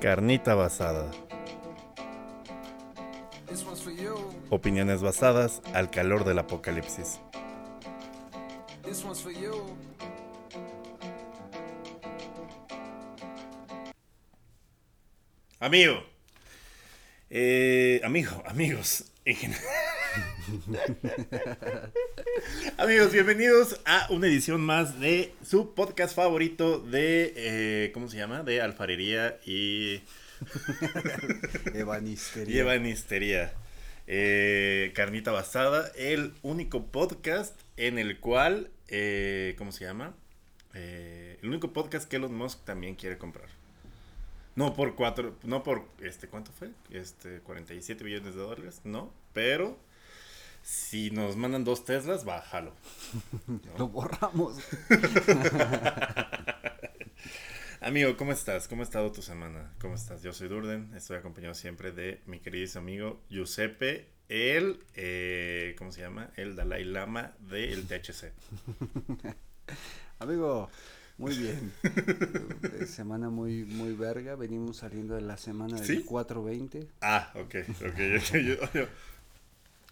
Carnita basada. Opiniones basadas al calor del apocalipsis. Amigo. Eh, amigo, amigos. Amigos, bienvenidos a una edición más de su podcast favorito de, eh, ¿cómo se llama? De alfarería y... Ebanistería. Y ebanistería. Eh, carnita basada, el único podcast en el cual, eh, ¿cómo se llama? El único podcast que Elon Musk también quiere comprar. No por cuatro, no por, este, ¿cuánto fue? Este, 47 billones de dólares, no, pero si nos mandan dos Teslas, bájalo. Lo borramos. Amigo, ¿cómo estás? ¿Cómo ha estado tu semana? ¿Cómo estás? Yo soy Durden, estoy acompañado siempre de mi querido amigo Giuseppe, el, eh, ¿cómo se llama? El Dalai Lama del THC. Amigo, muy bien. Eh, semana muy, muy verga. Venimos saliendo de la semana del ¿Sí? 420. Ah, ok, ok. yo- yo- yo-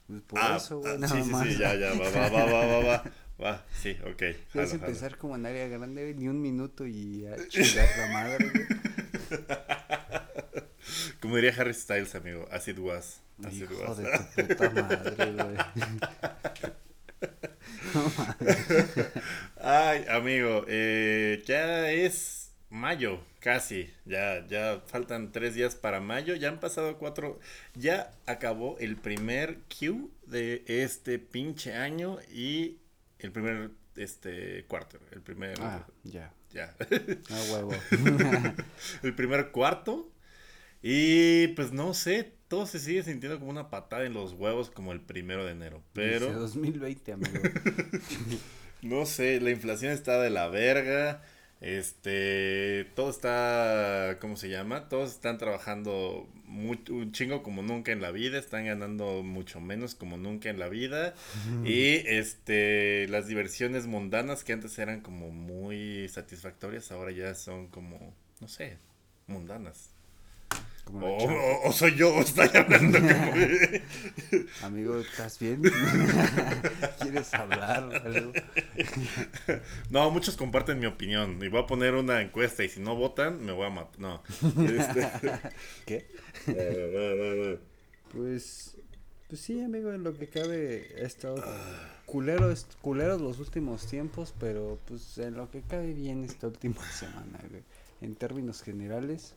Pues por ah, eso, güey, ah, sí, sí, más. sí, ya, ya, va, va, va, va, va, va, va, sí, ok. Jalo, jalo. empezar como en área grande, güey, ni un minuto y a chingar la madre, güey. Como diría Harry Styles, amigo, as it was, as it Hijo was. de tu puta madre, güey. Ay, amigo, eh, ya es mayo, casi. Ya, ya faltan tres días para mayo. Ya han pasado cuatro. Ya acabó el primer Q de este pinche año y el primer este cuarto. El primer. Ah, ya. Ya. A huevo. el primer cuarto. Y pues no sé, todo se sigue sintiendo como una patada en los huevos como el primero de enero. Pero. Dice 2020, amigo. No sé, la inflación está de la verga. Este, todo está, ¿cómo se llama? Todos están trabajando mu- un chingo como nunca en la vida, están ganando mucho menos como nunca en la vida. Y este, las diversiones mundanas que antes eran como muy satisfactorias, ahora ya son como, no sé, mundanas. Como O, chava. o- o soy yo, o estoy hablando como... Amigo, ¿estás bien? ¿Quieres hablar? algo? No, muchos comparten mi opinión. Y voy a poner una encuesta y si no votan, me voy a matar. No. Este- ¿Qué? Pues, pues sí, amigo, en lo que cabe he estado culero, culeros los últimos tiempos, pero pues en lo que cabe bien esta última semana, güey. En términos generales,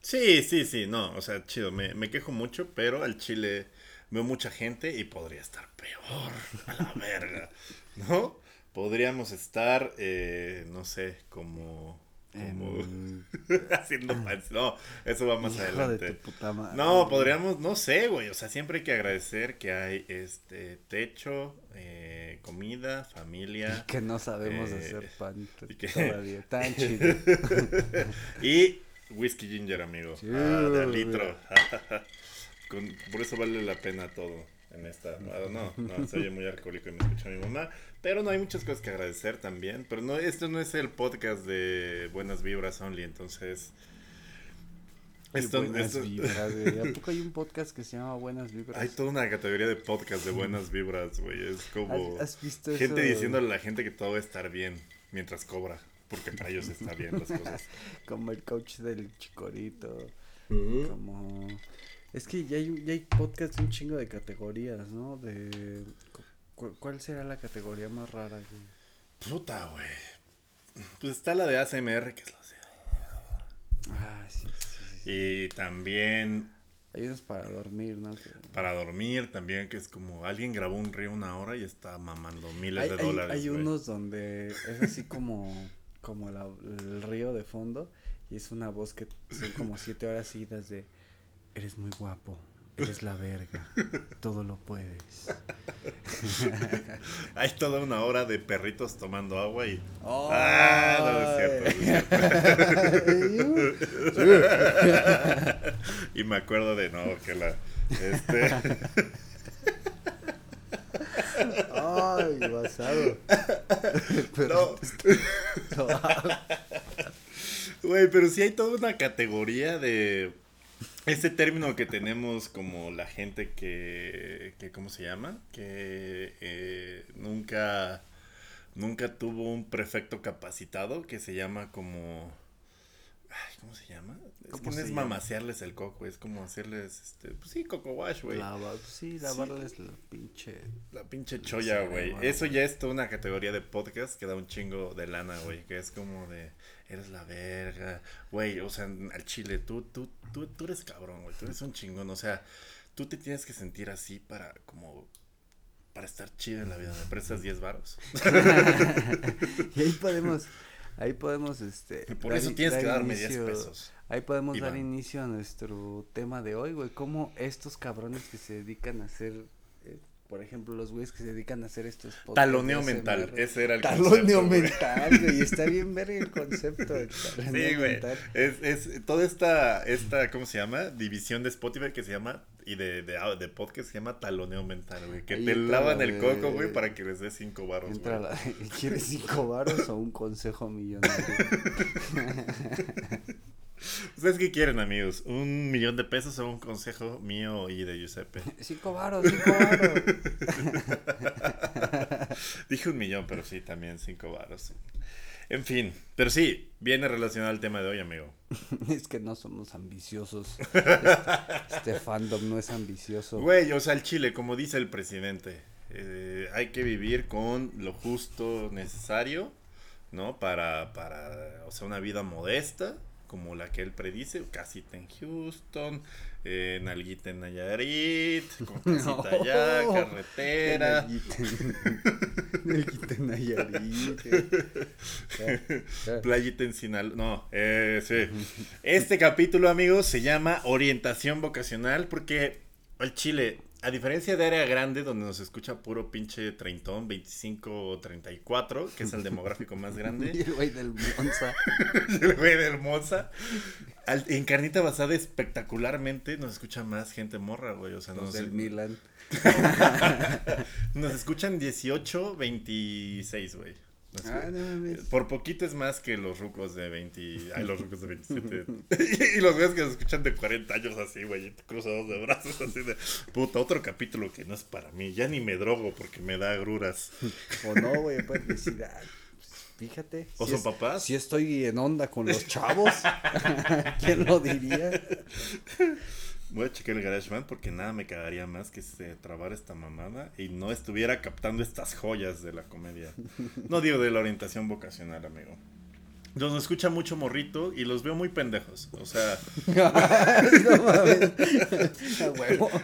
Sí, sí, sí, no, o sea, chido, me, me quejo mucho, pero al Chile veo mucha gente y podría estar peor, a la verga, ¿no? Podríamos estar, eh, no sé, como, como en... haciendo no, eso va más Hijo de adelante. tu puta madre. No, podríamos, no sé, güey, o sea, siempre hay que agradecer que hay, este, techo, eh, comida, familia. Que no sabemos Eh, hacer pan y que- todavía. Tan chido. y whisky ginger, amigo. Sí, Ah, de litro. Con- por eso vale la pena todo en esta. ah, No, no, soy muy alcohólico y me escucha mi mamá. Pero no hay muchas cosas que agradecer también. Pero no, esto no es el podcast de Buenas Vibras Only, entonces. Esto, buenas esto- vibras, güey. ¿A poco hay un podcast que se llama Buenas Vibras? hay toda una categoría de podcast de buenas vibras, güey. Es como ¿Has, has visto gente eso? diciéndole a la gente que todo va a estar bien mientras cobra. Porque para ellos está bien las cosas. Como el coach del chicorito. Como... Es que ya hay, ya hay podcast de un chingo de categorías, ¿no? De... cu- ¿Cuál será la categoría más rara? güey? Puta, güey. Pues está la de ASMR, que es la de... Ah, sí, sí, sí, sí. Y también Hay unos para dormir, ¿no? Para dormir, también que es como alguien grabó un río una hora y está mamando miles Hay, de hay- dólares. hay güey. unos donde es así como, como la- el río de fondo y es una voz que son como siete horas seguidas de eres muy guapo, eres la verga, todo lo puedes. Hay toda una hora de perritos tomando agua y. Ah, no, no es cierto, no es cierto. y me acuerdo de no, que la. Este. Ay, basado. no. Güey, pero sí hay toda una categoría de este término que tenemos como la gente que, que ¿cómo se llama? Que eh, nunca, nunca tuvo un prefecto capacitado que se llama como... Ay, ¿Cómo se llama? Es que no es mamasearles el coco, es como hacerles, este, pues sí, coco wash, güey. Lava, sí, lavarles la pinche... La pinche cholla, güey. Eso ya es toda una categoría de podcast que da un chingo de lana, güey. Que es como de, eres la verga. Güey, o sea, al chile, tú, tú, tú, tú eres cabrón, güey. Tú eres un chingón. O sea, tú te tienes que sentir así para, como, para estar chido en la vida. Me prestas 10 varos. y ahí podemos Ahí podemos, este. Por eso tienes que darme 10 pesos. Ahí podemos dar inicio a nuestro tema de hoy, güey. Cómo estos cabrones que se dedican a hacer eh, por ejemplo, los güeyes que se dedican a hacer estos Taloneo mental, ese era el Taloneo mental, güey, está bien ver el concepto Sí, güey, es, es toda esta, esta, ¿cómo se llama? División de Spotify que se llama, y de, de, de podcast se llama taloneo mental, güey, que te lavan el coco, güey, para que les des cinco baros, güey. ¿Quieres cinco baros o un consejo millonario? ¿Ustedes qué quieren, amigos? ¿Un millón de pesos o un consejo mío y de Giuseppe? Cinco varos, cinco varos. Dije un millón, pero sí, también cinco varos. En fin, pero sí, viene relacionado al tema de hoy, amigo. es que no somos ambiciosos. Este, fandom no es ambicioso. Güey, o sea, el Chile, como dice el presidente, eh, hay que vivir con lo justo necesario, ¿no? Para, para, o sea, una vida modesta como la que él predice, casita en Houston, eh, nalguita en Nayarit, con casita allá, carretera. Nalguita en Nayarit. Playita en Sinaloa. No, eh, sí. Este capítulo, amigos, se llama Orientación Vocacional porque el Chile a diferencia de área grande, donde nos escucha puro pinche treintón, 25 o 34, que es el demográfico más grande. y el güey del Monza. el güey del Monza. en carnita basada espectacularmente nos escucha más gente morra, güey. O sea, Los del Milan. nos escuchan 18, 26, güey. Ah, por poquito es más que los rucos de 20. Ay, los rucos de 27. y los güeyes que se escuchan de 40 años así, güey, cruzados de brazos, así de. Puta, otro capítulo que no es para mí. Ya ni me drogo porque me da agruras. o no, güey, pues decir, fíjate. ¿O son papás? Si estoy en onda con los chavos. ¿Quién lo diría? Voy a checar el GarageBand porque nada me quedaría más que se trabara esta mamada y no estuviera captando estas joyas de la comedia. No digo de la orientación vocacional, amigo. Los escucha mucho morrito y los veo muy pendejos. O sea. no mames.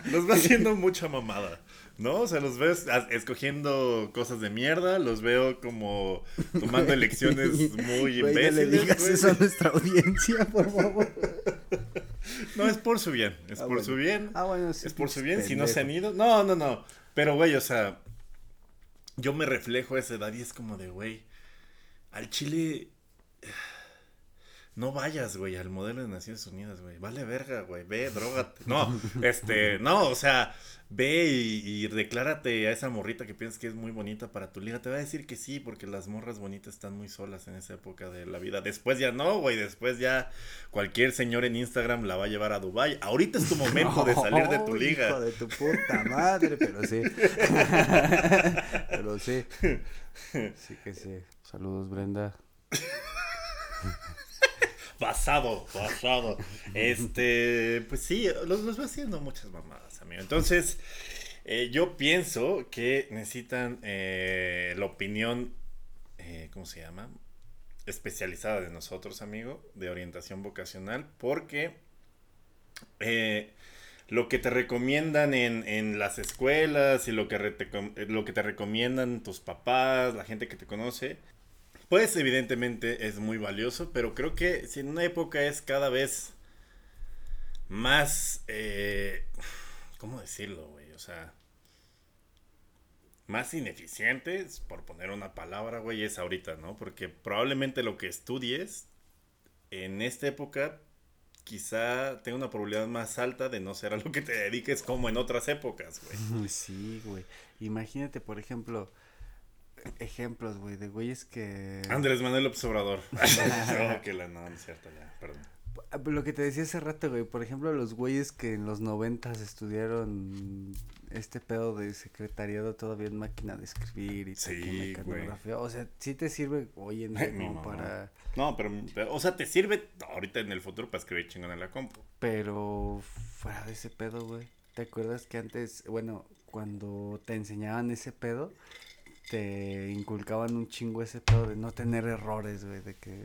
los va haciendo mucha mamada. ¿No? O sea, los ves escogiendo cosas de mierda, los veo como tomando elecciones muy imbéciles. no le digas eso a nuestra audiencia, por favor. No, es por su bien. Es ah, por su bien. Ah, bueno, sí. Es por su bien. Si no se han ido. No, no, no. Pero, güey, o sea. Yo me reflejo a esa edad y es como de, güey. Al Chile. No vayas, güey, al modelo de Naciones Unidas, güey. Vale verga, güey. Ve, drogate. No, este, no, o sea, ve y, declárate a esa morrita que piensas que es muy bonita para tu liga. Te va a decir que sí, porque las morras bonitas están muy solas en esa época de la vida. Después ya no, güey. Después ya cualquier señor en Instagram la va a llevar a Dubai. Ahorita es tu momento de salir de tu liga. Hijo de tu puta madre, pero sí. pero sí. Sí que sí. Saludos, Brenda. Pasado, pasado. Este, pues sí, los, los va haciendo muchas mamadas, amigo. Entonces, eh, yo pienso que necesitan eh, la opinión, eh, ¿cómo se llama? Especializada de nosotros, amigo, de orientación vocacional, porque lo que te recomiendan en, en, las escuelas y lo que, lo que te recomiendan tus papás, la gente que te conoce, pues evidentemente es muy valioso, pero creo que si en una época es cada vez más, eh, ¿cómo decirlo, güey? O sea, más ineficiente, por poner una palabra, güey, es ahorita, ¿no? Porque probablemente lo que estudies en esta época quizá tenga una probabilidad más alta de no ser a lo que te dediques como en otras épocas, güey. Sí, güey. Imagínate, por ejemplo, ejemplos, güey, de güeyes que... Andrés Manuel Observador. no, que la, no, no es cierto, ya, perdón. Lo que te decía hace rato, güey, por ejemplo, los güeyes que en los noventas estudiaron este pedo de secretariado todavía en máquina de escribir y Sí, mecanografía. O sea, sí te sirve hoy en día como para... No, pero, o sea, te sirve ahorita en el futuro para escribir chingón en la compu. Pero fuera de ese pedo, güey. ¿Te acuerdas que antes, bueno, cuando te enseñaban ese pedo, te inculcaban un chingo ese pedo de no tener errores, güey, de que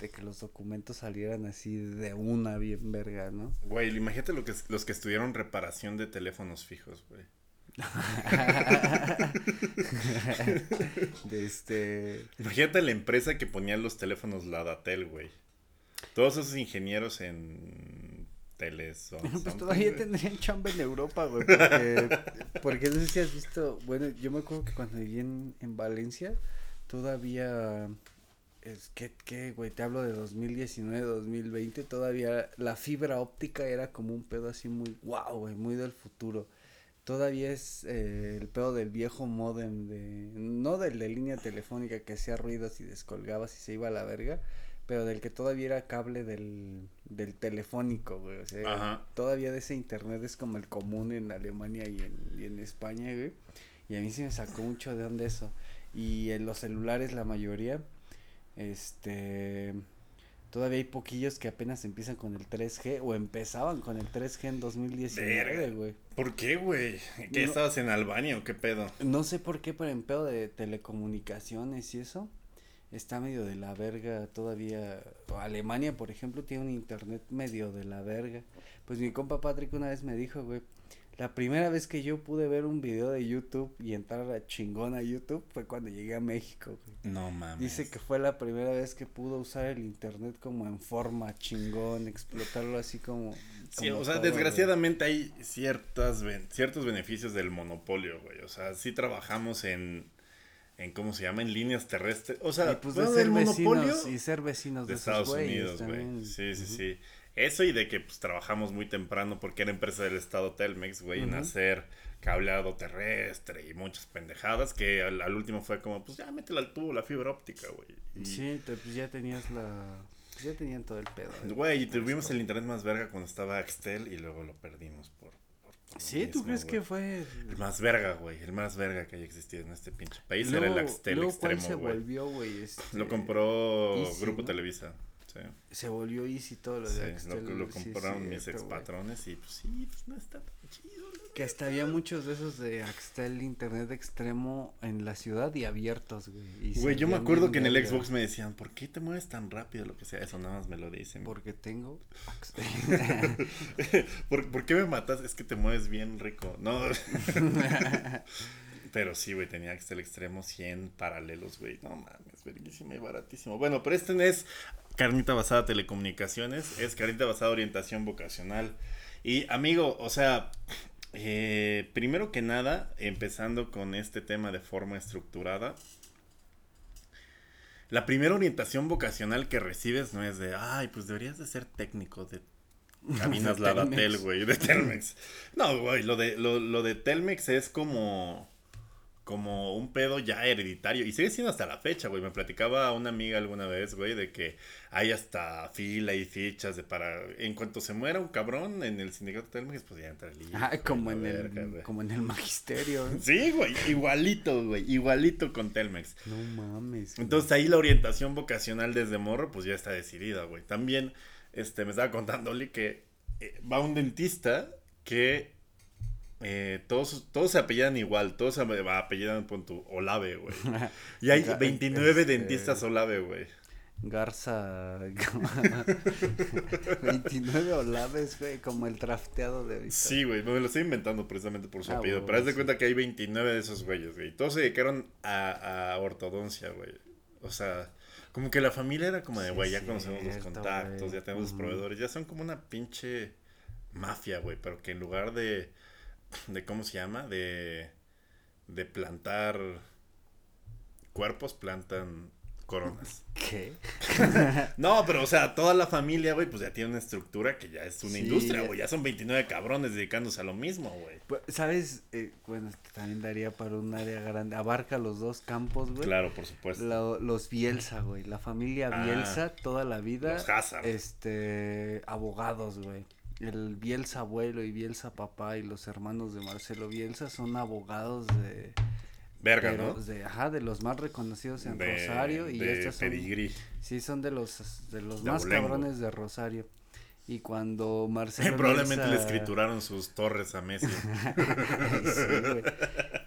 de que los documentos salieran así de una bien verga, ¿no? Güey, imagínate lo que, los que estudiaron reparación de teléfonos fijos, güey. de este Imagínate la empresa que ponía los teléfonos Ladatel, güey. Todos esos ingenieros en teles. o pues todavía tendrían chamba en Europa, güey, porque, porque no sé si has visto, bueno, yo me acuerdo que cuando viví en, en Valencia, todavía, es que, que, güey, te hablo de 2019, 2020, todavía la fibra óptica era como un pedo así muy, wow, güey, muy del futuro. Todavía es eh, el pedo del viejo modem de, no del de línea telefónica que hacía ruidos y descolgabas y se iba a la verga, pero del que todavía era cable del, del telefónico, güey, o sea, Ajá. todavía de ese internet es como el común en Alemania y en, y en España, güey. Y a mí sí me sacó mucho de onda eso. Y en los celulares la mayoría, este, todavía hay poquillos que apenas empiezan con el 3G o empezaban con el 3G en 2019, Verga. güey. ¿Por qué, güey? ¿Qué No. estabas en Albania o qué pedo? No sé por qué, pero en pedo de telecomunicaciones y eso, está medio de la verga todavía. Alemania, por ejemplo, tiene un internet medio de la verga. Pues mi compa Patrick una vez me dijo, güey, la primera vez que yo pude ver un video de YouTube y entrar a chingón a YouTube fue cuando llegué a México, güey. No mames. Dice que fue la primera vez que pudo usar el internet como en forma chingón, explotarlo así como. Sí, o sea, todo, güey. desgraciadamente hay ciertas ben- ciertos beneficios del monopolio, güey. O sea, sí trabajamos en, en ¿cómo se llama? En líneas terrestres. O sea, Y pues de ser el vecinos monopolio y ser vecinos de de, Estados Unidos, güey. Sí, sí, sí. Eso y de que pues trabajamos muy temprano porque era empresa del estado Telmex, güey, en Ujú. hacer cableado terrestre y muchas pendejadas que al, al último fue como, pues ya métela al tubo, la fibra óptica, güey. Y- Sí, te- pues ya tenías la. pues ya tenían todo el pedo. Güey, y tuvimos el internet más verga cuando estaba Axtel y luego lo perdimos por... lo Sí, ¿tú mismo, crees que fue? El más verga, güey. El más verga que haya existido en este pinche país Luego, era el Axtel luego, ¿cuál extremo, se güey. volvió, güey? Este, Lo compró Easy, Grupo ¿no? Televisa. Sí. Se volvió Easy todo lo Sí, de lo, Axtel. lo sí, compraron mis cierto, güey. expatrones y pues sí, pues no está tan chido. la Que hasta había muchos de esos de Axtel Internet Extremo en la ciudad y abiertos, güey. y Güey, yo me acuerdo que en el Xbox me decían, ¿por qué te mueves tan rápido? Lo que sea, eso nada más me lo dicen. Porque tengo Axtel. ¿Por, por qué me matas? Es que te mueves bien rico. No. pero sí, güey, tenía Axel Extremo 100 paralelos, güey. No mames, verguísimo y baratísimo. Bueno, pero este es carnita basada telecomunicaciones, es carnita basada orientación vocacional. Y amigo, o sea, eh, primero que nada, empezando con este tema de forma estructurada. La primera orientación vocacional que recibes no es de, ay, pues deberías de ser técnico de cabinas Telmex. güey, de Telmex. No, güey, lo de, lo, lo de Telmex es como, como un pedo ya hereditario. Y sigue siendo hasta la fecha, güey. Me platicaba una amiga alguna vez, güey, de que hay hasta fila y fichas de para... En cuanto se muera un cabrón en el sindicato Telmex, pues ya entra el hijo Ah, como en verga, el güey. como en el magisterio. ¿eh? Sí, güey, igualito, güey, igualito con Telmex. No mames. güey. Entonces ahí la orientación vocacional desde morro pues ya está decidida, güey. También este me estaba contando Oli que eh, va un dentista que eh, todos, todos se apellidan igual, todos se apellidan pon tu Olave, güey. Y hay Ga- 29 este, dentistas Olave, güey. Garza 29 olaves, güey, como el drafteado de ahorita. Sí, güey, me lo estoy inventando precisamente por su Ah, apellido, pero haz de sí. cuenta que hay 29 de esos güeyes, güey. Todos se dedicaron a, a ortodoncia, güey. O sea, como que la familia era como de, Sí, güey, ya conocemos los contactos, ya tenemos los proveedores, ya son como una pinche mafia, güey, pero que en lugar de, de ¿cómo se llama? De, de plantar cuerpos, plantan coronas. ¿Qué? no, pero o sea, toda la familia, güey, pues ya tiene una estructura que ya es una Sí, industria, güey. Ya son 29 cabrones dedicándose a lo mismo, güey. Pues, ¿Sabes? Eh, bueno, también daría para un área grande. Abarca los dos campos, güey. Claro, por supuesto. Lo- los Bielsa, güey. La familia Ah, Bielsa toda la vida. los Hazard. Este, abogados, güey. El Bielsa abuelo y Bielsa papá y los hermanos de Marcelo Bielsa son abogados de... Verga, de ¿no? los- de- ajá, de los más reconocidos en De- Rosario. Y de estos son... pedigrí. Sí, son de los, de los De más abolengo. cabrones de Rosario. Y cuando Marcelo Probablemente le escrituraron sus torres a Messi. Sí, güey.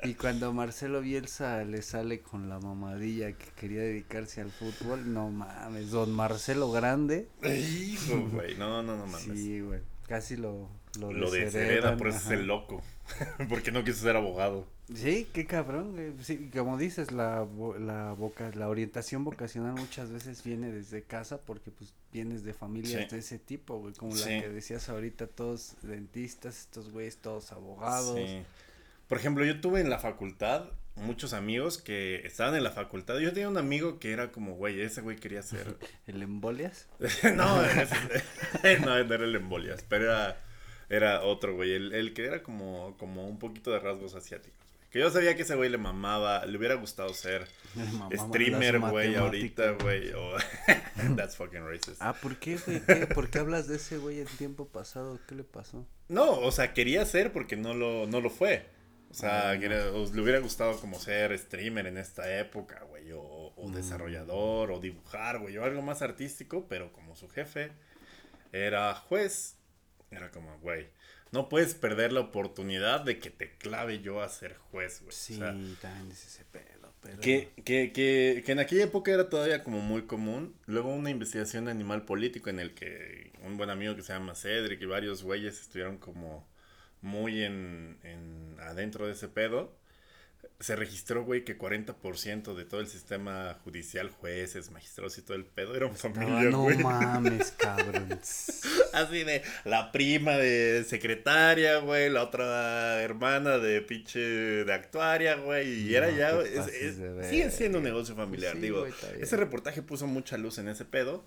Y cuando Marcelo Bielsa le sale con la mamadilla que quería dedicarse al fútbol, no mames, don Marcelo Grande, Hijo, güey. No, no, no mames. sí, güey, casi lo lo, Lo deshereda, desheredan, por eso es el loco. Porque no quiso ser abogado. Sí, qué cabrón. Sí, como dices, la, la, voca, la orientación vocacional muchas veces viene desde casa porque pues vienes de familias Sí. de ese tipo, güey, como Sí. la que decías ahorita, todos dentistas, estos güeyes, todos abogados. Por ejemplo, yo tuve en la facultad muchos amigos que estaban en la facultad. Yo tenía un amigo que era como, güey, ese güey quería ser. ¿El embolias? no, ese- no, no era el embolias, pero era, era otro, güey. El, el que era como, como un poquito de rasgos asiáticos. güey. Que yo sabía que ese güey le mamaba, le hubiera gustado ser streamer, güey, ahorita, güey. That's fucking racist. Ah, ¿por qué, güey? ¿Qué? ¿Por qué hablas de ese güey en tiempo pasado? ¿Qué le pasó? No, o sea, quería ser porque no lo, no lo fue. O sea, que era- o le hubiera gustado como ser streamer en esta época, güey, o, o Mm. desarrollador, o dibujar, güey, o algo más artístico, pero como su jefe era juez, era como, güey, no puedes perder la oportunidad de que te clave yo a ser juez, güey. Sí, O sea, también es ese pedo, pero... que, que, que, que en aquella época era todavía como muy común. Luego una investigación de animal político en el que un buen amigo que se llama Cedric y varios güeyes estuvieron como muy en, en adentro de ese pedo. Se registró, güey, que 40% de todo el sistema judicial, jueces, magistrados y todo el pedo eran Ah, familias, no güey. mames, cabrón. Así de la prima de secretaria, güey, la otra hermana de pinche de actuaria, güey, y era ya, es- es- sigue siendo un negocio familiar, Sí, digo, güey, ese reportaje puso mucha luz en ese pedo,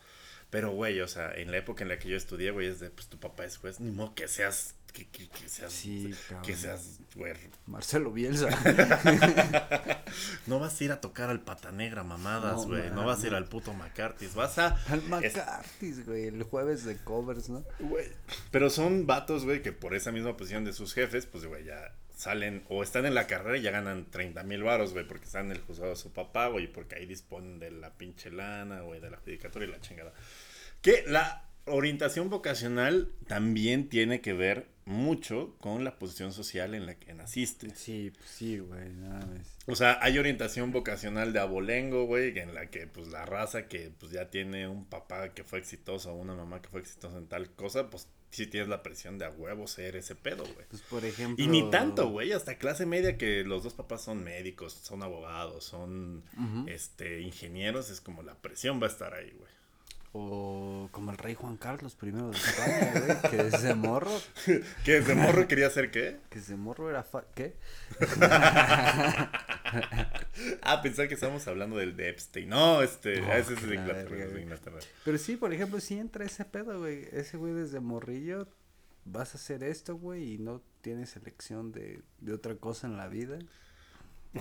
pero güey, o sea, en la época en la que yo estudié, güey, es de, pues tu papá es juez, ni modo que seas, que, que, que seas, Sí, que seas, güey, Marcelo Bielsa. no vas a ir a tocar al pata negra mamadas, güey, no, vas a ir al puto McCarthy's, vas a... Al McCarthy's, güey, el jueves de covers, ¿no? Güey. Pero son vatos, güey, que por esa misma posición de sus jefes, pues, güey, ya salen o están en la carrera y ya ganan 30 mil varos, güey, porque están en el juzgado de su papá, güey, porque ahí disponen de la pinche lana, güey, de la judicatura y la chingada. Que la orientación vocacional también tiene que ver mucho con la posición social en la que naciste. Sí, pues sí, güey, nada más. O sea, hay orientación vocacional de abolengo, güey, en la que pues la raza que pues ya tiene un papá que fue exitoso o una mamá que fue exitosa en tal cosa, pues sí tienes la presión de a huevo ser ese pedo, güey. Pues por ejemplo. Y ni tanto, güey, hasta clase media que los dos papás son médicos, son abogados, son este ingenieros, es como la presión va a estar ahí, güey. O como el rey Juan Carlos I de España, güey, que desde morro, ¿Que desde morro quería ser qué? que desde morro era fa ¿qué? Ah, pensar que estamos hablando del de Epstein. No, este, No, ese es de la Inglaterra, verga, es de güey. Inglaterra. Pero sí, por ejemplo, sí entra ese pedo, güey. Ese güey desde morrillo vas a hacer esto, güey, y no tienes elección de, de otra cosa en la vida.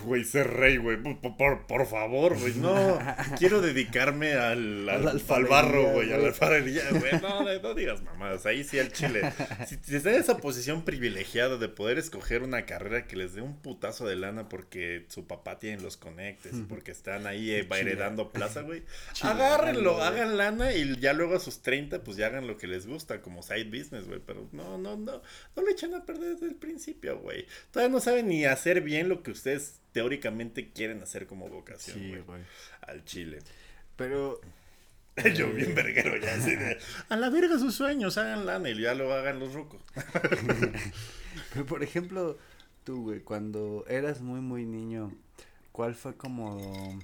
Güey, ser rey, güey. Por, por, por favor, güey. No, quiero dedicarme al, al, al alfarería, barro, güey. A la alfarería, güey. No, no, no digas mamadas. Ahí sí al chile. Si, si está en esa posición privilegiada de poder escoger una carrera que les dé un putazo de lana porque su papá tiene los conectes porque están ahí eh, heredando plaza, güey. Agárrenlo, güey. hagan lana y ya luego a sus 30, pues ya hagan lo que les gusta como side business, güey. Pero no, no, no. No le echan a perder desde el principio, güey. Todavía no saben ni hacer bien lo que ustedes teóricamente quieren hacer como vocación, Sí, güey. güey. Al chile. Pero Yo Eh. bien verguero ya así de, a la verga sus sueños, hagan lana y ya lo hagan los rucos. Pero por ejemplo, tú, güey, cuando eras muy, muy niño, ¿cuál fue como,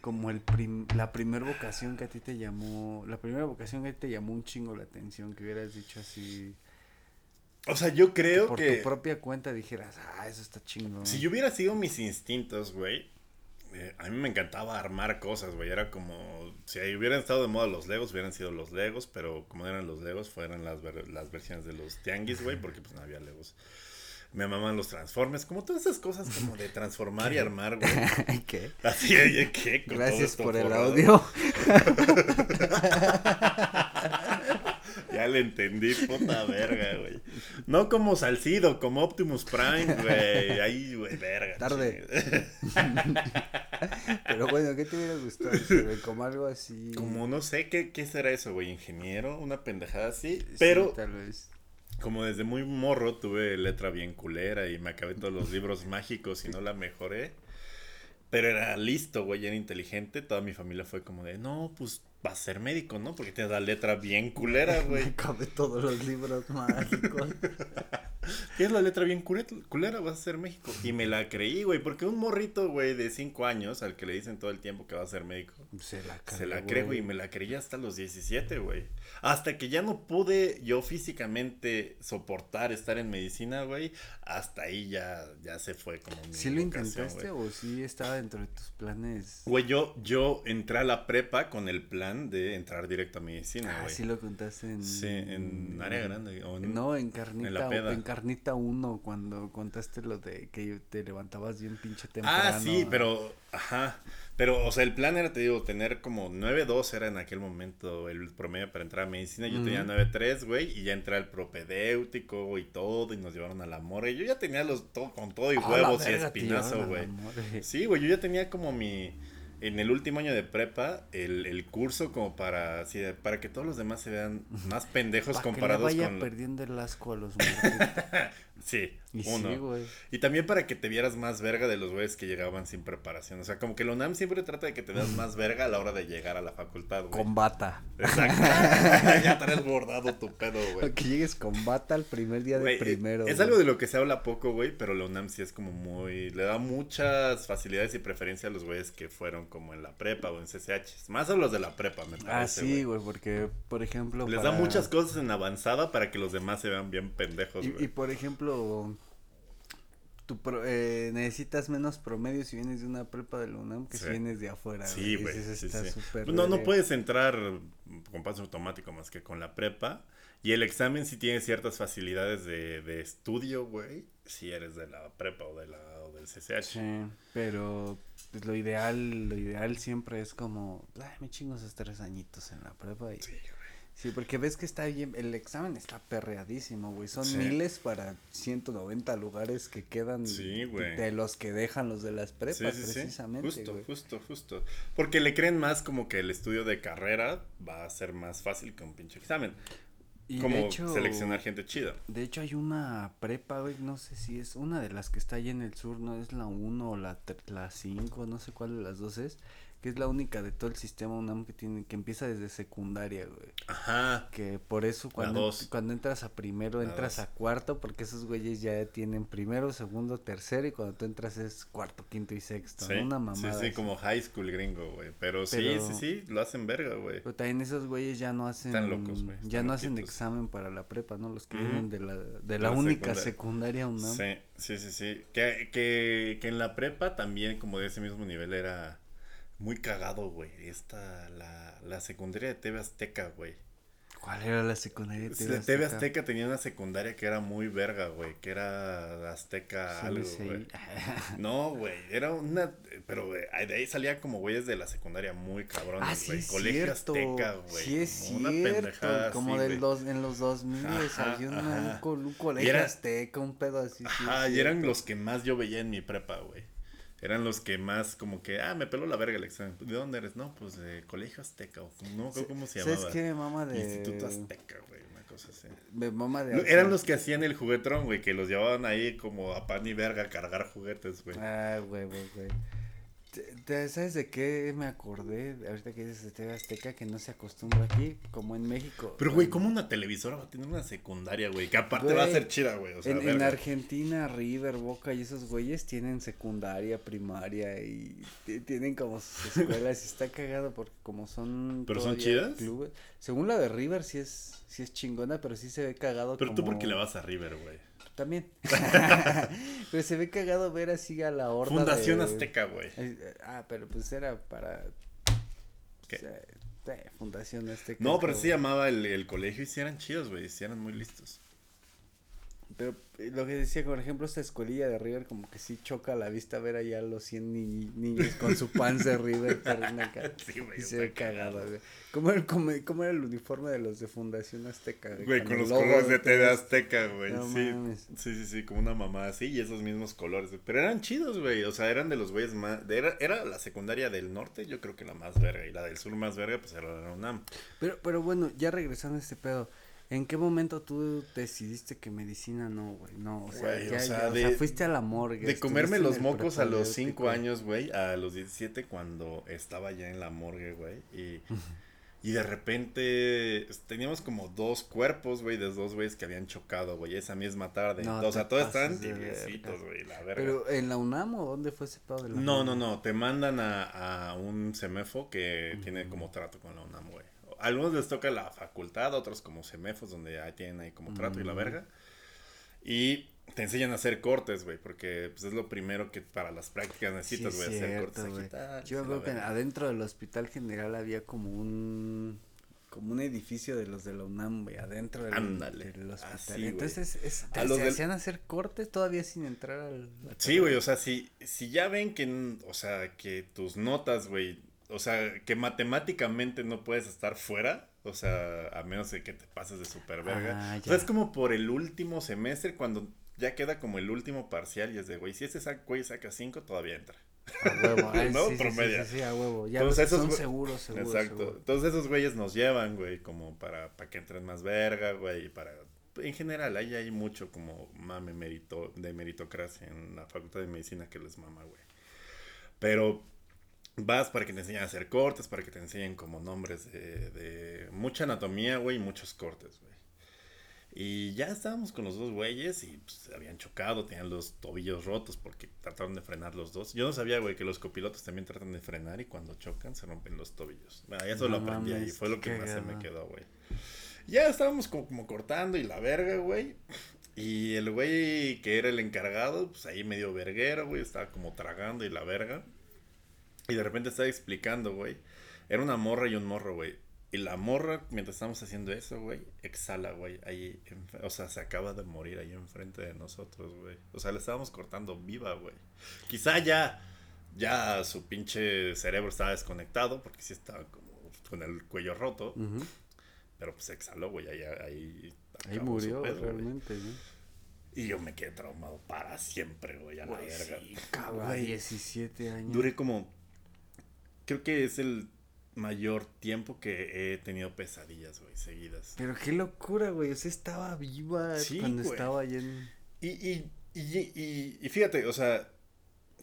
como el prim- la primera vocación que a ti te llamó, la primera vocación que a ti te llamó un chingo la atención, que hubieras dicho así, O sea, yo creo por que tu propia cuenta dijeras, ah, eso está chingón. si yo hubiera sido mis instintos, güey, eh, a mí me encantaba armar cosas, güey. Era como, si hubieran estado de moda los Legos, hubieran sido los Legos, pero como eran los Legos, fueran las, las versiones de los Tianguis, güey, porque pues no había Legos. Me amaban los Transformers, como todas esas cosas como de transformar y armar, güey. ¿Qué? Así, oye, ¿qué? Con Gracias por el forrado. audio. Ya le entendí, puta verga, güey. No como Salcido, como Optimus Prime, güey. Ahí, güey, verga. Tarde. Pero bueno, ¿qué te hubiera gustado? ese, güey? Como algo así. Como no sé qué, qué será eso, güey. Ingeniero, una pendejada así. Sí, Pero tal vez. como desde muy morro tuve letra bien culera y me acabé todos los libros mágicos y no la mejoré. Pero era listo, güey, era inteligente. Toda mi familia fue como de, no, pues va a ser médico, ¿no? Porque tienes la letra bien culera, Me güey. acabé todos los libros mágicos. Tienes la letra bien culera, vas a ser México. Y me la creí, güey, porque un morrito, güey, de 5 años, al que le dicen todo el tiempo que va a ser médico, Se la se la cree, güey, y me la creí hasta los 17, güey. Hasta que ya no pude yo físicamente soportar estar en medicina, güey, hasta ahí ya, ya se fue como mi ¿Sí lo intentaste güey. o sí estaba dentro de tus planes? Güey, yo, yo entré a la prepa con el plan de entrar directo a medicina, Ah, güey. sí lo contaste en... Sí, en área grande. o en- No, en Carnita, en la peda. en Carnita 1, cuando contaste lo de que te levantabas bien pinche temprano. Ah, sí, pero, ajá. Pero, o sea, el plan era, te digo, tener como 9.2 era en aquel momento el promedio para entrar a medicina. Yo tenía Ujú. 9.3, güey, y ya entré al propedéutico y todo, y nos llevaron a la morgue. Yo ya tenía los, todo, con todo y Ah, huevos y espinazo, güey. Sí, güey, yo ya tenía como mi, en el último año de prepa, el, el curso como para, para que todos los demás se vean más pendejos que comparados vaya con... perdiendo el asco a los. Sí, Y uno. sí. Y también para que te vieras más verga de los güeyes que llegaban sin preparación. O sea, como que la UNAM siempre trata de que te veas más verga a la hora de llegar a la facultad, güey. Con bata. Exacto. ya traes bordado tu pedo, güey. Que llegues con bata el primer día de primero. es algo de lo que se habla poco, güey, pero la UNAM sí es como muy... Le da muchas facilidades y preferencia a los güeyes que fueron como en la prepa o en CCH. Más a los de la prepa, me parece, Ah, sí, güey, porque, por ejemplo... Les para- da muchas cosas en avanzada para que los demás se vean bien pendejos, Y, güey. y, por ejemplo, tú pro- eh, necesitas menos promedio si vienes de una prepa de la UNAM que si vienes de afuera. Sí, güey. Sí, sí. No, no puedes entrar con paso automático más que con la prepa. Y el examen sí tiene ciertas facilidades de, de estudio, güey. Si eres de la prepa o, de la, o del CCH. Sí, pero pues, lo ideal, lo ideal siempre es como, ay, me chingo esos tres añitos en la prepa y... Sí, Sí, porque ves que está bien, el examen está perreadísimo, güey. Son Sí. miles para 190 lugares que quedan Sí, de los que dejan los de las prepas, Sí, precisamente, Justo, güey. justo, justo. Porque le creen más como que el estudio de carrera va a ser más fácil que un pinche examen. Y como de hecho, seleccionar gente chida. De hecho hay una prepa, güey, no sé si es una de las que está ahí en el sur, no es la 1 o la 5, no sé cuál de las dos es, que es la única de todo el sistema UNAM que tiene que empieza desde secundaria, güey. Ajá. Que por eso cuando, cuando entras a primero, La entras dos. a cuarto, porque esos güeyes ya tienen primero, segundo, tercero, y cuando tú entras es cuarto, quinto y sexto, Sí, ¿no? Una sí, mamada. sí, así. como high school gringo, güey. Pero, sí, Pero- sí, sí, lo hacen verga, güey. Pero también esos güeyes ya no hacen, Están locos, güey, ya no hacen examen para la prepa, ¿no? Los que vienen de la, de la La única secundaria. secundaria UNAM. Sí, sí, sí, sí. Que, que, que en la prepa también, como de ese mismo nivel, era muy cagado, güey. Esta, la, la secundaria de TV Azteca, güey. ¿Cuál era la secundaria de TV La TV Azteca? Azteca tenía una secundaria que era muy verga, güey. Que era Azteca algo, CMCI. güey. No, güey, era una... Pero güey, de ahí salía como güeyes de la secundaria muy cabrones, Ah, sí güey. Colegio cierto. Azteca, güey. Sí es como una pendejada como así, del güey. dos, en los 2000 Ajá, había una- un, co- un colegio era- azteca, un pedo así. sí Ajá, y eran los que más yo veía en mi prepa, güey. Eran los que más como que, ah, me peló la verga el examen. ¿De dónde eres? No, pues de Colegio Azteca. O, no acuerdo cómo se ¿Sabes llamaba. qué me mama de...? Instituto Azteca, güey, una cosa así. Me mama de... Eran los que hacían el juguetrón, güey, que los llevaban ahí como a pan y verga a cargar juguetes, güey. Ah, güey, güey, güey. ¿Sabes de qué me acordé? Ahorita que dices de TV Azteca, que no se acostumbra aquí, como en México. Pero, güey, ¿cómo una televisora va a tener una secundaria, güey? Que aparte va a ser chida, güey. O sea, en, en. Argentina, River, Boca y esos güeyes tienen secundaria, primaria y tienen como sus escuelas y está cagado porque como son ¿Pero son chidas? clubes- según la de River sí es sí es chingona, pero sí se ve cagado Pero tú como- porque le vas a River, güey. También. pero se ve cagado ver así a la horda Fundación de- Azteca, güey. Ah, pero pues era para... ¿Qué? o sea, eh, Fundación Azteca. No, pero sí llamaba el, el colegio y sí eran chidos, güey. Sí eran muy listos. Pero eh, lo que decía, por ejemplo, esta escuelilla de River, como que sí choca a la vista ver allá a los 100 ni- niños con su panza de River. ca- Sí, güey. y se ve cagado, güey. ¿Cómo era, cómo, cómo era el uniforme de los de Fundación Azteca? Güey, con los colores de TV Azteca, güey. No sí. mames. sí, sí, sí, como una mamá así y esos mismos colores. güey. Pero eran chidos, güey. O sea, eran de los güeyes más. de- era, era la secundaria del norte, yo creo que la más verga. Y la del sur más verga, pues era la UNAM. Pero, pero bueno, ya regresando a este pedo. ¿En qué momento tú decidiste que medicina no, güey? No, o sea, Güey, o sea, ya, o de- sea, fuiste a la morgue. De comerme los mocos a los 5 propedéutico. años, güey, a los 17 cuando estaba ya en la morgue, güey. Y, y de repente teníamos como dos cuerpos, güey, de dos güeyes que habían chocado, güey, esa misma tarde. No o sea, todos de tibiecitos, güey, la verga. Pero en la UNAM o dónde fue ese pedo de la No, no, no, te mandan a, a un CEMEFO que tiene como trato con la UNAM, güey. A algunos les toca la facultad, otros como CEMEFOS, donde ya tienen ahí como trato y la Mm. verga. Y te enseñan a hacer cortes, güey, porque pues, es lo primero que para las prácticas necesitas, Sí, güey, hacer cierto, cortes güey. sagitales Yo creo que adentro del hospital general había como un como un edificio de los de la UNAM, güey, adentro del, Ándale, del hospital. así. Entonces, es, A te- se del- hacían hacer cortes todavía sin entrar al Sí, güey, o sea, si, si ya ven que, o sea, que tus notas, güey, o sea, que matemáticamente no puedes estar fuera, o sea, a menos de que te pases de super verga. Ah, o sea, es como por el último semestre cuando ya queda como el último parcial y es de, güey, si ese sac- güey saca cinco, todavía entra. A huevo, ah, ¿No? sí, sí, sí, Promedia. Sí, sí, a huevo. Ya Entonces, esos son seguros, seguros. Exacto. seguro. Entonces esos güeyes nos llevan, güey, como para, para que entren más verga, güey, y para... En general, ahí hay mucho como mame mérito, de meritocracia en la Facultad de Medicina que les mama, güey. Pero vas para que te enseñen a hacer cortes, para que te enseñen como nombres de, de mucha anatomía, güey, y muchos cortes, güey. Y ya estábamos con los dos güeyes y pues, se habían chocado, tenían los tobillos rotos porque trataron de frenar los dos. Yo no sabía, güey, que los copilotos también tratan de frenar y cuando chocan se rompen los tobillos. Bueno, eso No lo aprendí ahí, fue lo que más se me quedó, güey. Ya estábamos como, como cortando y la verga, güey. Y el güey que era el encargado, pues ahí medio verguero, güey, estaba como tragando y la verga. Y de repente estaba explicando, güey. Era una morra y un morro, güey. Y la morra, mientras estábamos haciendo eso, güey, exhala, güey, ahí, o sea, se acaba de morir ahí enfrente de nosotros, güey. O sea, le estábamos cortando viva, güey. Quizá ya, ya su pinche cerebro estaba desconectado, porque sí estaba como con el cuello roto, pero pues exhaló, güey, ahí, ahí, Ahí murió pedo, güey. realmente, ¿no? Y yo me quedé traumado para siempre, güey, a la Güey, verga. sí, cabrón, Güey, 17 años. Duré como. Creo que es el mayor tiempo que he tenido pesadillas, güey, seguidas. Pero qué locura, güey. O sea, estaba viva Sí, cuando güey. estaba allá en. Y, y, y, y, y fíjate, o sea,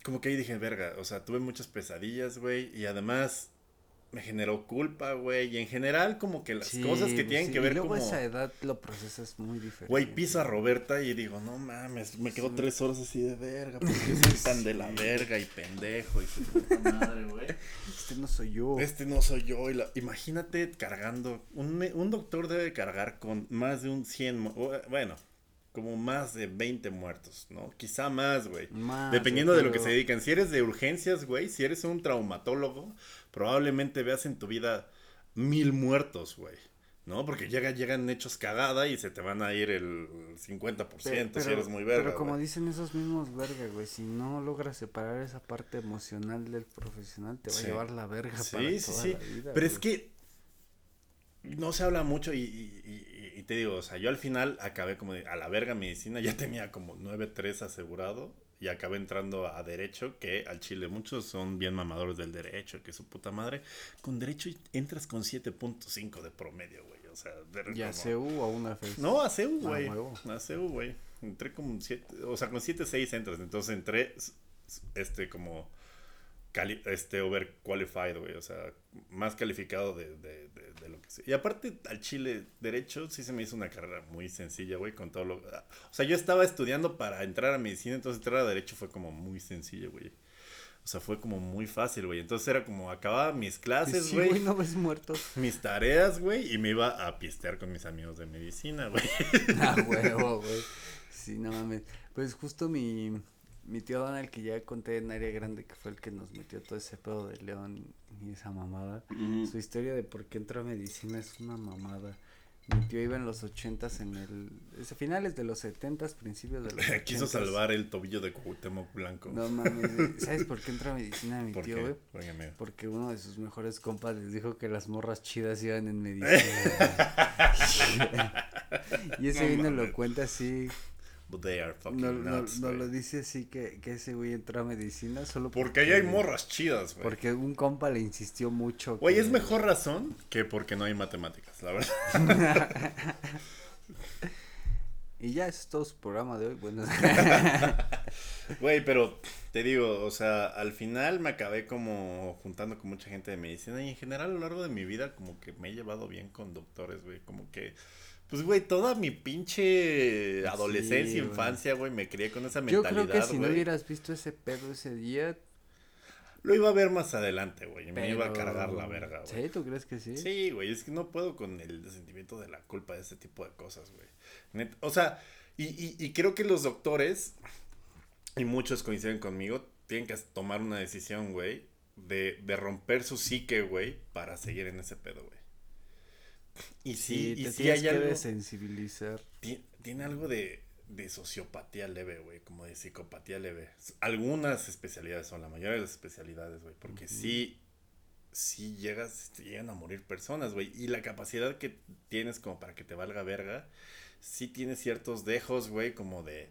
como que ahí dije, verga, o sea, tuve muchas pesadillas, güey, y además me generó culpa, güey, y en general como que las Sí, cosas que pues tienen sí, que y ver luego como... esa edad lo procesas muy diferente. Güey, piso a Roberta y digo, no mames, me quedo Sí. tres horas así de verga, porque soy tan de la verga y pendejo y su madre, güey. Este no soy yo. Este no soy yo. Y la- imagínate cargando. Un, un doctor debe cargar con más de un 100. mu- o, Bueno, como más de 20 muertos, ¿no? Quizá más, güey. Más, Dependiendo de lo que pero- se dedican. Si eres de urgencias, güey, si eres un traumatólogo, probablemente veas en tu vida mil muertos, güey. ¿No? Porque llega, llegan hechos cagada y se te van a ir el 50% si eres muy verga. Pero como dicen esos mismos verga, güey, si no logras separar esa parte emocional del profesional, te va Sí. a llevar la verga Sí, para sí, toda sí. la vida. Pero es que no se habla mucho y, y- y- y te digo, o sea, yo al final acabé como de, a la verga medicina, ya tenía como 9-3 asegurado y acabé entrando a derecho, que al Chile muchos son bien mamadores del derecho, que su puta madre. Con derecho entras con 7.5 de promedio, güey. O sea, como- se hubo a una fe. no, a CEU, Ah, güey. a CEU, güey. Entré como 7, o sea, con 7, 6 entras. Entonces entré, este, como, cali este, overqualified, güey. O sea, más calificado de, de, de, de lo que sé. Y aparte, al Chile, Derecho, sí se me hizo una carrera muy sencilla, güey, con todo lo... O sea, yo estaba estudiando para entrar a medicina, entonces entrar a Derecho fue como muy sencillo, güey. O sea, fue como muy fácil, güey. Entonces era como acababa mis clases, Sí, güey. güey, no ves muertos. mis tareas, güey, y me iba a pistear con mis amigos de medicina, güey. Ah, huevo, güey. Sí, no mames. Pues justo mi, mi tío Donald, que ya conté en área grande, que fue el que nos metió todo ese pedo de León y esa mamada. Su historia de por qué entró a medicina es una mamada. Mi tío iba en los ochentas en el... Es finales de los setentas, principios de los Quiso 80s. salvar el tobillo de Cuauhtémoc Blanco. No mames. ¿sabes por qué entró a medicina mi ¿Por tío, güey? Porque uno de sus mejores compas les dijo que las morras chidas iban en medicina. y ese No güey nos mames. lo cuenta así, But they are fucking no, no, nuts, no güey. lo dice así que, que ese güey entró a medicina solo Porque ahí hay morras chidas, güey. Porque un compa le insistió mucho. Güey, que- es mejor razón que porque no hay matemáticas, la verdad. Y ya, es todo su programa de hoy. Bueno, Güey, pero te digo, o sea, al final me acabé como juntando con mucha gente de medicina y en general a lo largo de mi vida como que me he llevado bien con doctores, güey, como que pues güey, toda mi pinche adolescencia, Sí, infancia, güey, me crié con esa yo mentalidad, creo que si no hubieras visto ese pedo ese día. Lo iba a ver más adelante, güey, y me iba a pero- cargar la verga, güey. ¿Sí? ¿Tú crees que sí? Sí, güey, es que no puedo con el sentimiento de la culpa de ese tipo de cosas, güey. O sea, y, y, y creo que los doctores, y muchos coinciden conmigo, tienen que tomar una decisión, güey, de, de romper su psique, güey, para seguir en ese pedo, güey. Y sí, y te sí tienes hay algo, tiene algo de, de sociopatía leve, güey, como de psicopatía leve. Algunas especialidades son, la mayoría de las especialidades, güey, porque sí, sí llegas, llegan a morir personas, güey, y la capacidad que tienes como para que te valga verga, sí tienes ciertos dejos, güey, como de,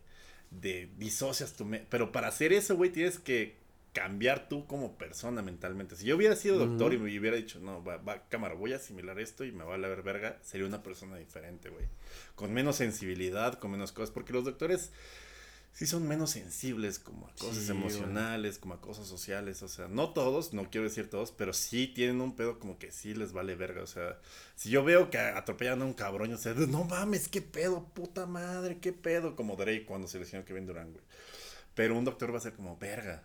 de disocias tu mente, pero para hacer eso, güey, tienes que cambiar tú como persona mentalmente. Si yo hubiera sido doctor y me hubiera dicho, no, va, va, cámara, voy a asimilar esto y me va a ver verga, sería una persona diferente, güey. Con menos sensibilidad, con menos cosas, porque los doctores sí son menos sensibles como a cosas Sí, güey. emocionales, como a cosas sociales, o sea, no todos, no quiero decir todos, pero sí tienen un pedo como que sí les vale verga, o sea, si yo veo que atropellan a un cabrón, o sea, no mames, qué pedo, puta madre, qué pedo, como Drake cuando se lesionó Kevin Durant, güey. Pero un doctor va a ser como, verga,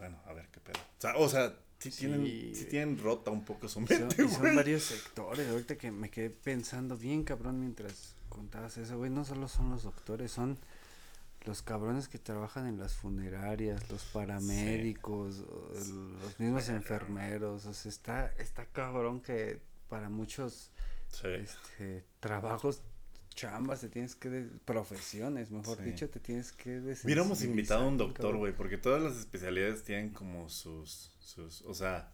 bueno, a ver qué pedo. O sea, o sea sí, tienen, sí tienen rota un poco su Son, mente, son güey. varios sectores. Ahorita que me quedé pensando bien cabrón mientras contabas eso, güey. No solo son los doctores, son los cabrones que trabajan en las funerarias, los paramédicos, los mismos enfermeros. O sea, está, está cabrón que para muchos Sí. este, trabajos, chambas, te tienes que, de- profesiones, mejor Sí. dicho, te tienes que Hubiéramos invitado a un doctor, güey, porque todas las especialidades tienen como sus, sus, o sea,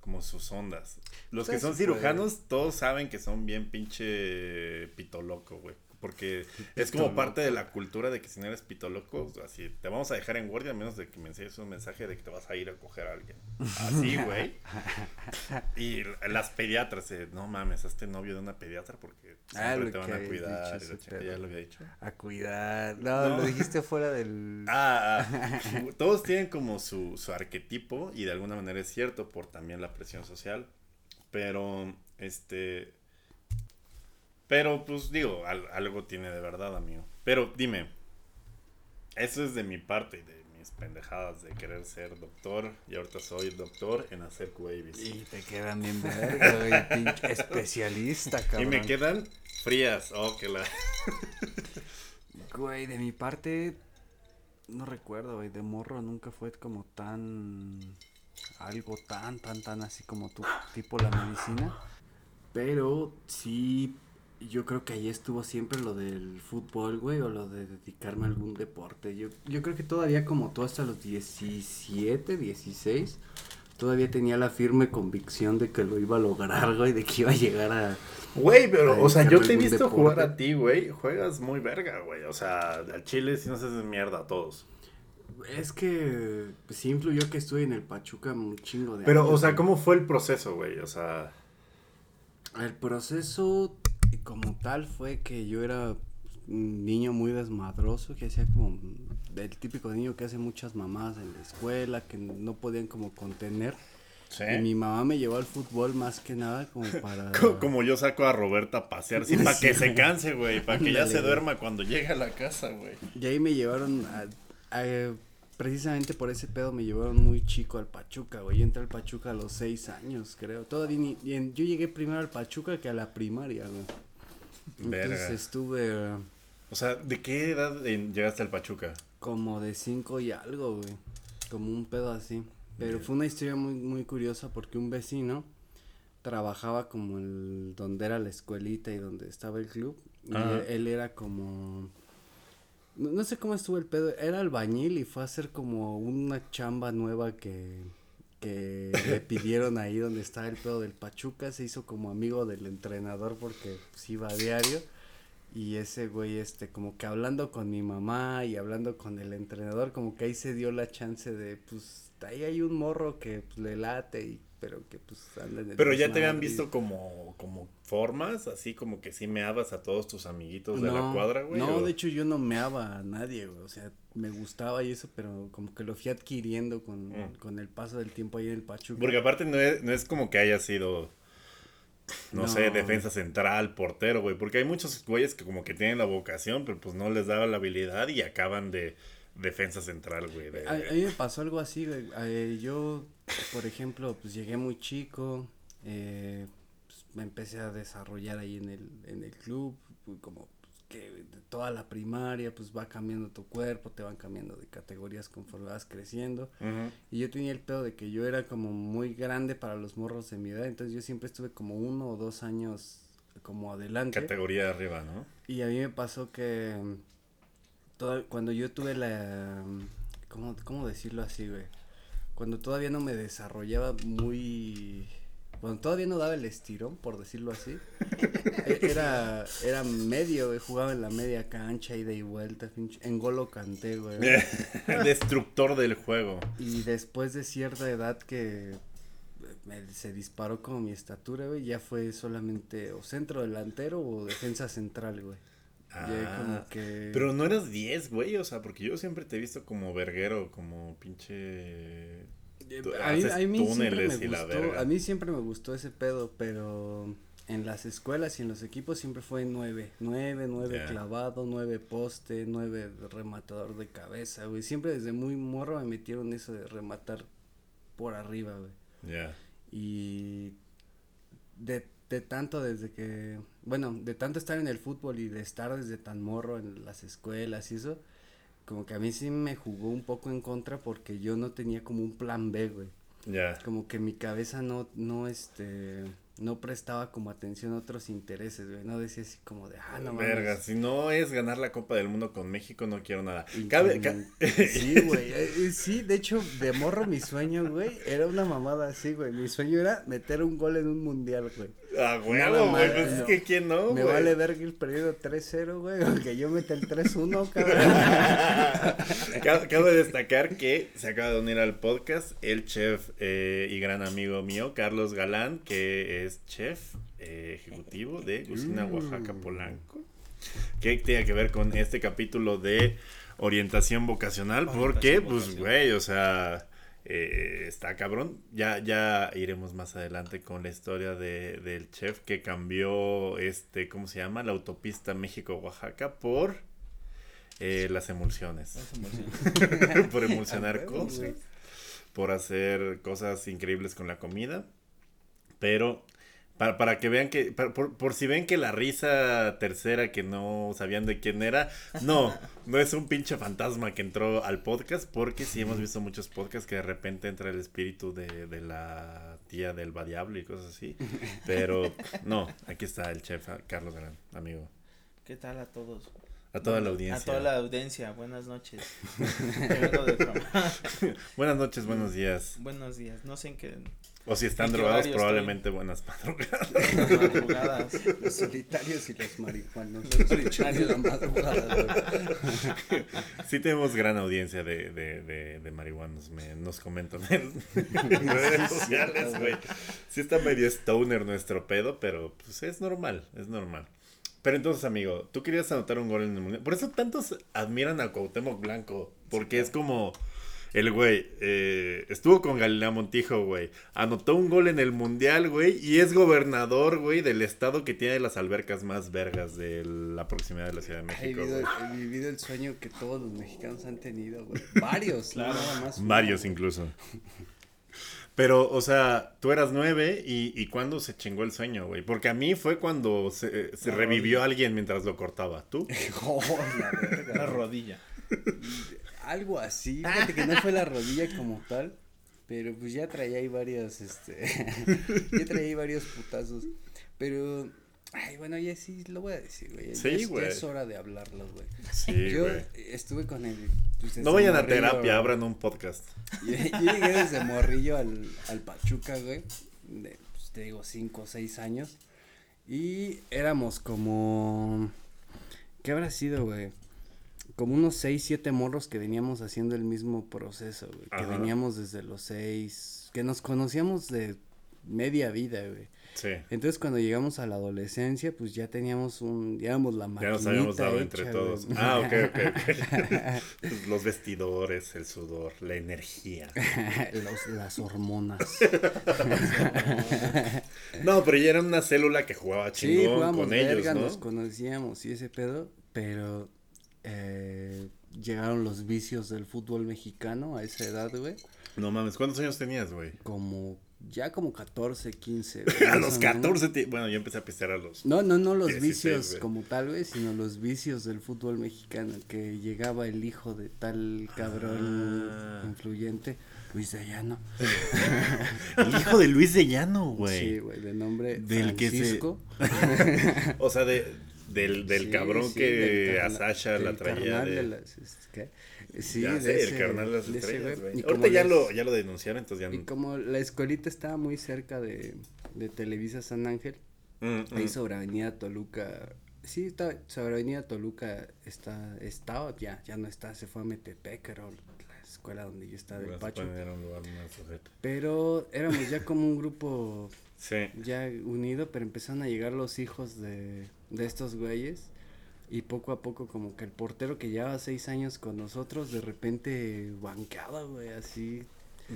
como sus ondas. Los que son puede. cirujanos, todos saben que son bien pinche pito loco, güey. Porque es como parte de la cultura de que si no eres pito loco, así, te vamos a dejar en guardia a menos de que me enseñes un mensaje de que te vas a ir a coger a alguien. Así, güey. Y las pediatras, eh, no mames, hazte novio de una pediatra porque Ah, siempre lo te van a cuidar. dicho, ya lo había dicho. A cuidar. No, No. lo dijiste fuera del. Ah, ah, todos tienen como su, su arquetipo y de alguna manera es cierto por también la presión social. Pero, este... Pero, pues digo, al- algo tiene de verdad, amigo. Pero dime, eso es de mi parte, de mis pendejadas de querer ser doctor. Y ahorita soy doctor en hacer babies. Y te quedan bien verga, pinche especialista, Y cabrón. me quedan frías. Oh, que la... Güey, de mi parte, no recuerdo, güey, de morro nunca fue como tan, algo tan, tan, tan así como tú, tipo la medicina. Pero sí, yo creo que ahí estuvo siempre lo del fútbol, güey, o lo de dedicarme a algún deporte. Yo, yo creo que todavía como tú hasta los 17, 16, todavía tenía la firme convicción de que lo iba a lograr, güey, de que iba a llegar a... Güey, pero, o sea, yo te he visto deporte. jugar a ti, güey. Juegas muy verga, güey. O sea, al chile si no se haces mierda a todos. Es que pues, sí influyó que estuve en el Pachuca un chingo de Pero, años, o sea. ¿cómo fue el proceso, güey? O sea, El proceso como tal fue que yo era un niño muy desmadroso, que hacía como el típico niño que hace muchas mamadas en la escuela, que no podían como contener. sí. Y mi mamá me llevó al fútbol más que nada como para... Co- Como yo saco a Roberta a pasear, sí, para que se canse, güey, para que ya se güey. duerma cuando llegue a la casa, güey. Y ahí me llevaron a, a- precisamente por ese pedo me llevaron muy chico al Pachuca, güey. Yo entré al Pachuca a los seis años, creo. Todavía ni, yo llegué primero al Pachuca que a la primaria, güey. Entonces Verga. estuve O sea, ¿de qué edad en- llegaste al Pachuca? como de cinco y algo, güey. Como un pedo así. Pero fue una historia muy, muy curiosa porque un vecino trabajaba como el donde era la escuelita y donde estaba el club. Y él era como no, no sé cómo estuvo el pedo, era albañil y fue a hacer como una chamba nueva que que le pidieron ahí donde estaba el pedo del Pachuca, se hizo como amigo del entrenador porque pues, iba a diario. Y ese güey este como que hablando con mi mamá y hablando con el entrenador como que ahí se dio la chance de pues ahí hay un morro que pues, le late y pero que pues anda en el Pero ya te habían visto como, como formas, así como que sí meabas a todos tus amiguitos de la cuadra, güey. No, o- de hecho yo no meaba a nadie, güey. O sea, me gustaba y eso, pero como que lo fui adquiriendo con, Mm. con el paso del tiempo ahí en el Pachuca. Porque aparte no es, no es como que haya sido, no, sé, defensa central, portero, güey. Porque hay muchos güeyes que como que tienen la vocación, pero pues no les daba la habilidad y acaban de defensa central, güey. de- A, a mí me pasó algo así, güey. Eh, yo, por ejemplo, pues llegué muy chico, eh, pues, me empecé a desarrollar ahí en el, en el club, como pues, que de toda la primaria, pues va cambiando tu cuerpo, te van cambiando de categorías conforme vas creciendo. Y yo tenía el pedo de que yo era como muy grande para los morros de mi edad, entonces yo siempre estuve como uno o dos años como adelante. Categoría arriba, ¿no? Y a mí me pasó que toda- cuando yo tuve la... ¿cómo, ¿Cómo decirlo así, güey? Cuando todavía no me desarrollaba muy... Cuando todavía no daba el estirón, por decirlo así. era, era medio, güey, jugaba en la media cancha, ida y vuelta, en golo canté, güey. Destructor del juego. Y después de cierta edad que me- se disparó como mi estatura, güey, ya fue solamente o centro delantero o defensa central, güey. Ah, como que... Pero no eras 10, güey, o sea, porque yo siempre te he visto como verguero, como pinche... Eh, a mí, a mí siempre me gustó, a mí siempre me gustó ese pedo, pero en las escuelas y en los equipos siempre fue nueve, nueve, nueve Ya. clavado, nueve poste, nueve rematador de cabeza, güey. Siempre desde muy morro me metieron eso de rematar por arriba, güey. Ya. Y de, de tanto desde que, bueno, de tanto estar en el fútbol y de estar desde tan morro en las escuelas y eso, como que a mí sí me jugó un poco en contra porque yo no tenía como un plan B, güey. Ya. Como que mi cabeza no, no, este, no prestaba como atención a otros intereses, güey. No decía así como de, ah, no mames. Verga, si no es ganar la Copa del Mundo con México, no quiero nada. Cabe, ca- Sí, güey. eh, eh, Sí, de hecho, de morro mi sueño, güey, era una mamada así, güey. Mi sueño era meter un gol en un mundial, güey. Ah, huevo, güey, pues es que quién no, Me vale verga ir perdiendo 3-0, güey, aunque yo meta el 3-1, cabrón. Ca- Cabe destacar que se acaba de unir al podcast el chef eh, y gran amigo mío, Carlos Galán, que es chef eh, ejecutivo de Cocina Mm. Oaxaca Polanco. Que tiene que ver con este capítulo de orientación vocacional, porque, Orientación pues, vocacional. güey, o sea, eh, está cabrón. Ya, ya iremos más adelante con la historia de, del chef que cambió, este, ¿cómo se llama? La autopista México-Oaxaca por eh, las emulsiones. Por emulsionar A huevo, cosas, por hacer cosas increíbles con la comida, pero para, para que vean que, para- por, por si ven que la risa tercera que no sabían de quién era, no, no es un pinche fantasma que entró al podcast, porque sí hemos visto muchos podcasts que de repente entra el espíritu de, de la tía del diablo y cosas así, pero no, aquí está el chef Carlos Gran, amigo, ¿Qué tal a todos? a toda la audiencia. A toda la audiencia, buenas noches. Buenas noches, buenos días. Buenos días, no sé en qué O si están ¿En qué drogados, probablemente buenas madrugadas. madrugadas. Los solitarios y los marihuanos. Los solitarios. de la madrugada, güey. Sí tenemos gran audiencia de, de, de, de marihuanos, me, nos comentan en, en redes sociales, güey. Sí está medio stoner nuestro pedo, pero pues es normal, es normal. Pero entonces, amigo, tú querías anotar un gol en el mundial. Por eso tantos admiran a Cuauhtémoc Blanco, porque es como El güey eh, estuvo con Galilea Montijo, güey. Anotó un gol en el mundial, güey. Y es gobernador, güey, del estado que tiene las albercas más vergas de la proximidad de la Ciudad de He México. vivido, güey. he vivido el sueño que todos los mexicanos han tenido, güey. Varios, Claro. nada más. Varios incluso. Pero, o sea, tú eras nueve y, y ¿cuándo se chingó el sueño, güey? Porque a mí fue cuando se, se La revivió alguien mientras lo cortaba. ¿Tú? Oh, la verga, La rodilla. Algo así. Fíjate que no fue la rodilla como tal. Pero pues ya traía ahí varios, este. ya traía ahí varios putazos. Pero. Ay, bueno, ya sí lo voy a decir, güey. Sí, es- güey. es hora de hablarlo, güey. Sí, Yo güey. estuve con el. pues, No vayan a terapia, abran un podcast. Yo, yo llegué desde morrillo al, al Pachuca, güey. De, pues, te digo, cinco o seis años. Y éramos como. ¿Qué habrá sido, güey? Como unos seis, siete morros que veníamos haciendo el mismo proceso, güey. Que veníamos desde los seis. Que nos conocíamos de media vida, güey. Sí. Entonces cuando llegamos a la adolescencia, pues ya teníamos un, ya éramos la Ya maquinita nos habíamos dado entre todos. Ah, ok, ok, ok. Los vestidores, el sudor, la energía. Los- las hormonas. No, pero ya era una célula que jugaba chingón con verga, ellos, ¿no? nos conocíamos y ese pedo, pero eh, llegaron los vicios del fútbol mexicano a esa edad, güey, No mames, ¿cuántos años tenías, güey? como, ya como 14, 15. A güey, los más o menos. 14, ti- bueno, yo empecé a pistear a los... No, no, no los 16, vicios güey. como tal, güey, sino los vicios del fútbol mexicano, que llegaba el hijo de tal cabrón Ah. influyente, Luis de Llano. El hijo de Luis de Llano, Sí, güey. güey, de nombre Del que se- Francisco. O sea, de, del, del Sí, cabrón sí, que del a Sasha la traía de... las, este, ¿qué? Sí, ya de sé, ese- el carnal de las de estrellas, güey. Ahorita ya lo, ya lo denunciaron, entonces ya Y como la escuelita estaba muy cerca de, de Televisa San Ángel, Mm, ahí mm. sobre Avenida Toluca, sí, está, sobre Avenida Toluca está, estaba, ya, ya no está, se fue a Metepec, era la escuela donde yo estaba del Pacho. poner un lugar más. Pero éramos ya como un grupo Sí. ya unido, pero empezaron a llegar los hijos de, de estos güeyes. Y poco a poco como que el portero que llevaba seis años con nosotros, de repente banqueaba, güey, así.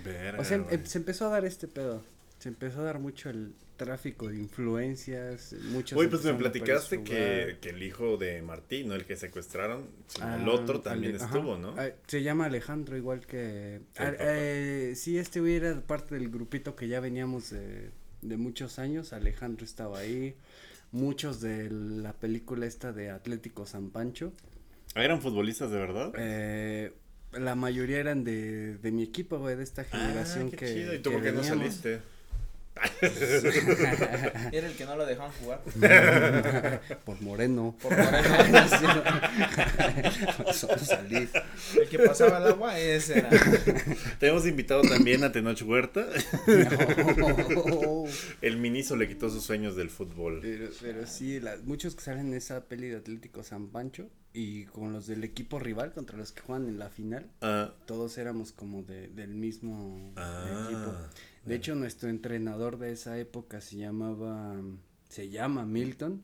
Verga, O sea, em- se empezó a dar este pedo. Se empezó a dar mucho el tráfico de influencias, muchos Oye, pues me platicaste que, que el hijo de Martín, ¿no? El que secuestraron, Ah, el otro también Ale- estuvo, ajá. ¿no? Ah, se llama Alejandro, igual que... Ah, eh, sí, este güey era parte del grupito que ya veníamos de, de muchos años. Alejandro estaba ahí. Muchos de la película esta de Atlético San Pancho. ¿Eran futbolistas de verdad? Eh, la mayoría eran de, de mi equipo, güey, de esta generación ah, qué que... chido. ¿Y tú por qué no saliste? Era el que no lo dejaban jugar. Por Moreno. Por moreno. Solo salí. El que pasaba el agua, ese era. Te hemos invitado también a Tenoch Huerta. No. El Miniso le quitó sus sueños del fútbol. Pero, pero sí, la- muchos que salen en esa peli de Atlético San Pancho y con los del equipo rival contra los que juegan en la final, Ah, todos éramos como de, del mismo Ah, equipo. De hecho, nuestro entrenador de esa época se llamaba, se llama Milton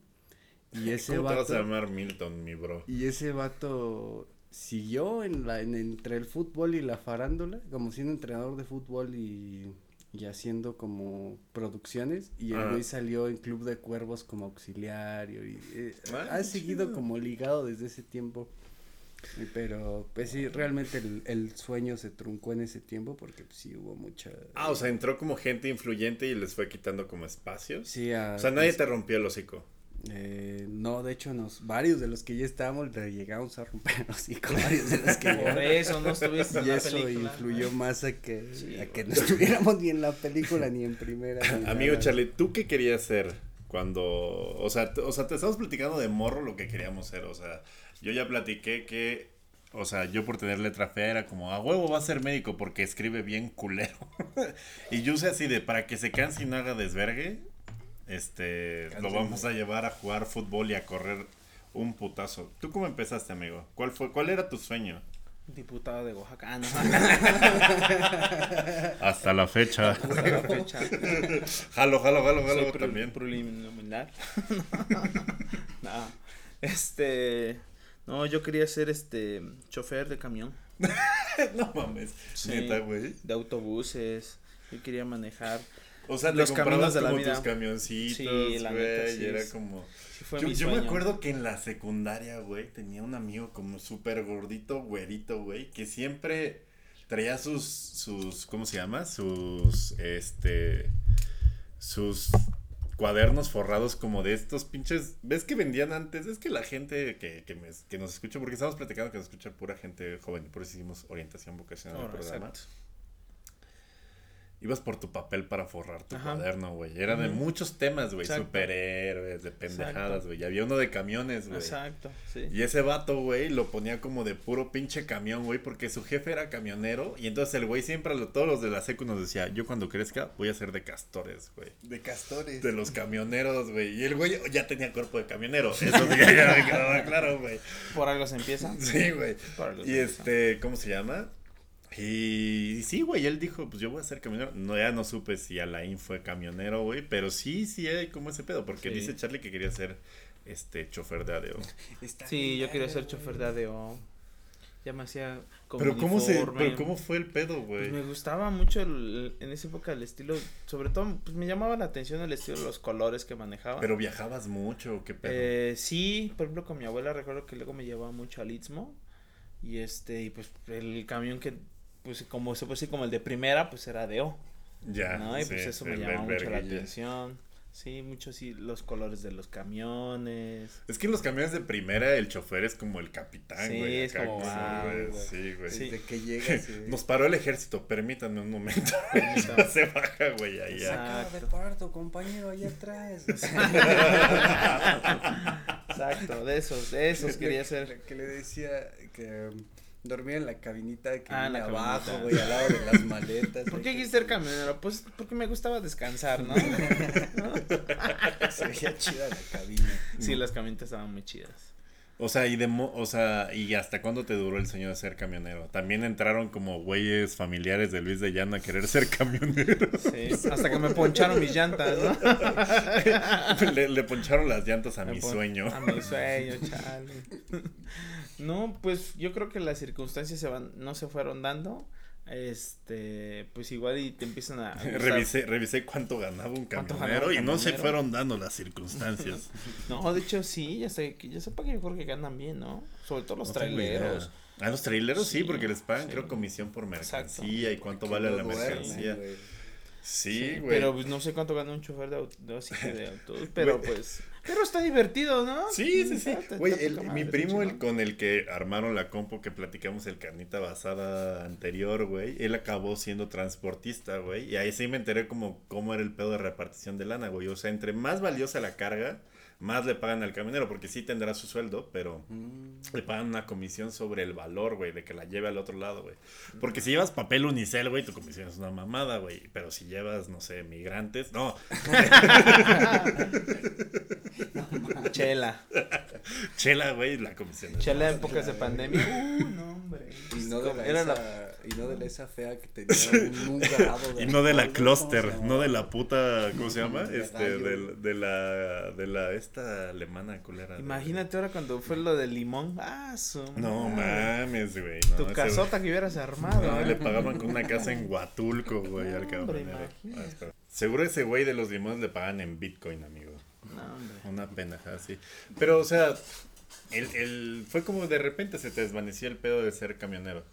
y ese ¿Cómo te vas a vato, llamar Milton, mi bro? y ese vato siguió en la, en, entre el fútbol y la farándula, como siendo entrenador de fútbol y, y haciendo como producciones, y el Ah. güey salió en Club de Cuervos como auxiliario, y eh, Ah, ha seguido como ligado desde ese tiempo. Pero, pues sí, realmente el, el sueño se truncó en ese tiempo porque pues, sí hubo mucha... Ah, o sea, entró como gente influyente y les fue quitando como espacios. Sí, a- O sea, nadie pues, te rompió el hocico. eh, no, de hecho, nos, varios de los que ya estábamos le llegamos a romper los hocico, varios de los que Por llegaron. eso no estuviste en Y eso película. influyó más a que, Sí, a que no estuviéramos ni en la película ni en primera. ni Amigo nada. Charlie, ¿tú qué querías ser cuando, o sea, o sea, te estamos platicando de morro lo que queríamos ser, o sea, yo ya platiqué que, o sea, yo por tener letra fea era como, a huevo va a ser médico porque escribe bien culero. y yo sé así de, para que se canse y no haga desvergue, este, lo vamos a llevar a jugar fútbol y a correr un putazo. ¿Tú cómo empezaste, amigo? ¿Cuál fue, cuál era tu sueño? Diputado de Oaxaca. Ah, no. Hasta la fecha. Hasta la fecha. jalo, jalo, jalo, Soy jalo pre- también. preliminar. no. Este. No, yo quería ser este chofer de camión. no mames. Sí. Neta, güey. de autobuses. Yo quería manejar. O sea, Los caminos de la como vida. tus camioncitos, Sí, la güey, neta, sí y era como... Sí fue Yo, mi yo me acuerdo que en la secundaria, güey, tenía un amigo como súper gordito, güerito, güey, que siempre traía sus, sus, ¿cómo se llama? Sus, este, sus cuadernos forrados como de estos pinches, ¿ves que vendían antes? Es que la gente que, que, me- que nos escucha, porque estamos platicando que nos escucha pura gente joven, por eso hicimos orientación vocacional al programa. exacto. Ibas por tu papel para forrar tu Ajá. cuaderno, güey. Era de muchos temas, güey. Superhéroes, de pendejadas, güey. Y había uno de camiones, güey. Exacto, sí. Y ese vato, güey, lo ponía como de puro pinche camión, güey, porque su jefe era camionero. Y entonces el güey siempre, a todos los de la secu nos decía, yo cuando crezca voy a ser de castores, güey. De castores. De los camioneros, güey. Y el güey ya tenía cuerpo de camionero. Eso sí, ya me quedaba claro, güey. Por algo se empieza. Sí, güey. Por algo se Y empieza. este, ¿cómo se llama? Y sí, güey, él dijo, pues yo voy a ser camionero. No, ya no supe si Alain fue camionero, güey, pero sí, sí hay como ese pedo, porque Sí. dice Charlie que quería ser este chofer de ADO. Está Sí, yo quería ser chofer güey. de ADO. Ya me hacía como Pero cómo se, uniforme. pero cómo fue el pedo, güey. Pues me gustaba mucho el- en esa época el estilo, sobre todo, pues me llamaba la atención el estilo de los colores que manejaba. Pero viajabas mucho, qué pedo. Eh, sí, por ejemplo, con mi abuela recuerdo que luego me llevaba mucho al Istmo. Y este, y pues el camión que, pues como se puede decir, como el de primera, pues era de O. ya. ¿no? Y pues sí, eso me llamaba mucho la atención. Sí, mucho sí, los colores de los camiones. Es que en los camiones de primera el chofer es como el capitán, Sí, güey. es acá, como, sí, wow, güey, güey. Sí, güey. Sí. Desde que llegas. eh, Nos paró el ejército, permítanme un momento. Se baja, güey, ahí ya. Saca de parto, compañero, allá atrás. Exacto, de esos, de esos quería ser. Que le decía que um, dormía en la cabinita que Ah, la abajo, güey, al lado de las maletas. ¿Por qué quise ser camionero? Pues porque me gustaba descansar, ¿no? que Se veía chida la cabina. Sí, las camionetas estaban muy chidas. O sea, y de mo- o sea, ¿y hasta cuándo te duró el sueño de ser camionero? También entraron como güeyes familiares de Luis de Llano a querer ser camioneros. Sí, hasta que me poncharon mis llantas, ¿no? le, le poncharon las llantas a Me mi sueño. A mi sueño, chale. No, pues yo creo que las circunstancias se van, no se fueron dando. Este, pues igual y te empiezan a. revisé, revisé cuánto ganaba un ¿Cuánto camionero y no se fueron dando las circunstancias. No, de hecho sí, ya sé, que- ya sepa que yo creo que ganan bien, ¿no? Sobre todo los No traileros. A los traileros sí, Sí, porque les pagan sí. creo comisión por Exacto. mercancía y cuánto vale no la mercancía. Sí, güey. Pero pues no sé cuánto gana un chofer de, auto, de, autobús, pero pues. Pero está divertido, ¿no? Sí, sí, sí. Está- está Güey, mi primo, el con el que armaron la compo que platicamos el carnita basada anterior, güey, él acabó siendo transportista, güey. Y ahí sí me enteré como cómo era el pedo de repartición de lana, güey. O sea, entre más valiosa la carga, más le pagan al camionero, porque sí tendrá su sueldo, pero Mm. le pagan una comisión sobre el valor, güey, de que la lleve al otro lado, güey. Porque si llevas papel unicel, güey, tu comisión es una mamada, güey. Pero si llevas, no sé, migrantes, no. Chela. Chela, güey, la comisión Chela en épocas de pandemia. Uh, no, hombre. Y no de la, Era la- y no de la esa fea que tenía un, un grado de Y no de la alcohol, ¿cómo se cluster, no de la puta, ¿cómo se llama? De Este, de, la, de la, esta alemana culera. Imagínate ahora cuando fue lo del limón. Ah, su No madre. mames, güey. No, Tu ese- casota que hubieras armado. No, ¿eh? le pagaban con una casa en Huatulco, güey, al imagínate. Ah. Seguro ese güey de los limones le pagan en Bitcoin, amigo. No, hombre. Una pendejada así. Pero, o sea, el, el, fue como de repente se te desvaneció el pedo de ser camionero.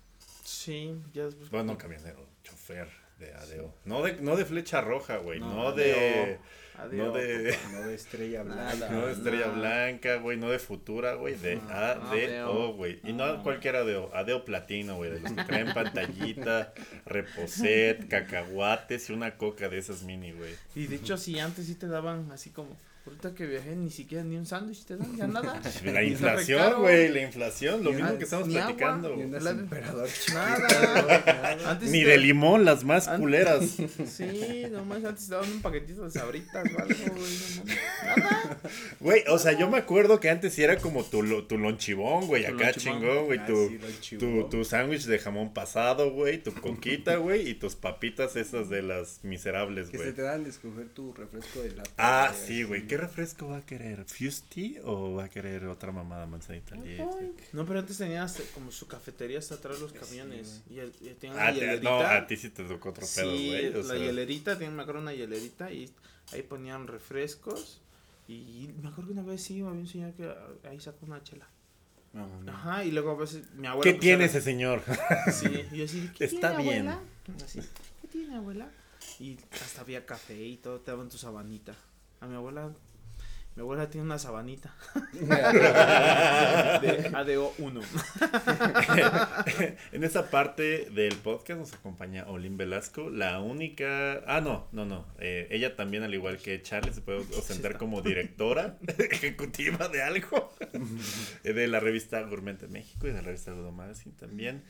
Sí, ya después. Bueno, no camionero, chofer de ADO. No de, no de flecha roja, güey. No, No, de. Adiós. No de. No de estrella blanca. No de estrella blanca, güey, no de futura, güey, de No, ADO, güey. Y no No. cualquier ADO, ADO platino, güey, de los que traen pantallita, reposet, cacahuates y una coca de esas mini, güey. Y de hecho, sí, antes sí te daban así como. Ahorita que viajé, ni siquiera ni un sándwich te dan, ya nada. La inflación, güey, la inflación, lo Ni mismo que estamos ni agua, platicando. Unas La- emperador Nada. Antes Ni te- de limón, las más culeras. Sí, nomás antes te daban un paquetito de sabritas o algo, güey. Nada. Güey, o sea, yo me acuerdo que antes sí era como tu, lo- tu lonchibón, güey, Tu acá lonchibón. chingón, güey, Ah, tu, tu, tu sándwich de jamón pasado, güey, tu coquita, güey, y tus papitas esas de las miserables, Que güey. se te dan de escoger tu refresco de lata. Ah, sí, güey. ¿Qué refresco va a querer? ¿Fusty o va a querer otra mamada manzanita eléctrica? No, pero antes tenía hasta como su cafetería hasta atrás de los camiones. y, el- y tenía una Ah, te- hielerita. no, a ti sí te tocó otro pedo, Sí, güey. o la sea, hielerita, tenía, me acuerdo una hielerita y ahí ponían refrescos. Y me acuerdo que una vez sí, había un señor que ah, ahí sacó una chela. No, no. Ajá, y luego a veces mi abuela. ¿Qué pues, tiene era- ese señor? Sí, y yo así, ¿qué Está tiene, bien. abuela? Así, ¿qué tiene, abuela? Y hasta había café y todo, te daban tu sabanita. A mi abuela, mi abuela tiene una sabanita. de ADO 1. en esa parte del podcast nos acompaña Olin Velasco, la única... Ah, no, no, no. eh, ella también, al igual que Charlie, se puede ostentar como directora ejecutiva de algo. eh, de la revista Gourmet de México y de la revista Ludo Magazine también.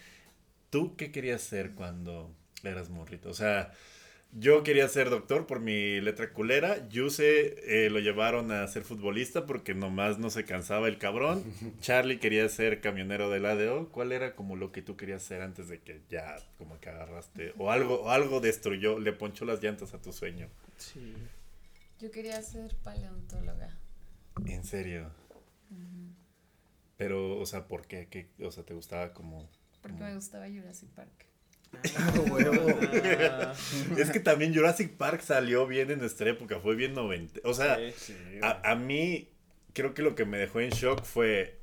¿Tú qué querías ser cuando eras morrito? O sea... Yo quería ser doctor por mi letra culera. Yuse eh, lo llevaron a ser futbolista porque nomás no se cansaba el cabrón. Charlie quería ser camionero del ADO. ¿Cuál era como lo que tú querías ser antes de que ya como que agarraste? O algo, o algo destruyó, le ponchó las llantas a tu sueño. Sí. Yo quería ser paleontóloga. En serio. Pero, o sea, ¿por qué? ¿Qué- o sea, ¿te gustaba como...? Porque como- me gustaba Jurassic Park. Ah, huevo. Ah, Es que también Jurassic Park salió bien en nuestra época, fue bien 90. O sea, sí. A, a mí, creo que lo que me dejó en shock fue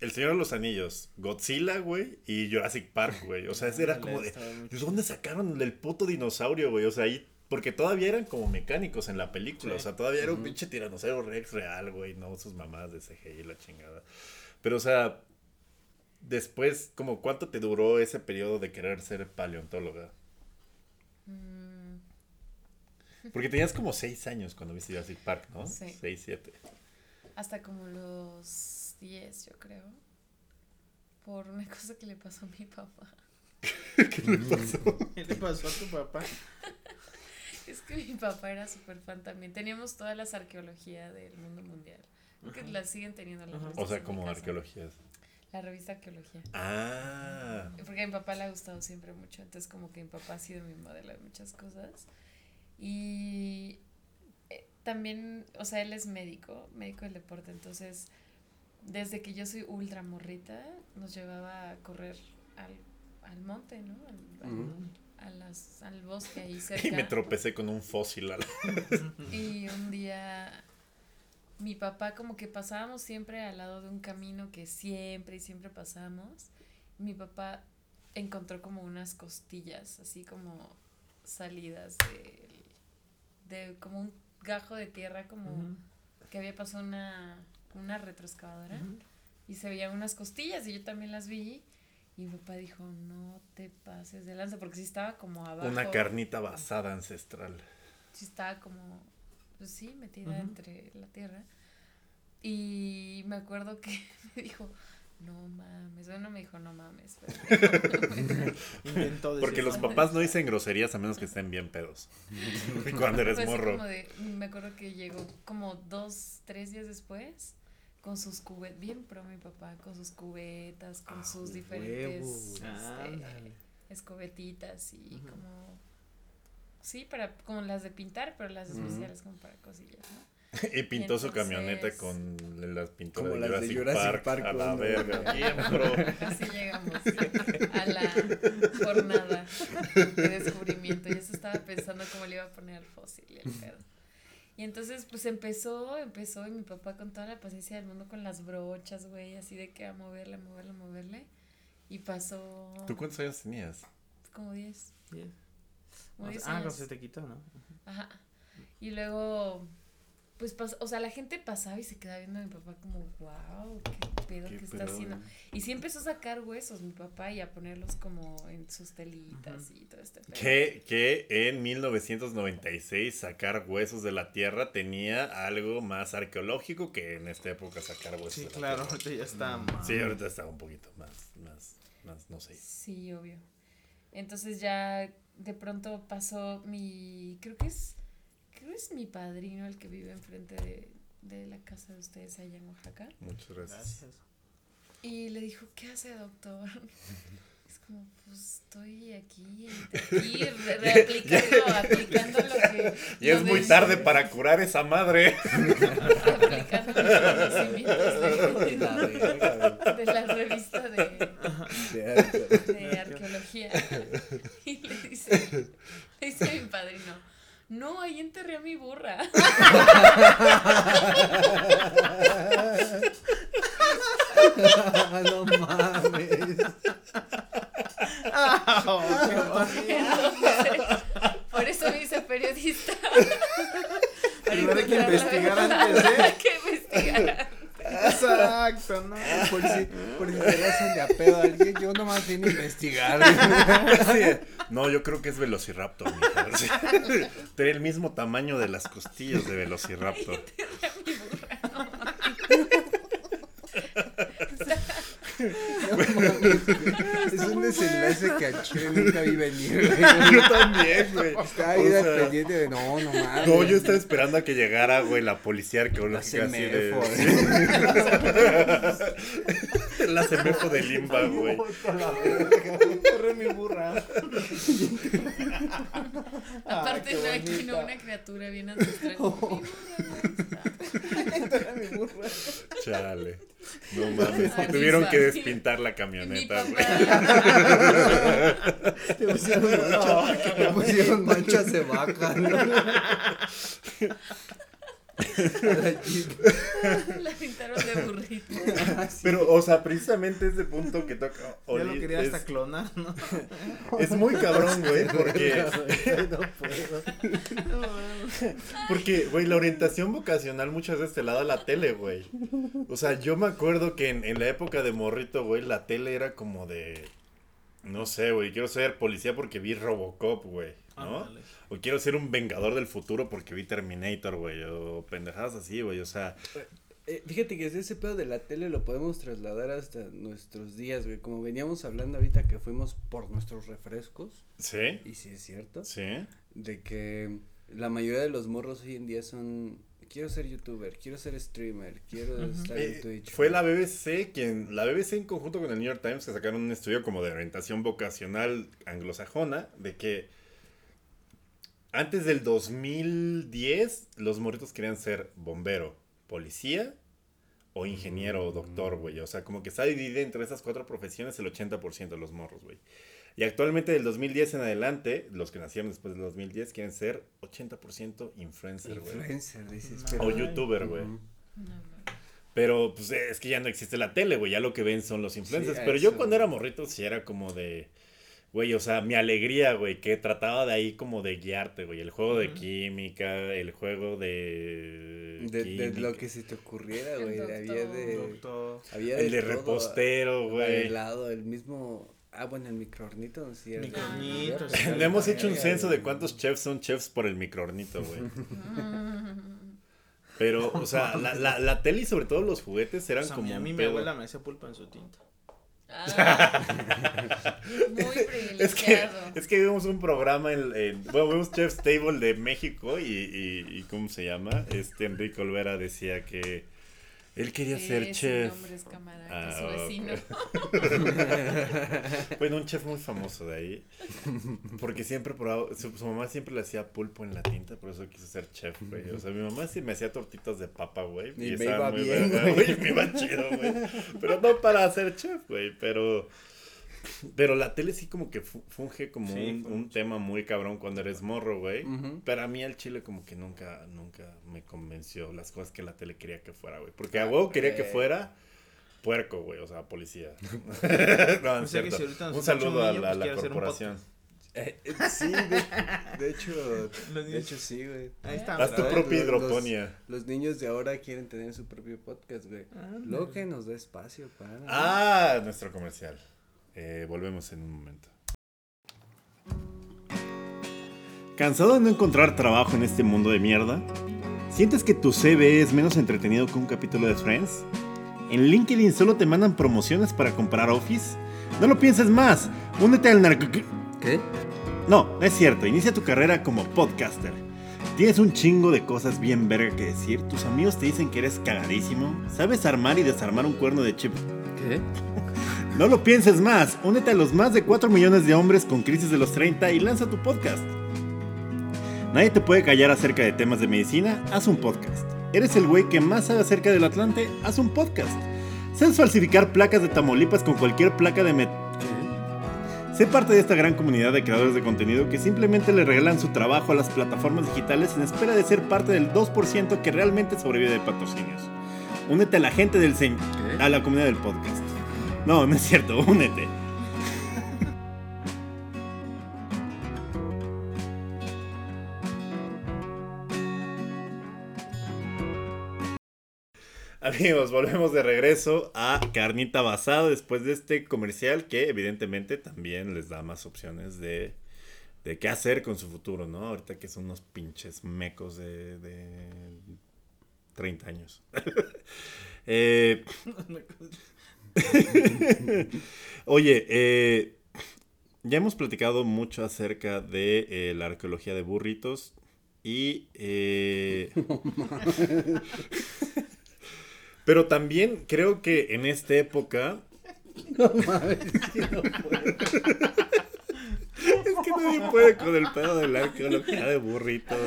El Señor de los Anillos, Godzilla, güey, y Jurassic Park, güey. O sea, ese era como de, ¿de dónde sacaron el puto dinosaurio, güey? O sea, ahí, porque todavía eran como mecánicos en la película, Sí. o sea, todavía era un Ujú. pinche tiranosaurio rex real, güey, no sus mamás de CGI y la chingada. Pero, o sea, después, como, ¿cuánto te duró ese periodo de querer ser paleontóloga? Mm, Porque tenías como seis años cuando viste Jurassic Park, ¿no? Sí. Seis, siete. hasta como los 10, yo creo. Por una cosa que le pasó a mi papá. ¿Qué le pasó? ¿Qué le pasó a tu papá? Es que mi papá era súper fan también. Teníamos todas las arqueología del mundo mundial. Creo que las siguen teniendo las O sea, como casa. arqueologías. La revista Arqueología. Ah. Porque a mi papá le ha gustado siempre mucho. Entonces, como que mi papá ha sido mi modelo de muchas cosas. Y eh, también, o sea, él es médico, médico del deporte. Entonces, desde que yo soy ultra morrita, nos llevaba a correr al, al monte, ¿no? Al, al- Ujú. a las, al bosque ahí cerca. Y me tropecé con un fósil. a la- Y un día mi papá como que pasábamos siempre al lado de un camino que siempre y siempre pasamos. Mi papá encontró como unas costillas, así como salidas de, de como un gajo de tierra, como que había pasado una, una retroexcavadora y se veían unas costillas y yo también las vi. Y mi papá dijo, no te pases de lanza, porque sí estaba como abajo. Una carnita basada ancestral. sí estaba como, pues sí, metida Ujú. entre la tierra. Y me acuerdo que me dijo, no mames, bueno, me dijo, no mames. Inventó Porque los "No, papás no dicen groserías a menos que estén bien pedos. Cuando eres fue así morro. como de- me acuerdo que llegó como dos, tres días después con sus cubetas, bien pro mi papá, con sus cubetas, con Ah, sus diferentes este, escobetitas y Ujú. como... Sí, para, como las de pintar, pero las especiales como para cosillas, ¿no? Y pintó su entonces- camioneta con las pinturas Como de las de Jurassic, Park, Park a la verga. Bien, bro. Así llegamos a la jornada de descubrimiento. Y eso estaba pensando cómo le iba a poner al fósil y el pedo. Y entonces, pues empezó, empezó, y mi papá con toda la paciencia del mundo con las brochas, güey, así de que a moverle, a moverle, a moverle. Y pasó ¿Tú cuántos años tenías? como 10. Yes. Como 10 Ah, cuando se te quitó, ¿no? Ajá. Y luego, pues, pas- o sea, la gente pasaba y se quedaba viendo a mi papá como, wow, qué pedo Qué que está pedo, haciendo. Y sí empezó a sacar huesos mi papá y a ponerlos como en sus telitas y todo este pedo. Que, que en 1996 sacar huesos de la tierra tenía algo más arqueológico que en esta época sacar huesos Sí, de la claro, ahorita ya está. Mm. Sí, ahorita está un poquito más, más, más, no sé. Sí, obvio. Entonces ya de pronto pasó mi, creo que es, creo que es mi padrino el que vive enfrente de, de la casa de ustedes allá en Oaxaca. Muchas gracias. Gracias. Y le dijo, ¿qué hace doctor? Es como, pues estoy aquí, aquí, re- reaplicando, aplicando lo que. Y es muy tarde para curar esa madre. Aplicando los conocimientos de, La güey. de la revista de, De de arqueología. Dice, mi padrino, no, ahí enterré a mi burra. no mames. Entonces, por eso me hice periodista. Primero hay que investigar antes, ¿eh? Hay que investigar. Exacto, ¿no? Por si, por si te hacen de a pedo a alguien, yo nomás vine a investigar. No, yo creo que es Velociraptor, mija. Sí. Tiene el mismo tamaño de las costillas de Velociraptor a mi burra. No, mames. Es un desenlace que chile nunca vi venir, güey. Yo también, güey. Estaba ahí sea, pendiente de no, no mames. No, yo estaba esperando a que llegara, güey, la policía La arqueológica así de... La semefo de Limba, güey. Enterré mi burra. Aparte, no, aquí no una criatura bien ancestral. como mi burra. Chale. No mames. Ay, Tuvieron que despintar la Mi camioneta, güey. Le pusieron, mancha- manchas de vaca, ¿no? A la Jeep. La pintaron de burrito. Pero, o sea, precisamente ese punto que toca Ya Oli lo quería hasta es, clonar, ¿no? es muy cabrón, güey, porque, No puedo. porque, güey, la orientación vocacional muchas veces te la da la tele, güey. O sea, yo me acuerdo que en, en la época de morrito, güey, la tele era como de, no sé, güey, quiero ser policía porque vi Robocop, güey, ¿no? Ándale. O quiero ser un vengador del futuro porque vi Terminator, güey, o pendejadas así, güey, o sea, Eh, fíjate que ese pedo de la tele lo podemos trasladar hasta nuestros días, güey. Como veníamos hablando ahorita que fuimos por nuestros refrescos, ¿sí? y sí es cierto, ¿Sí? de que la mayoría de los morros hoy en día son, quiero ser youtuber, quiero ser streamer, quiero estar Eh, en Twitch. fue la BBC quien, la BBC en conjunto con el New York Times que sacaron un estudio como de orientación vocacional anglosajona de que antes del 2010 los morritos querían ser bombero, policía o ingeniero o doctor, güey. O sea, como que está dividida entre esas cuatro profesiones el 80% de los morros, güey. Y actualmente del 2010 en adelante, los que nacieron después del 2010 quieren ser 80% influencer, güey. Influencer, dices. No. O youtuber, güey. Ujú. No, no. Pero pues es que ya no existe la tele, güey. Ya lo que ven son los influencers. Sí, Pero yo cuando era morrito sí era como de. Güey, o sea, mi alegría, güey, que trataba de ahí como de guiarte, güey. El juego de química, el juego de. De, de lo que se te ocurriera, El güey. Había de. Doctor. Había El de todo, repostero, El güey. helado, el mismo. Ah, bueno, el microornito, no era. Microornito, sí. Le hemos hecho un censo de cuántos chefs son chefs por el microornito, güey. Pero, o sea, la, la, la tele y sobre todo los juguetes eran O sea, como. a un mí mi pedo. abuela me hacía pulpa en su tinta. Ah, muy Es que, privilegiado. es que vimos un programa en, en- bueno, vimos Chef's Table de México y, y, y ¿cómo se llama? Este Enrique Olvera decía que él quería ser chef. Nombre es camarada, Ah, su vecino. Bueno, un chef muy famoso de ahí. Porque siempre probaba, su, su mamá siempre le hacía pulpo en la tinta, por eso quiso ser chef, güey. O sea, mi mamá sí me hacía tortitas de papa, güey. Y me estaban iba muy bien, güey. Me iba chido, güey. Pero no para ser chef, güey. Pero, pero la tele sí como que fu- funge como Sí, un, funge. un tema muy cabrón cuando eres morro, güey. Pero a mí el chile como que nunca, nunca me convenció las cosas que la tele quería que fuera, güey. Porque a huevo quería que fuera puerco, güey, o sea, policía. no, no es cierto. si Un saludo a niño, la, pues la corporación. Eh, eh, sí, de, de hecho. Los De hecho, sí, güey. Ahí está. Haz tu propia Los- hidroponía. Los niños de ahora quieren tener su propio podcast, güey. Ándale. Luego que nos da espacio para. Ah, nuestro comercial. Eh, volvemos en un momento. ¿Cansado de no encontrar trabajo en este mundo de mierda? ¿Sientes que tu CV es menos entretenido que un capítulo de Friends? ¿En LinkedIn solo te mandan promociones para comprar Office? No lo pienses más. Únete al narco... ¿Qué? No, no es cierto. Inicia tu carrera como podcaster. Tienes un chingo de cosas bien verga que decir. Tus amigos te dicen que eres cagadísimo. Sabes armar y desarmar un cuerno de chip. ¿Qué? No lo pienses más, únete a los más de 4 millones de hombres con crisis de los 30 y lanza tu podcast. Nadie te puede callar acerca de temas de medicina, haz un podcast. ¿Eres el güey que más sabe acerca del Atlante? Haz un podcast. ¿Sabes falsificar placas de Tamaulipas con cualquier placa de met... Sé parte de esta gran comunidad de creadores de contenido que simplemente le regalan su trabajo a las plataformas digitales en espera de ser parte del 2% que realmente sobrevive de patrocinios. Únete a la gente del señ... a la comunidad del podcast. No, no es cierto, únete. Amigos, volvemos de regreso a Carnita Basada después de este comercial que evidentemente también les da más opciones de, de qué hacer con su futuro, ¿no? Ahorita que son unos pinches mecos de, de 30 años. eh, Oye, eh, ya hemos platicado mucho acerca de eh, la arqueología de burritos y... Eh, pero también creo que en esta época... No mames, es que no puedo. Es que nadie puede con el pedo de la arqueología de burritos.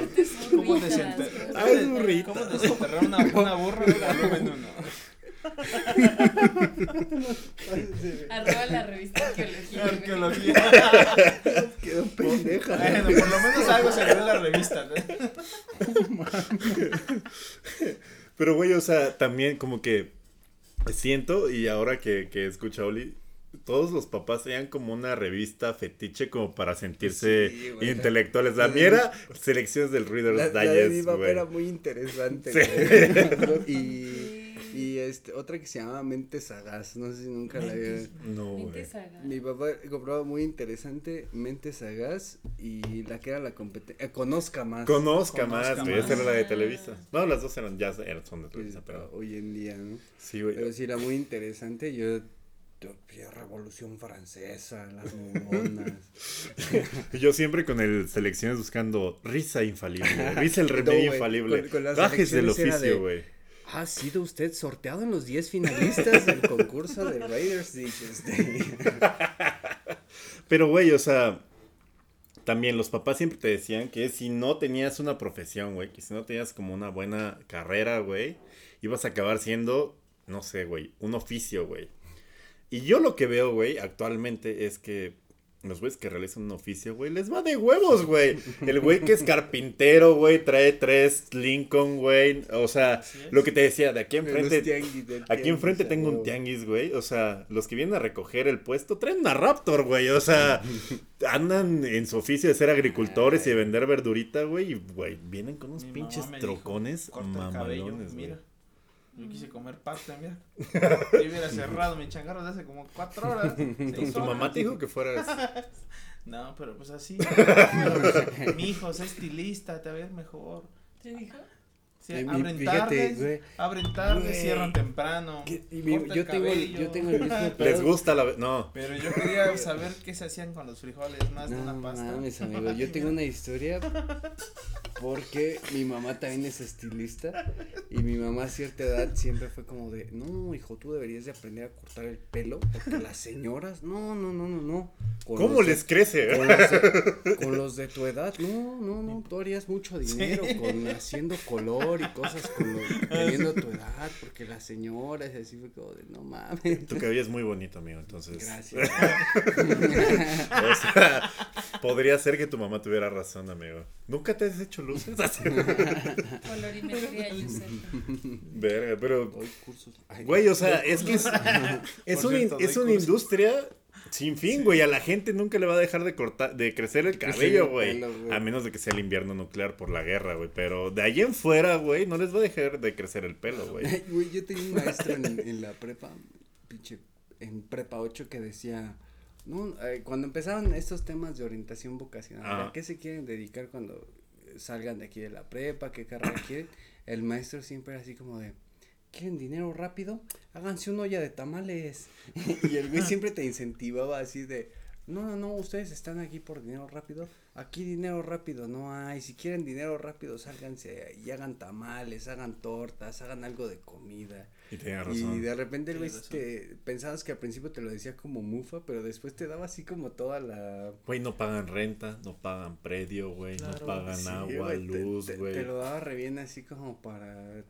¿Cómo Burritas, desenter- burritas. Ah, es burrito. ¿Cómo desenterrar una, una burra? Volumen uno. Arroba la revista Arqueología. Arqueología. Quedó pendeja. Bueno, por lo menos algo se ve en la revista. ¿no? Pero, güey, o sea, también como que siento, y ahora que, que escucho a Oli, todos los papás tenían como una revista fetiche como para sentirse Sí, güey. intelectuales. La mía era selecciones del Reader's La, la de mi Digest, papá güey. era muy interesante. Sí. güey. Y, y este, otra que se llamaba Mente Sagaz. No sé si nunca la vieron. No, güey. Mente saga. Mi papá compraba muy interesante Mente Sagaz y la que era la competencia. conozca más. Conozca Conozca más, güey. Esa era la de Televisa. No, las dos eran, ya eran, son de Televisa, pero. Hoy en día, ¿no? Sí, güey. Pero sí era muy interesante. Yo. Revolución Francesa, las momonas. Yo siempre con el selecciones buscando risa infalible. Risa el remedio No, infalible. con- con las Gajes del oficio, de- güey. Ha sido usted sorteado en los 10 finalistas del concurso de Raiders Digest. Pero, güey, o sea, también los papás siempre te decían que si no tenías una profesión, güey, que si no tenías como una buena carrera, güey, ibas a acabar siendo, no sé, güey, un oficio, güey. Y yo lo que veo, güey, actualmente es que los güeyes que realizan un oficio, güey, les va de huevos, güey. El güey que es carpintero, güey, trae tres Lincoln, güey. O sea, lo que te decía, de aquí enfrente tianguis, Aquí enfrente tengo un tianguis, güey. O sea, los que vienen a recoger el puesto traen una Raptor, güey. O sea, andan en su oficio de ser agricultores y de vender verdurita, güey. Y, güey, vienen con unos pinches trocones "Corta el cabello, mamalones, güey. Mira. Yo quise comer pasta, mira. Y hubiera cerrado mi changarro de hace como cuatro horas. seis Tu mamá te dijo que fueras. No, pero pues así. mi hijo es estilista, te ves mejor. ¿Te dijo? Sí, Eh, mi- abren fíjate, tarde, güey. abren tarde, cierran temprano. ¿Qué? Y mi- corta el yo tengo el- yo tengo el mismo Les gusta la. No. Pero yo quería saber qué se hacían con los frijoles más de No una pasta. mames, amigo. Yo tengo una historia porque mi mamá también es estilista y mi mamá a cierta edad siempre fue como de, no, hijo, tú deberías de aprender a cortar el pelo porque las señoras, no, no, no, no, no. Con ¿Cómo los de- les crece? con los, de, con los de tu edad, no, no, no, tú harías mucho dinero con haciendo color y cosas con lo, teniendo tu edad, porque las señoras y así fue como de, no mames. Tu cabello es muy bonito, amigo. Entonces. Gracias. O sea, podría ser que tu mamá tuviera razón, amigo. ¿Nunca te has hecho luces? Colorimetría. Verga, pero. Doy cursos. Ay, Güey, o sea, es que es, cierto, es una cursos. industria sin fin, güey. A la gente nunca le va a dejar de cortar, de crecer el cabello, el güey. A menos de que sea el invierno nuclear por la guerra, güey. Pero de ahí en fuera, güey, no les va a dejar de crecer el pelo, güey. Güey, yo tenía un maestro en, en la prepa, pinche, en prepa 8 que decía, no, eh, cuando empezaban estos temas de orientación vocacional. ¿a qué se quieren dedicar cuando salgan de aquí de la prepa? ¿Qué carrera quieren? El maestro siempre era así como de, ¿quieren dinero rápido? Háganse una olla de tamales. y el güey siempre te incentivaba así de, no, no, no, ustedes están aquí por dinero rápido. Aquí dinero rápido no hay. Si quieren dinero rápido, sálganse y hagan tamales, hagan tortas, hagan algo de comida. Y tenía Y razón. de repente el güey te pensabas que al principio te lo decía como mufa, pero después te daba así como toda la Güey, no pagan renta, no pagan predio, güey, no pagan Sí, agua, güey, te- luz, te, güey. te lo daba re bien así como para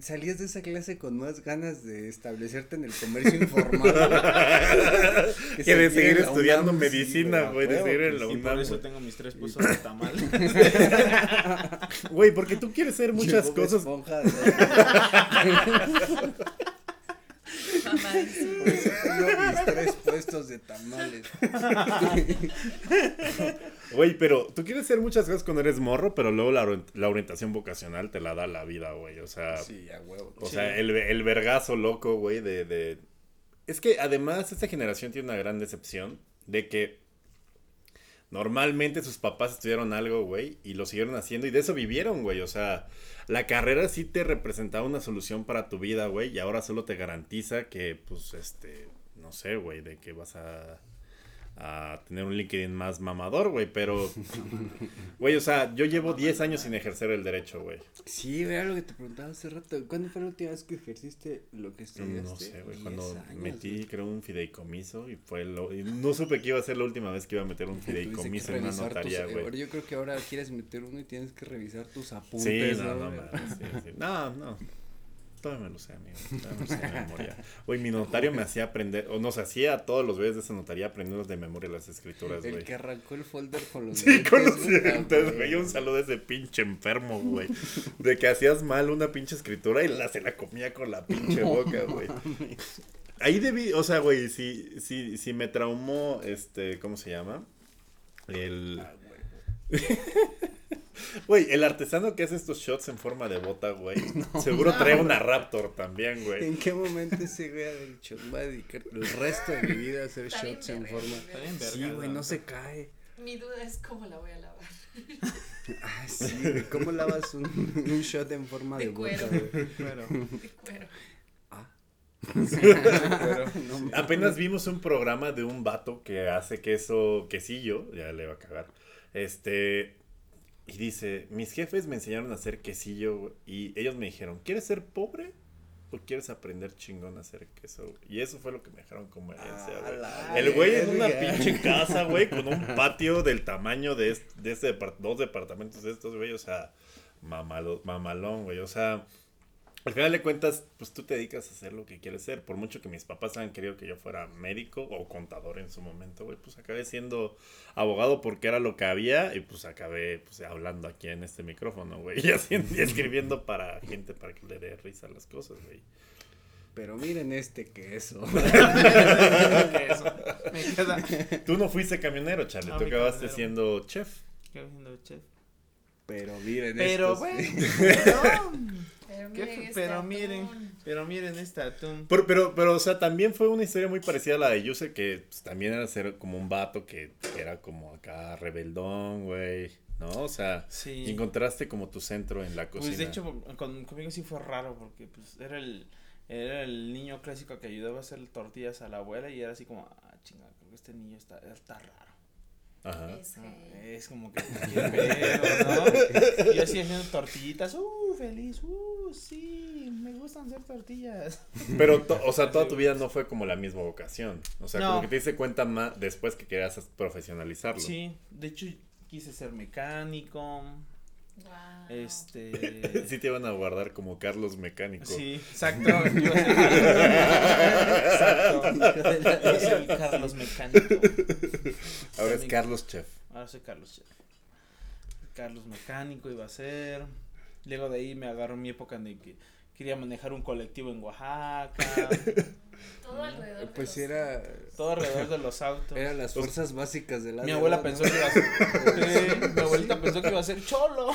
salías de esa clase con más ganas de establecerte en el comercio informal. Que de seguir estudiando UNAM, sí, medicina, güey, de huevo seguir que en la sí. Y por UNAM, eso tengo mis tres pozos de tamal. Güey, porque tú quieres hacer muchas cosas. Mamadísimo. por eso tengo mis tres puestos de tamales. Güey, pero tú quieres hacer muchas cosas cuando eres morro, pero luego la, orient- la orientación vocacional te la da la vida, güey. O sea, Sí, a huevo. o Sí. sea el, el vergazo loco, güey, de, de... Es que además esta generación tiene una gran decepción de que normalmente sus papás estudiaron algo, güey, y lo siguieron haciendo y de eso vivieron, güey. O sea, la carrera sí te representaba una solución para tu vida, güey, y ahora solo te garantiza que, pues, este, no sé, güey, de que vas a, a tener un LinkedIn más mamador, güey, pero, güey, o sea, yo llevo 10 años sin ejercer el derecho, güey. Sí, era lo que te preguntaba hace rato. ¿Cuándo fue la última vez que ejerciste lo que estudiaste? No sé, güey, Diez cuando años, metí, güey. creo, un fideicomiso y fue lo... y no supe que iba a ser la última vez que iba a meter un fideicomiso en una tus- notaría, eh, güey. ahora Yo creo que ahora quieres meter uno y tienes que revisar tus Sí, apuntes. no, no, sí, sí. no, no. Todavía me lo sé, amigo. Todavía me lo sé de memoria. Güey, mi notario me hacía aprender, o nos hacía a todos los güeyes de esa notaría aprendernos de memoria las escrituras, El güey. que arrancó el folder con los Sí, con los güey. Ah, dientes, güey. Un saludo a ese pinche enfermo, güey. De que hacías mal una pinche escritura y la, se la comía con la pinche boca, güey. Ahí debí, o sea, güey, si, si, si me traumó, este, ¿cómo se llama? El... Ah, güey. Güey, el artesano que hace estos shots en forma de bota, güey. seguro trae una Raptor también, güey. ¿En qué momento ese güey ha dicho, voy a dedicar el resto de mi vida a hacer Está shots en verga, forma? Está bien Sí, verga, güey, ¿no? se cae. Mi duda es cómo la voy a lavar. Ah, sí, güey. ¿Cómo lavas un, un shot en forma de, De bota, cuero. güey? Pero, De cuero. Ah. pero, No, mames. Apenas vimos un programa de un vato que hace queso, quesillo, ya le va a cagar. Este, y dice, mis jefes me enseñaron a hacer quesillo y ellos me dijeron, ¿quieres ser pobre o quieres aprender chingón a hacer queso? güey?" Y eso fue lo que me dejaron como herencia, Ah, güey. El güey en una pinche casa, güey, con un patio del tamaño de, este, de este depart- dos departamentos de estos, güey, o sea, mamalo- mamalón, güey, o sea, al final de cuentas, pues tú te dedicas a hacer lo que quieres ser. Por mucho que mis papás hayan querido que yo fuera médico o contador en su momento, güey, pues acabé siendo abogado porque era lo que había y pues acabé pues hablando aquí en este micrófono, güey, y, escribiendo para gente para que le dé risa a las cosas, güey. Pero miren este queso. que eso. Me queda. Tú no fuiste camionero, Charlie, No tú acabaste camionero. siendo chef. ¿Qué haciendo, chef? Pero miren Pero estos. bueno, pero, Pero ¿Qué miren este Pero atún. miren. pero miren este atún. Pero, pero, pero, o sea, también fue una historia muy parecida a la de Yuse, que pues, también era ser como un vato que, era como acá rebeldón, güey, ¿no? O sea, Sí. y encontraste como tu centro en la cocina. Pues de hecho con, conmigo sí fue raro porque pues era el era el niño clásico que ayudaba a hacer tortillas a la abuela y era así como, ah, chinga, creo que este niño está, está raro. Ajá. Que- Es como que pedo, ¿no? Yo así haciendo tortillitas, uh, feliz, uh, sí, me gustan hacer tortillas. Pero, to- o sea, toda tu vida no fue como la misma vocación. O sea, No. como que te diste cuenta más después que querías profesionalizarlo. Sí, de hecho quise ser mecánico, Guau. este... Sí te iban a guardar como Carlos Mecánico. Sí, exacto. yo exacto. Yo soy Carlos Mecánico. Ahora es Carlos Chef. Ahora soy Carlos Chef. Carlos Mecánico iba a ser. Luego de ahí me agarró mi época en de que quería manejar un colectivo en Oaxaca. Todo alrededor de Pues los era. todo alrededor de los autos. Eran las fuerzas básicas de la. Mi abuela pensó que iba a ser. Sí, mi abuelita pensó que iba a ser cholo.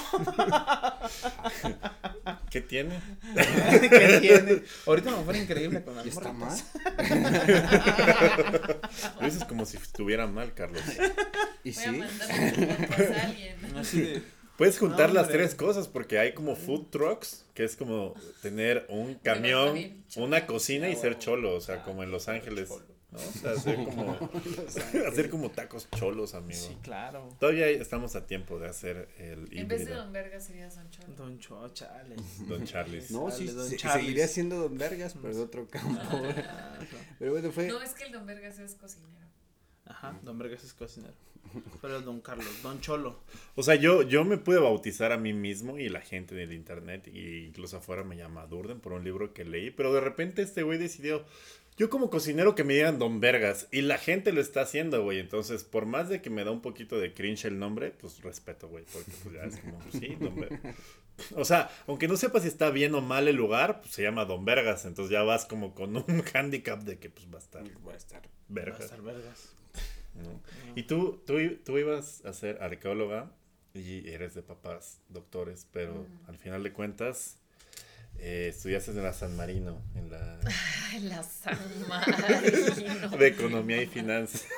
¿Qué tiene? ¿Qué tiene? Ahorita me fuera increíble con las ¿Y está mal? Lo dices como si estuviera mal, Carlos. Y Voy a sí. mandar fotos a alguien. Así de. Puedes juntar No, las tres cosas porque hay como food trucks, que es como tener un camión, una cocina y ser cholo, o sea, como en Los Ángeles. ¿no? O sea, hacer como, hacer como tacos cholos, amigo. Sí, claro. Todavía estamos a tiempo de hacer el En vez de. Don Verga sería Don Cholo. Don Cho, chale. Don Charles. No, sí, Don se- Charles. seguiría siendo Don Vergas, pero de otro campo. Ah, pero bueno, fue. No, es que el Don Vergas es cocinero. Ajá, Don Vergas es cocinero. Pero Don Carlos, Don Cholo. O sea, yo, yo me pude bautizar a mí mismo y la gente del internet, y incluso afuera me llama Durden por un libro que leí, pero de repente este güey decidió, yo como cocinero que me digan Don Vergas, y la gente lo está haciendo, güey, entonces por más de que me da un poquito de cringe el nombre, pues respeto, güey, porque pues ya es como, pues, sí, Don Vergas. O sea, aunque no sepas si está bien o mal el lugar, pues se llama Don Vergas, entonces ya vas como con un handicap de que pues va a estar Va a estar. Va a vergas. estar vergas. ¿No? Y tú, tú, tú ibas a ser arqueóloga y eres de papás doctores, pero al final de cuentas eh, estudiaste en la San Marino, en la Ay, la San Marino. de economía y finanzas.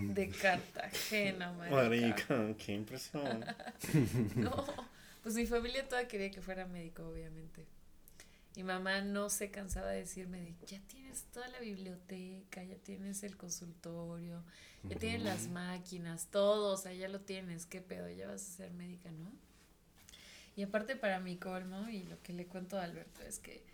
De Cartagena, marica. Marica, qué impresión. No, pues mi familia toda quería que fuera médico, obviamente. Mi mamá no se cansaba de decirme, de, ya tienes toda la biblioteca, ya tienes el consultorio, ya tienes las máquinas, todo, o sea, ya lo tienes, qué pedo, ya vas a ser médica, ¿no? Y aparte para mi colmo, y lo que le cuento a Alberto es que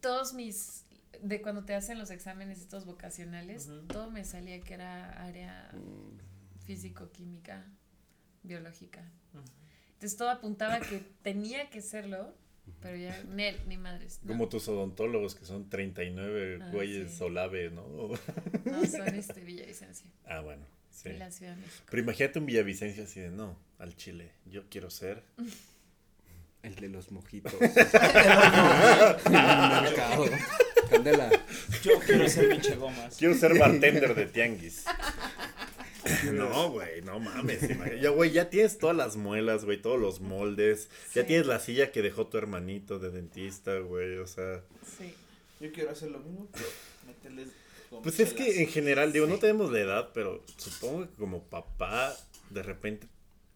todos mis, de cuando te hacen los exámenes estos vocacionales, todo me salía que era área Mm, físico-química, biológica. Entonces todo apuntaba que tenía que serlo, pero ya, Nel, ni madres. No, Como tus odontólogos, que son 39 Ah, güeyes sí. solave, ¿no? no son este Villavicencio, ah, bueno, sí. de la Ciudad de México. Pero imagínate un Villavicencio así de, no, al Chile, yo quiero ser... El de los mojitos. En el mercado. Candela. Yo quiero ser pinche gomas. Quiero ser bartender de tianguis. No, güey, no mames. Ya, güey, ya tienes todas las muelas, güey, todos los moldes. Ya tienes la silla que dejó tu hermanito de dentista, güey, o sea. Sí. Yo quiero hacer lo mismo, pero meterles Pues es que en general, digo, no tenemos la edad, pero supongo que como papá, de repente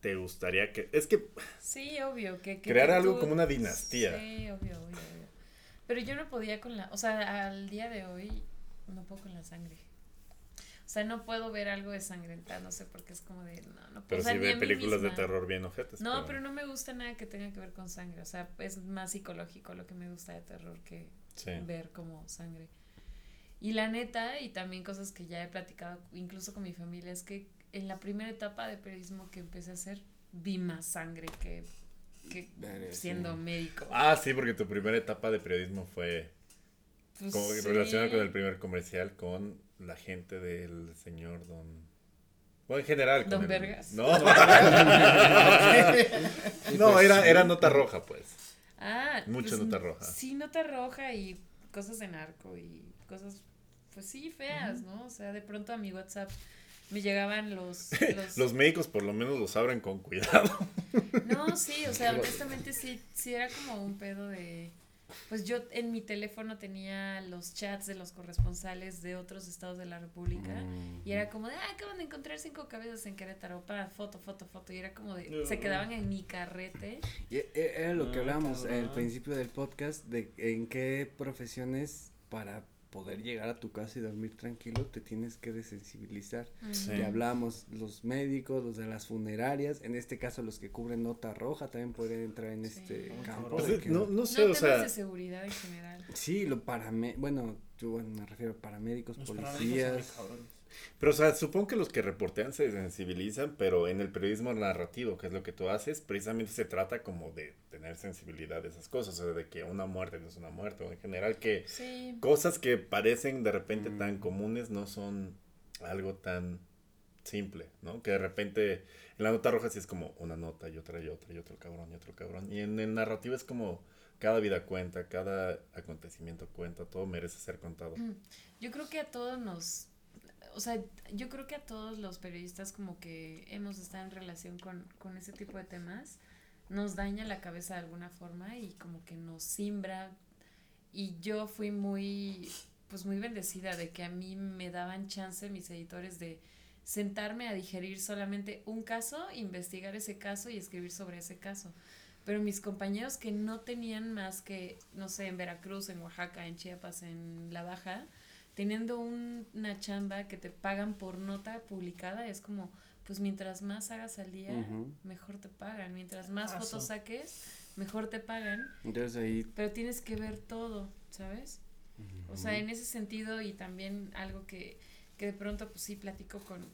te gustaría que. Es que. Sí, obvio. Que, que- Crear que algo tú- como una dinastía. Sí, obvio, obvio, obvio. Pero yo no podía con la, o sea, al día de hoy no puedo con la sangre. O sea, no puedo ver algo de sangrentándose porque es como de, no, no puedo. Pero o sea, si ni ve películas de terror bien ojetes. No, pero no me gusta nada que tenga que ver con sangre. O sea, es más psicológico lo que me gusta de terror que Sí. ver como sangre. Y la neta, y también cosas que ya he platicado incluso con mi familia, es que en la primera etapa de periodismo que empecé a hacer, vi más sangre que, que sí. siendo médico. Ah, sí, porque tu primera etapa de periodismo fue Pues como sí. relacionada con el primer comercial con la gente del señor Don. Bueno, en general. ¿Don el- Vergas? No, no era, era nota roja, pues. Ah, Mucha nota roja. Sí, nota roja y cosas de narco y cosas, pues sí, feas, ¿no? O sea, de pronto a mi WhatsApp me llegaban los... los, Los médicos por lo menos los abren con cuidado. No, sí, o sea, honestamente sí, sí era como un pedo de... Pues yo en mi teléfono tenía los chats de los corresponsales de otros estados de la República y era como de, ah, acaban de encontrar cinco cabezas en Querétaro, para foto, foto, foto, y era como de, se quedaban en mi carrete. Y e- era lo que hablábamos al principio del podcast de en qué profesiones para poder llegar a tu casa y dormir tranquilo te tienes que desensibilizar. Sí. Y hablábamos los médicos, los de las funerarias, en este caso los que cubren nota roja también podrían entrar en Sí. este Ah, campo. Pues, que- no, no sé, no, o temas sea. de seguridad en general. Sí, lo parame bueno, yo bueno, me refiero a paramédicos, Los paramédicos policías. cabrones. Pero, o sea, supongo que los que reportean se sensibilizan, pero en el periodismo narrativo, que es lo que tú haces, precisamente se trata como de tener sensibilidad de esas cosas, o sea, de que una muerte no es una muerte, o en general que Sí. cosas que parecen de repente Mm. tan comunes no son algo tan simple, ¿no? Que de repente en la nota roja sí es como una nota y otra y otra y otro cabrón y otro cabrón. Y en el narrativo es como cada vida cuenta, cada acontecimiento cuenta, todo merece ser contado. Yo creo que a todos nos, o sea, yo creo que a todos los periodistas como que hemos estado en relación con, con ese tipo de temas, nos daña la cabeza de alguna forma y como que nos simbra. Y yo fui muy, pues muy bendecida de que a mí me daban chance mis editores de sentarme a digerir solamente un caso, investigar ese caso y escribir sobre ese caso. Pero mis compañeros que no tenían más que, no sé, en Veracruz, en Oaxaca, en Chiapas, en La Baja, teniendo un- una chamba que te pagan por nota publicada, es como, pues mientras más hagas al día, mejor te pagan. Mientras más fotos saques, mejor te pagan. Entonces ahí. Pero tienes que ver todo, ¿sabes? O sea, en ese sentido y también algo que, que de pronto pues sí platico con,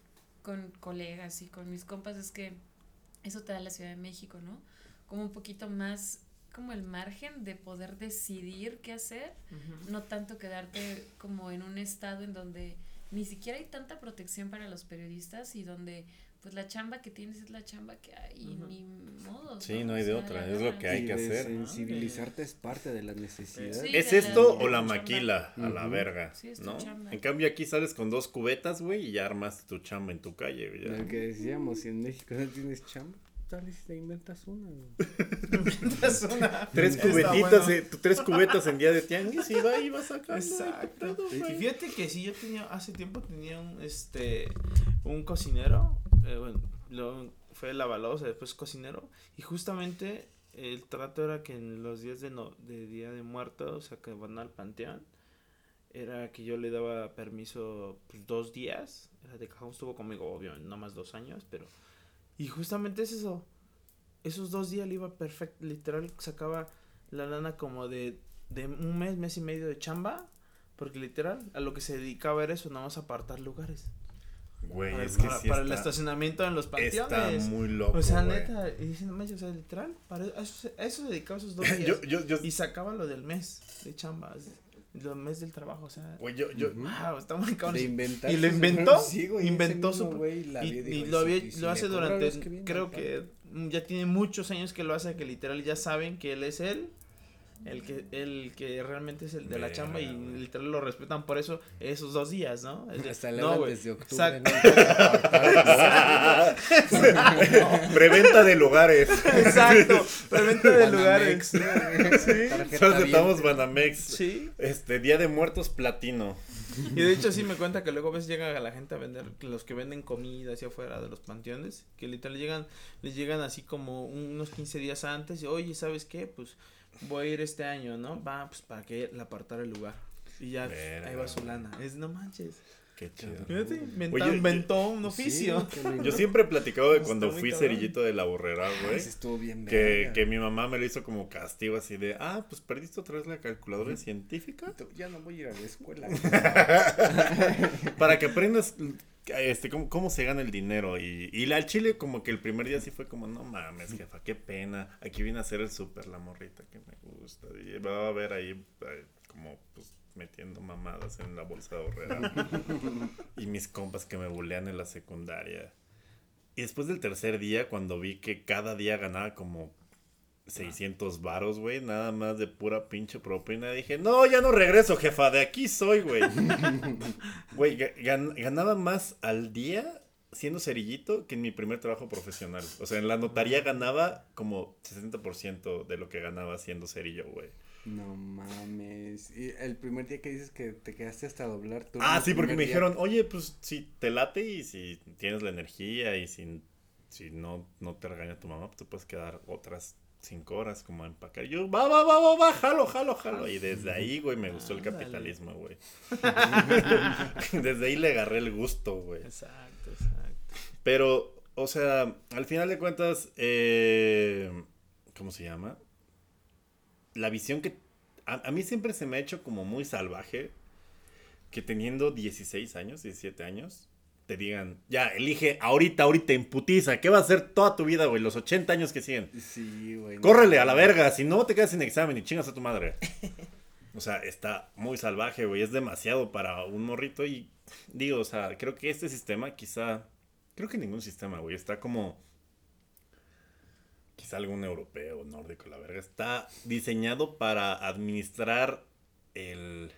con colegas y con mis compas es que eso te da la Ciudad de México, ¿no? Como un poquito más como el margen de poder decidir qué hacer, Ujú. no tanto quedarte como en un estado en donde ni siquiera hay tanta protección para los periodistas y donde pues la chamba que tienes es la chamba que hay y Ujú. ni modo. Sí, no hay de otra, es lo que hay y que hacer. Sensibilizarte es parte de la necesidad. Sí, ¿Es esto la- o la maquila? A la Ujú. verga, Sí, es tu ¿no? chamba. En cambio aquí sales con dos cubetas, güey, y ya armaste tu chamba en tu calle, güey. Lo que decíamos, si en México no tienes chamba, tal vez te inventas una. güey. Es una- Tres Está cubetitas, bueno. eh, tres cubetas en día de tianguis y va y va sacando. Exacto. pedo, Y fíjate que sí, yo tenía, hace tiempo tenía un, este, un cocinero, eh, bueno, lo, fue lavalosa, después cocinero, y justamente el trato era que en los días de, no, de Día de Muertos, o sea, que van al panteón, era que yo le daba permiso, pues, dos días, era de cajón estuvo conmigo, obvio, no más dos años, pero, y justamente es eso, esos dos días le iba perfecto, literal, sacaba la lana como de, de un mes, mes y medio de chamba, porque literal, a lo que se dedicaba era eso, nada más apartar lugares. Güey, para, es que para- sí para el está, estacionamiento en los está panteones. muy loco, o sea, güey. neta, y dicen, o sea, literal, para eso, a eso se dedicaba esos dos días. yo, yo, yo, y sacaba lo del mes de chamba, lo del mes del trabajo, o sea, güey, yo, yo, wow, está muy cabrón. ¿Y lo inventó? Sí, güey, Inventó su- güey la y, lo, había- si- si lo le hace durante, creo al que mm, ya tiene muchos años que lo hace, que literal ya saben que él es él, el que, el que realmente es el de la chamba y literal lo respetan por eso esos dos días, ¿no? Es de- Hasta le no, desde octubre. Preventa de lugares. Exacto, preventa de Banamex, lugares. Solicitamos bien. Banamex. Sí, Este, Día de Muertos Platino. y de hecho sí me cuenta que luego a veces llega a la gente a vender, los que venden comida hacia afuera de los panteones, que literal llegan, les llegan así como unos 15 días antes y oye, ¿sabes qué? Pues voy a ir este año, ¿no? Va, pues para que le apartara el lugar. Y ya, ahí va su lana. Es, no manches. Qué chido. Fíjate, inventó, Oye, yo- inventó un oficio. Sí, Yo siempre he platicado de cuando fui cerillito de la borrera, güey. Ese estuvo bien Que, que mi mamá me lo hizo como castigo así de, ah, pues perdiste otra vez la calculadora científica. Ya no voy a ir a la escuela. Para que aprendas este, cómo, cómo se gana el dinero. Y, y la al chile como que el primer día sí fue como, no mames, jefa, qué pena. Aquí viene a hacer el súper la morrita que me gusta. Y va a ver ahí eh, como pues metiendo mamadas en la bolsa de ahorrera. y mis compas que me bulean en la secundaria. Y después del tercer día, cuando vi que cada día ganaba como 600 varos, güey, nada más de pura pinche propina, dije, no, ya no regreso, jefa, de aquí soy, güey. Güey, ga- gan- ganaba más al día siendo cerillito que en mi primer trabajo profesional. O sea, en la notaría ganaba como 60% de lo que ganaba siendo cerillo, güey. No mames. Y el primer día que dices que te quedaste hasta doblar tú. Ah, sí, porque me dijeron, oye, pues si te late y si tienes la energía y si, si no, no te regaña tu mamá, pues te puedes quedar otras cinco horas como a empacar. Y yo, va, va, va, va, va, jalo, jalo, jalo. Y desde ahí, güey, me gustó el Ándale. capitalismo, güey. desde ahí le agarré el gusto, güey. Exacto, exacto. Pero, o sea, al final de cuentas, eh, ¿cómo se llama? La visión que... A, a mí siempre se me ha hecho como muy salvaje que teniendo 16 años, 17 años, te digan, ya, elige ahorita, ahorita, en putiza, ¿qué va a hacer toda tu vida, güey? Los 80 años que siguen. Sí, güey. no Córrele a la verga, si no te quedas sin examen y chingas a tu madre. O sea, está muy salvaje, güey. Es demasiado para un morrito y digo, o sea, creo que este sistema quizá, creo que ningún sistema, güey, está como, quizá algún europeo, nórdico, la verga, está diseñado para administrar el,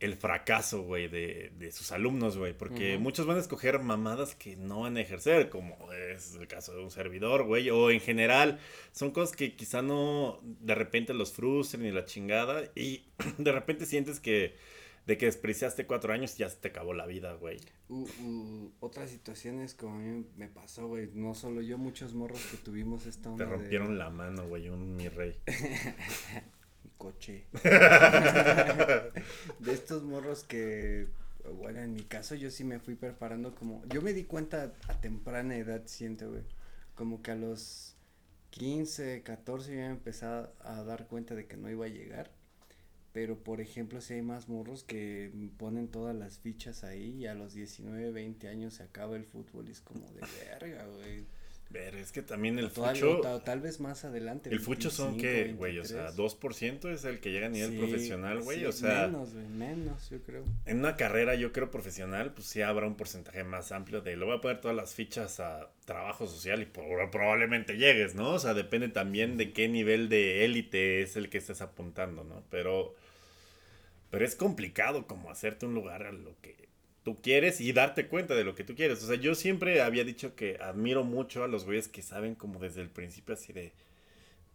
el fracaso, güey, de, de sus alumnos, güey. Porque muchos van a escoger mamadas que no van a ejercer, como es el caso de un servidor, güey. O en general, son cosas que quizá no de repente los frustren y la chingada. Y de repente sientes que de que despreciaste cuatro años ya se te acabó la vida, güey. U- u- otras situaciones como a mí me pasó, güey. No solo yo, muchos morros que tuvimos esta onda Te de- rompieron la mano, güey, un mi rey. coche. de estos morros que, bueno, en mi caso yo sí me fui preparando como, yo me di cuenta a temprana edad, siento, güey, como que a los 15, 14 ya me empezaba a dar cuenta de que no iba a llegar. Pero, por ejemplo, si hay más morros que ponen todas las fichas ahí y a los 19, 20 años se acaba el fútbol y es como de verga, güey. Ver, es que también el Todavía- fucho. tal, tal vez más adelante. El fucho son 25, que, güey, o sea, 23. 2% es el que llega a nivel Sí, profesional, güey. sí, o sea, Menos, güey, menos, yo creo. en una carrera, yo creo profesional, pues sí habrá un porcentaje más amplio de. Le voy a poner todas las fichas a trabajo social y por- probablemente llegues, ¿no? O sea, depende también de qué nivel de élite es el que estés apuntando, ¿no? Pero. Pero es complicado como hacerte un lugar a lo que tú quieres y darte cuenta de lo que tú quieres. O sea, yo siempre había dicho que admiro mucho a los güeyes que saben como desde el principio así de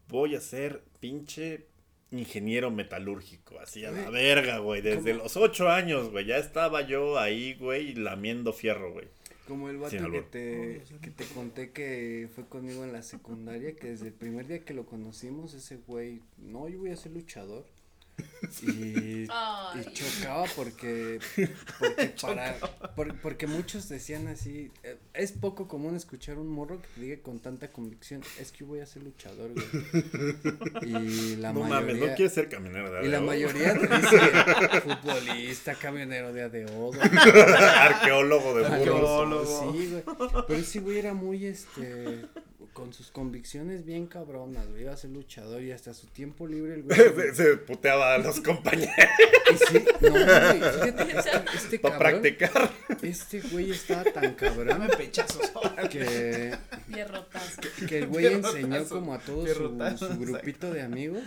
voy a ser pinche ingeniero metalúrgico, así a la verga, güey. Desde ¿cómo? los ocho años, güey, ya estaba yo ahí, güey, lamiendo fierro, güey. Como el vato que te, que te conté que fue conmigo en la secundaria, que desde el primer día que lo conocimos, ese güey, no, yo voy a ser luchador. Y, y chocaba porque, porque para, por- porque muchos decían así, eh, es poco común escuchar un morro que te diga con tanta convicción, es que voy a ser luchador, güey. Y la no mayoría, mames, no quieres ser camionero de y la mayoría te dice futbolista, camionero de ADO, güey. Arqueólogo de burros. Arqueólogo. Sí, güey. Pero ese güey era muy, este, con sus convicciones bien cabronas, güey. Iba a ser luchador y hasta su tiempo libre el güey. se, se puteaba a los compañeros Y sí, no, güey. Fíjate este, este para cabrón, practicar. este güey estaba tan cabrón Dame pechazos. que, que el güey enseñó como a todo su, su grupito de amigos.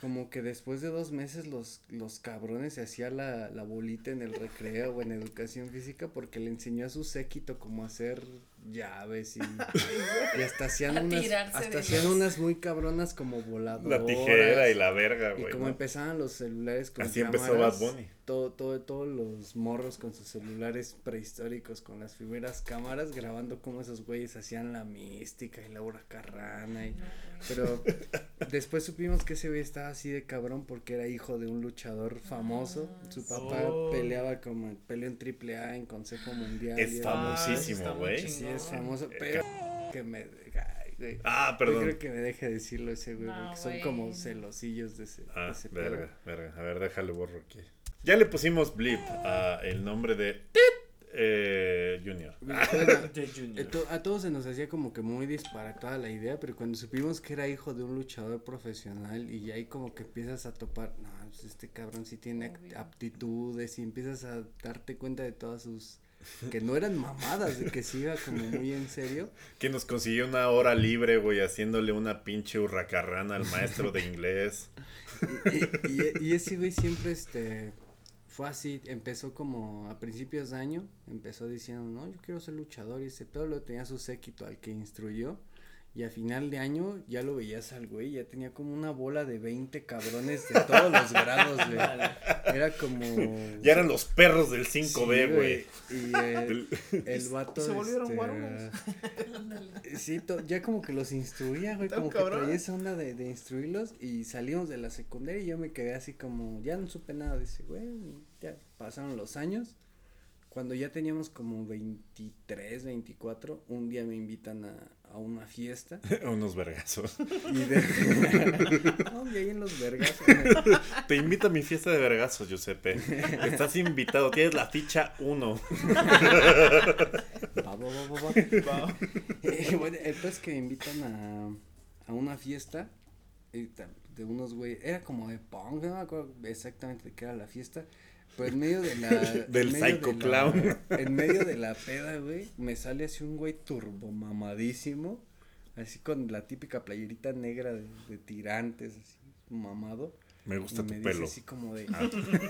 Como que después de dos meses los, los cabrones se hacía la, la bolita en el recreo o en educación física porque le enseñó a su séquito como hacer llaves y, y hasta hacían unas, hasta hacían ellos. unas muy cabronas como voladoras. La tijera y la verga, Y güey. como ¿no? empezaban los celulares con Así empezó cámaras, Bad Bunny. Todo, todo, todos los morros con sus celulares prehistóricos, con las primeras cámaras, grabando cómo esos güeyes hacían la mística y Laura Carrana y... Pero después supimos que ese güey estaba así de cabrón porque era hijo de un luchador famoso. Su papá Oh. peleaba como, peleó en triple A en Consejo Mundial. Es famosísimo, muy güey. Sí, es famoso, pero que me... ay. Ah, Yo perdón. creo que me deje decirlo ese güey, No, porque son como celosillos de ese, de Ah, ese pedo. verga, verga. A ver, déjale borro aquí. Ya le pusimos blip a el nombre de eh, Junior. A todos se nos hacía como que muy disparatada la idea, pero cuando supimos que era hijo de un luchador profesional y ahí como que empiezas a topar, no, pues este cabrón sí tiene aptitudes y empiezas a darte cuenta de todas sus que no eran mamadas, de que sí iba como muy en serio. Que nos consiguió una hora libre, güey, haciéndole una pinche hurracarrana al maestro de inglés. Y, y, y ese güey siempre este fue así, empezó como a principios de año, empezó diciendo, no, yo quiero ser luchador y ese pedo lo tenía su séquito al que instruyó. Y a final de año ya lo veías al güey, ya tenía como una bola de 20 cabrones de todos los grados, güey. Era como... Ya eran los perros del Sí, 5B, güey. Y el, el vato... se volvieron este. Sí, to- ya como que los instruía, güey, como que traía esa onda de, de instruirlos y salimos de la secundaria y yo me quedé así como, ya no supe nada de ese güey, ya pasaron los años. Cuando ya teníamos como 23, 24, un día me invitan a, a una fiesta Unos vergazos. y de... no, y ahí en los vergas. Te invito a mi fiesta de vergazos, Giuseppe. Estás invitado, tienes la ficha 1. Va, va, va, va, va. Va. Eh, bueno, el peor es que me invitan a, a una fiesta de unos güey, era como de punk, no me acuerdo exactamente de qué era la fiesta, pero en medio de la Del psycho de la- clown. en medio de la peda, güey, me sale así un güey turbo mamadísimo, así con la típica playerita negra de, de tirantes, así mamado. Me gusta y tu me pelo. dice así como de,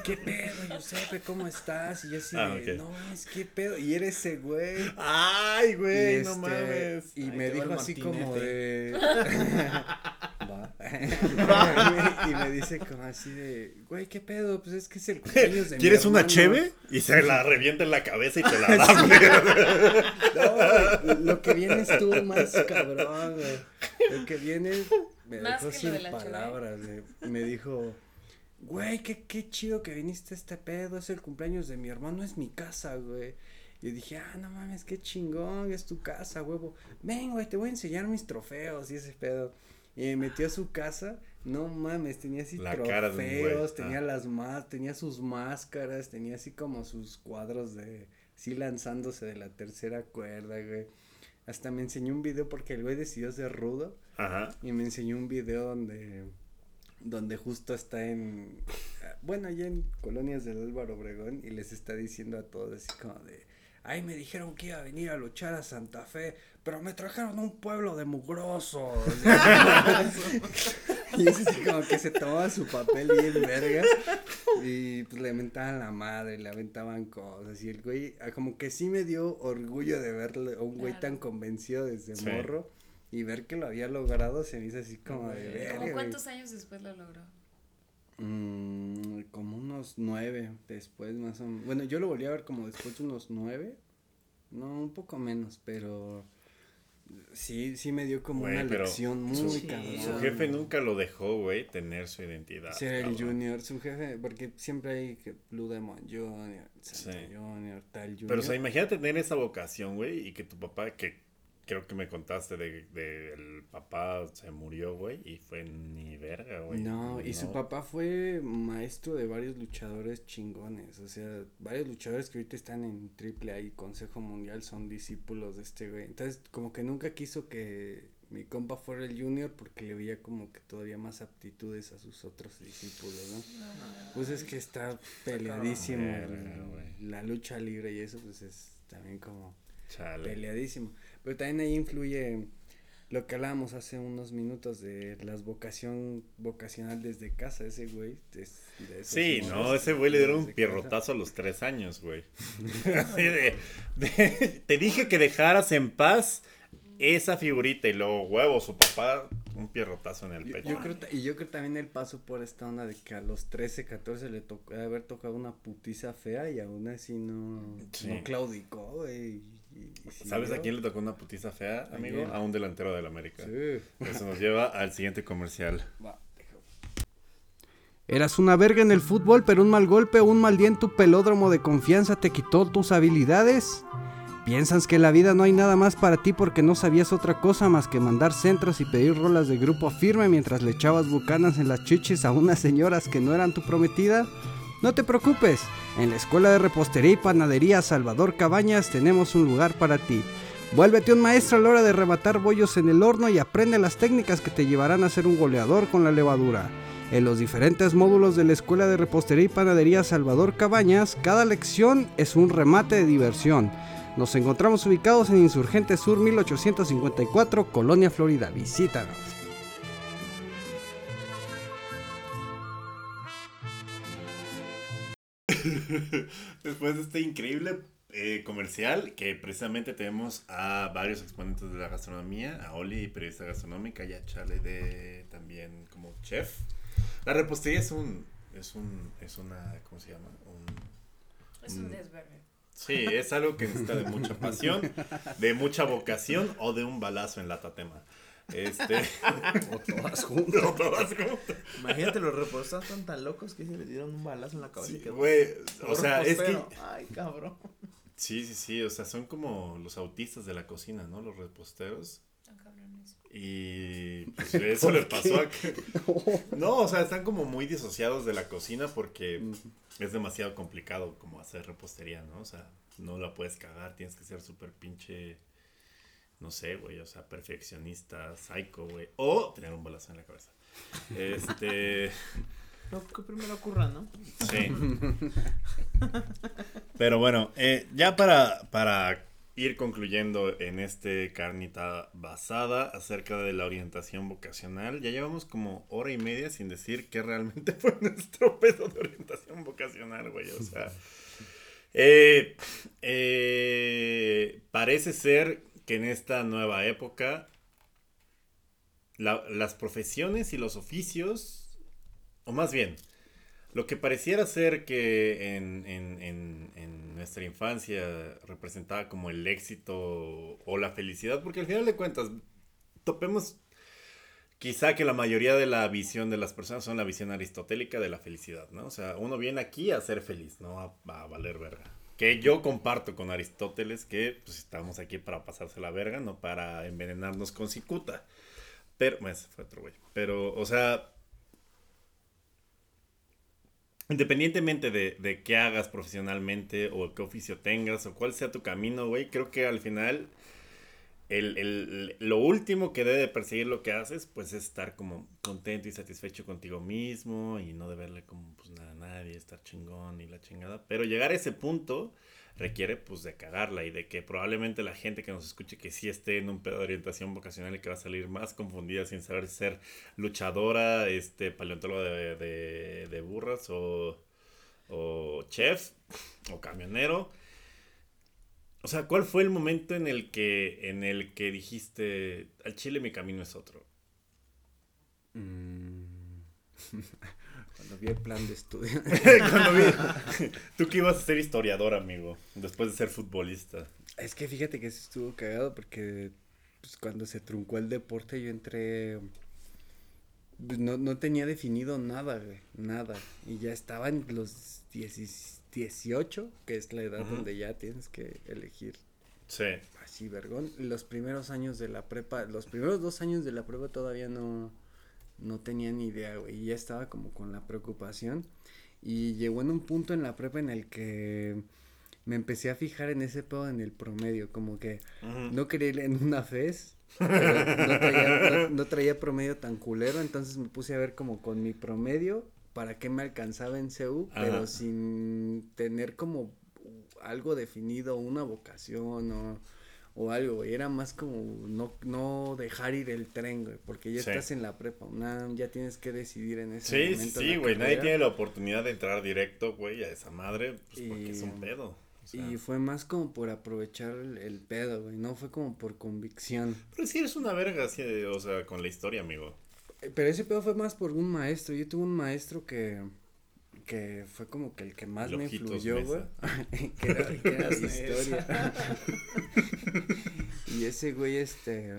¿qué pedo, Giuseppe? ¿Cómo estás? Y yo así Ah, de, no, es ¿qué pedo? Y era ese güey. Ay, güey, no este, mames. Y me dijo así como de. Y me dice como así de. Güey, ¿qué pedo? Pues es que es el cumpleaños de mi ¿Quieres una hermano". cheve? Y se la revienta en la cabeza y te la da, güey. No, güey, lo que viene estuvo más cabrón, güey. Lo que viene. me Más dejó sin de palabras. eh. Me dijo, güey, qué, qué chido que viniste a este pedo. Es el cumpleaños de mi hermano, es mi casa, güey. Y dije, ah, no mames, qué chingón, es tu casa, huevo. Ven, güey, te voy a enseñar mis trofeos y ese pedo. Y me metió a su casa, no mames, tenía así La trofeos, tenía ah. las más, tenía sus máscaras, tenía así como sus cuadros de, sí lanzándose de la tercera cuerda, güey. Hasta me enseñó un video porque el güey decidió ser rudo Ajá. y me enseñó un video donde donde justo está en bueno allá en colonias del Álvaro Obregón y les está diciendo a todos así como de ay me dijeron que iba a venir a luchar a Santa Fe pero me trajeron a un pueblo de mugrosos y es así como que se tomaba su papel bien verga y pues le aventaban la madre le aventaban cosas y el güey ah, como que sí me dio orgullo de verle a un güey Claro. tan convencido desde Sí. morro y ver que lo había logrado se me hizo así como de verga, ¿Cómo cuántos años después lo logró? Mm, como unos nueve después más o menos. Bueno, yo lo volví a ver como después de unos nueve. No, un poco menos, pero sí, sí me dio como Güey, una lección muy su- cabrón. Su jefe nunca lo dejó, güey, tener su identidad. Ser el cabrón. junior, su jefe, porque siempre hay que Blue Demon Junior, Santa Sí. Junior, tal junior. Pero, o sea, imagínate tener esa vocación, güey, y que tu papá, que creo que me contaste de, de el papá se murió, güey, y fue ni verga, güey. No, y su papá fue maestro de varios luchadores chingones, o sea, varios luchadores que ahorita están en AAA y Consejo Mundial son discípulos de este güey. Entonces, como que nunca quiso que mi compa fuera el junior porque le veía como que todavía más aptitudes a sus otros discípulos, ¿no? Pues es que está peleadísimo la lucha libre y eso pues es también como Chale. peleadísimo. Pero también ahí influye lo que hablábamos hace unos minutos de las vocación vocacional desde casa, ese güey. de Sí, no, ese güey le dieron un pierrotazo a los tres años, güey. De- te dije que dejaras en paz esa figurita y luego, huevo, su papá, un pierrotazo en el Yo, pecho. yo creo, ta- y yo creo también el paso por esta onda de que a los 13, 14 le tocó haber tocado una putiza fea y aún así no, Sí. no claudicó, güey. Y- y ¿Sabes a quién le tocó una putiza fea, ¿A amigo? A un delantero del América. Sí. Eso nos lleva al siguiente comercial. Va, Eras una verga en el fútbol, pero un mal golpe o un mal día en tu pelódromo de confianza te quitó tus habilidades. ¿Piensas que en la vida no hay nada más para ti porque no sabías otra cosa más que mandar centros y pedir rolas de grupo firme mientras le echabas bucanas en las chichis a unas señoras que no eran tu prometida? No te preocupes, en la Escuela de Repostería y Panadería Salvador Cabañas tenemos un lugar para ti. Vuélvete un maestro a la hora de rematar bollos en el horno y aprende las técnicas que te llevarán a ser un goleador con la levadura. En los diferentes módulos de la Escuela de Repostería y Panadería Salvador Cabañas, cada lección es un remate de diversión. Nos encontramos ubicados en Insurgente Sur 1854, Colonia Florida. Visítanos. Después de este increíble eh, comercial, que precisamente tenemos a varios exponentes de la gastronomía, a Oli, periodista gastronómica, y a Chale de también como chef. La repostería es un, es un, es una, ¿cómo se llama? Un, Es un desvergue. sí, es algo que necesita de mucha pasión, de mucha vocación o de un balazo en la tatema. Este, O todas juntas. no, todas juntas. Imagínate, los reposteros están tan locos que se le dieron un balazo en la cabeza y Sí, quedó. güey, o sea, es que. Ay, cabrón. Sí, sí, sí, o sea, son como los autistas de la cocina, ¿no? Los reposteros. Tan cabrones. Y pues eso le pasó a que... No, o sea, están como muy disociados de la cocina porque es demasiado complicado como hacer repostería, ¿no? O sea, no la puedes cagar, tienes que ser súper pinche, no sé, güey, o sea, perfeccionista, psycho, güey. O tener un balazo en la cabeza. Este... Lo que primero ocurra, ¿no? Sí. Pero bueno, eh, ya para, para ir concluyendo en este carnita basada acerca de la orientación vocacional, ya llevamos como hora y media sin decir qué realmente fue nuestro pedo de orientación vocacional, güey. O sea, eh, eh, parece ser que en esta nueva época la- las profesiones y los oficios o más bien, lo que pareciera ser que en, en- en- en nuestra infancia representaba como el éxito o la felicidad, porque al final de cuentas, topemos quizá que la mayoría de la visión de las personas son la visión aristotélica de la felicidad, ¿no? O sea, uno viene aquí a ser feliz, no a valer verga. Que yo comparto con Aristóteles que pues, estamos aquí para pasarse la verga, no para envenenarnos con cicuta. Pero, fue otro güey. Pero, o sea, independientemente de, de qué hagas profesionalmente o qué oficio tengas o cuál sea tu camino, güey, creo que al final el, el- lo último que debe perseguir lo que haces, pues es estar como contento y satisfecho contigo mismo y no deberle como pues nada a nadie, estar chingón y la chingada. Pero llegar a ese punto requiere pues de cagarla y de que probablemente la gente que nos escuche que sí esté en un pedo de orientación vocacional y que va a salir más confundida sin saber ser luchadora, este paleontóloga de, de, de burras o, o chef o camionero. O sea, ¿cuál fue el momento en el que en el que dijiste al Chile mi camino es otro? Mm. Cuando vi el plan de estudio. Cuando vi- Tú que ibas a ser historiador, amigo, después de ser futbolista. Es que fíjate que sí estuvo cagado porque pues, cuando se truncó el deporte yo entré... pues, No, no tenía definido nada, güey, nada. Y ya estaba en los 10 18, que es la edad donde ya tienes que elegir Sí. así, vergón. Los primeros años de la prepa, los primeros dos años de la prepa todavía no, no tenía ni idea, güey. Y ya estaba como con la preocupación. Y llegó en un punto en la prepa en el que me empecé a fijar en ese pedo en el promedio, como que no quería ir en una FES, pero no traía, no- no traía promedio tan culero, entonces me puse a ver como con mi promedio para qué me alcanzaba en CU, pero sin tener como algo definido, una vocación o, o algo, güey. Era más como no, no dejar ir el tren, güey, porque ya Sí. estás en la prepa, ya tienes que decidir en ese Sí, sí, momento. sí, la güey. Nadie tiene la oportunidad de entrar directo, güey, a esa madre, pues porque es un pedo. o sea. Y fue más como por aprovechar el, el pedo, güey, no fue como por convicción. Pero sí eres una verga, así, o sea, con la historia, amigo. Pero ese pedo fue más por un maestro. Yo tuve un maestro que, que fue como que el que más me influyó, güey. Que era, que era historia. y ese güey, este,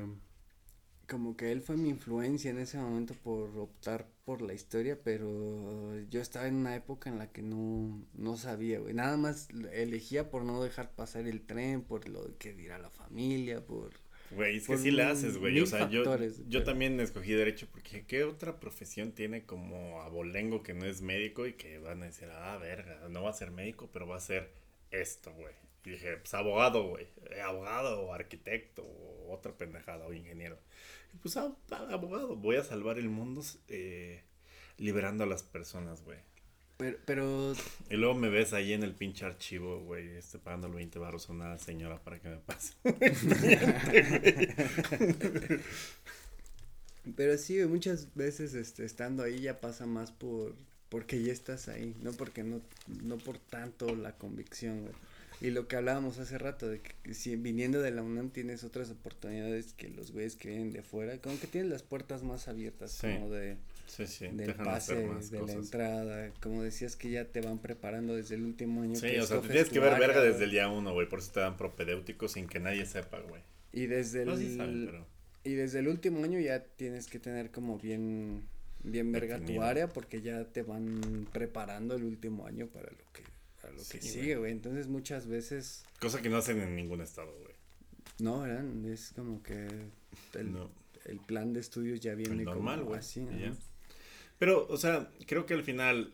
como que él fue mi influencia en ese momento por optar por la historia, pero yo estaba en una época en la que no, no sabía, güey. Nada más elegía por no dejar pasar el tren, por lo que dirá la familia, por... Güey, es que Por sí la haces, güey. O sea, yo, factores, yo pero- también escogí derecho porque ¿qué otra profesión tiene como abolengo que no es médico y que van a decir, ah, verga, no va a ser médico, pero va a ser esto, güey? Y dije, pues abogado, güey. eh, abogado o arquitecto o otra pendejada o ingeniero. Y pues ah, ah, abogado, voy a salvar el mundo eh, liberando a las personas, güey. Pero, pero Y luego me ves ahí en el pinche archivo, güey, este, pagando los 20 barros a una señora para que me pase. Pero sí, muchas veces este, estando ahí ya pasa más por porque ya estás ahí, no porque no, no por tanto la convicción, güey. Y lo que hablábamos hace rato, de que si viniendo de la UNAM tienes otras oportunidades que los güeyes que vienen de fuera, como que tienes las puertas más abiertas, Sí. como de, Sí, sí, del pase, de la cosas. entrada, como decías que ya te van preparando desde el último año. Sí, que o sea, te tienes que ver área, verga desde el día uno, güey. Por eso te dan propedéuticos sin que nadie sepa, güey. Y desde No, el, sí pero... Y desde el último año ya tienes que tener como bien, bien verga tu área porque ya te van preparando el último año para lo que, para lo que sigue, güey. Entonces muchas veces, Cosa que no hacen en ningún estado, güey. no, ¿verdad? Es como que el, No. el plan de estudios ya viene normal, como güey. así, ¿no? Pero, o sea, creo que al final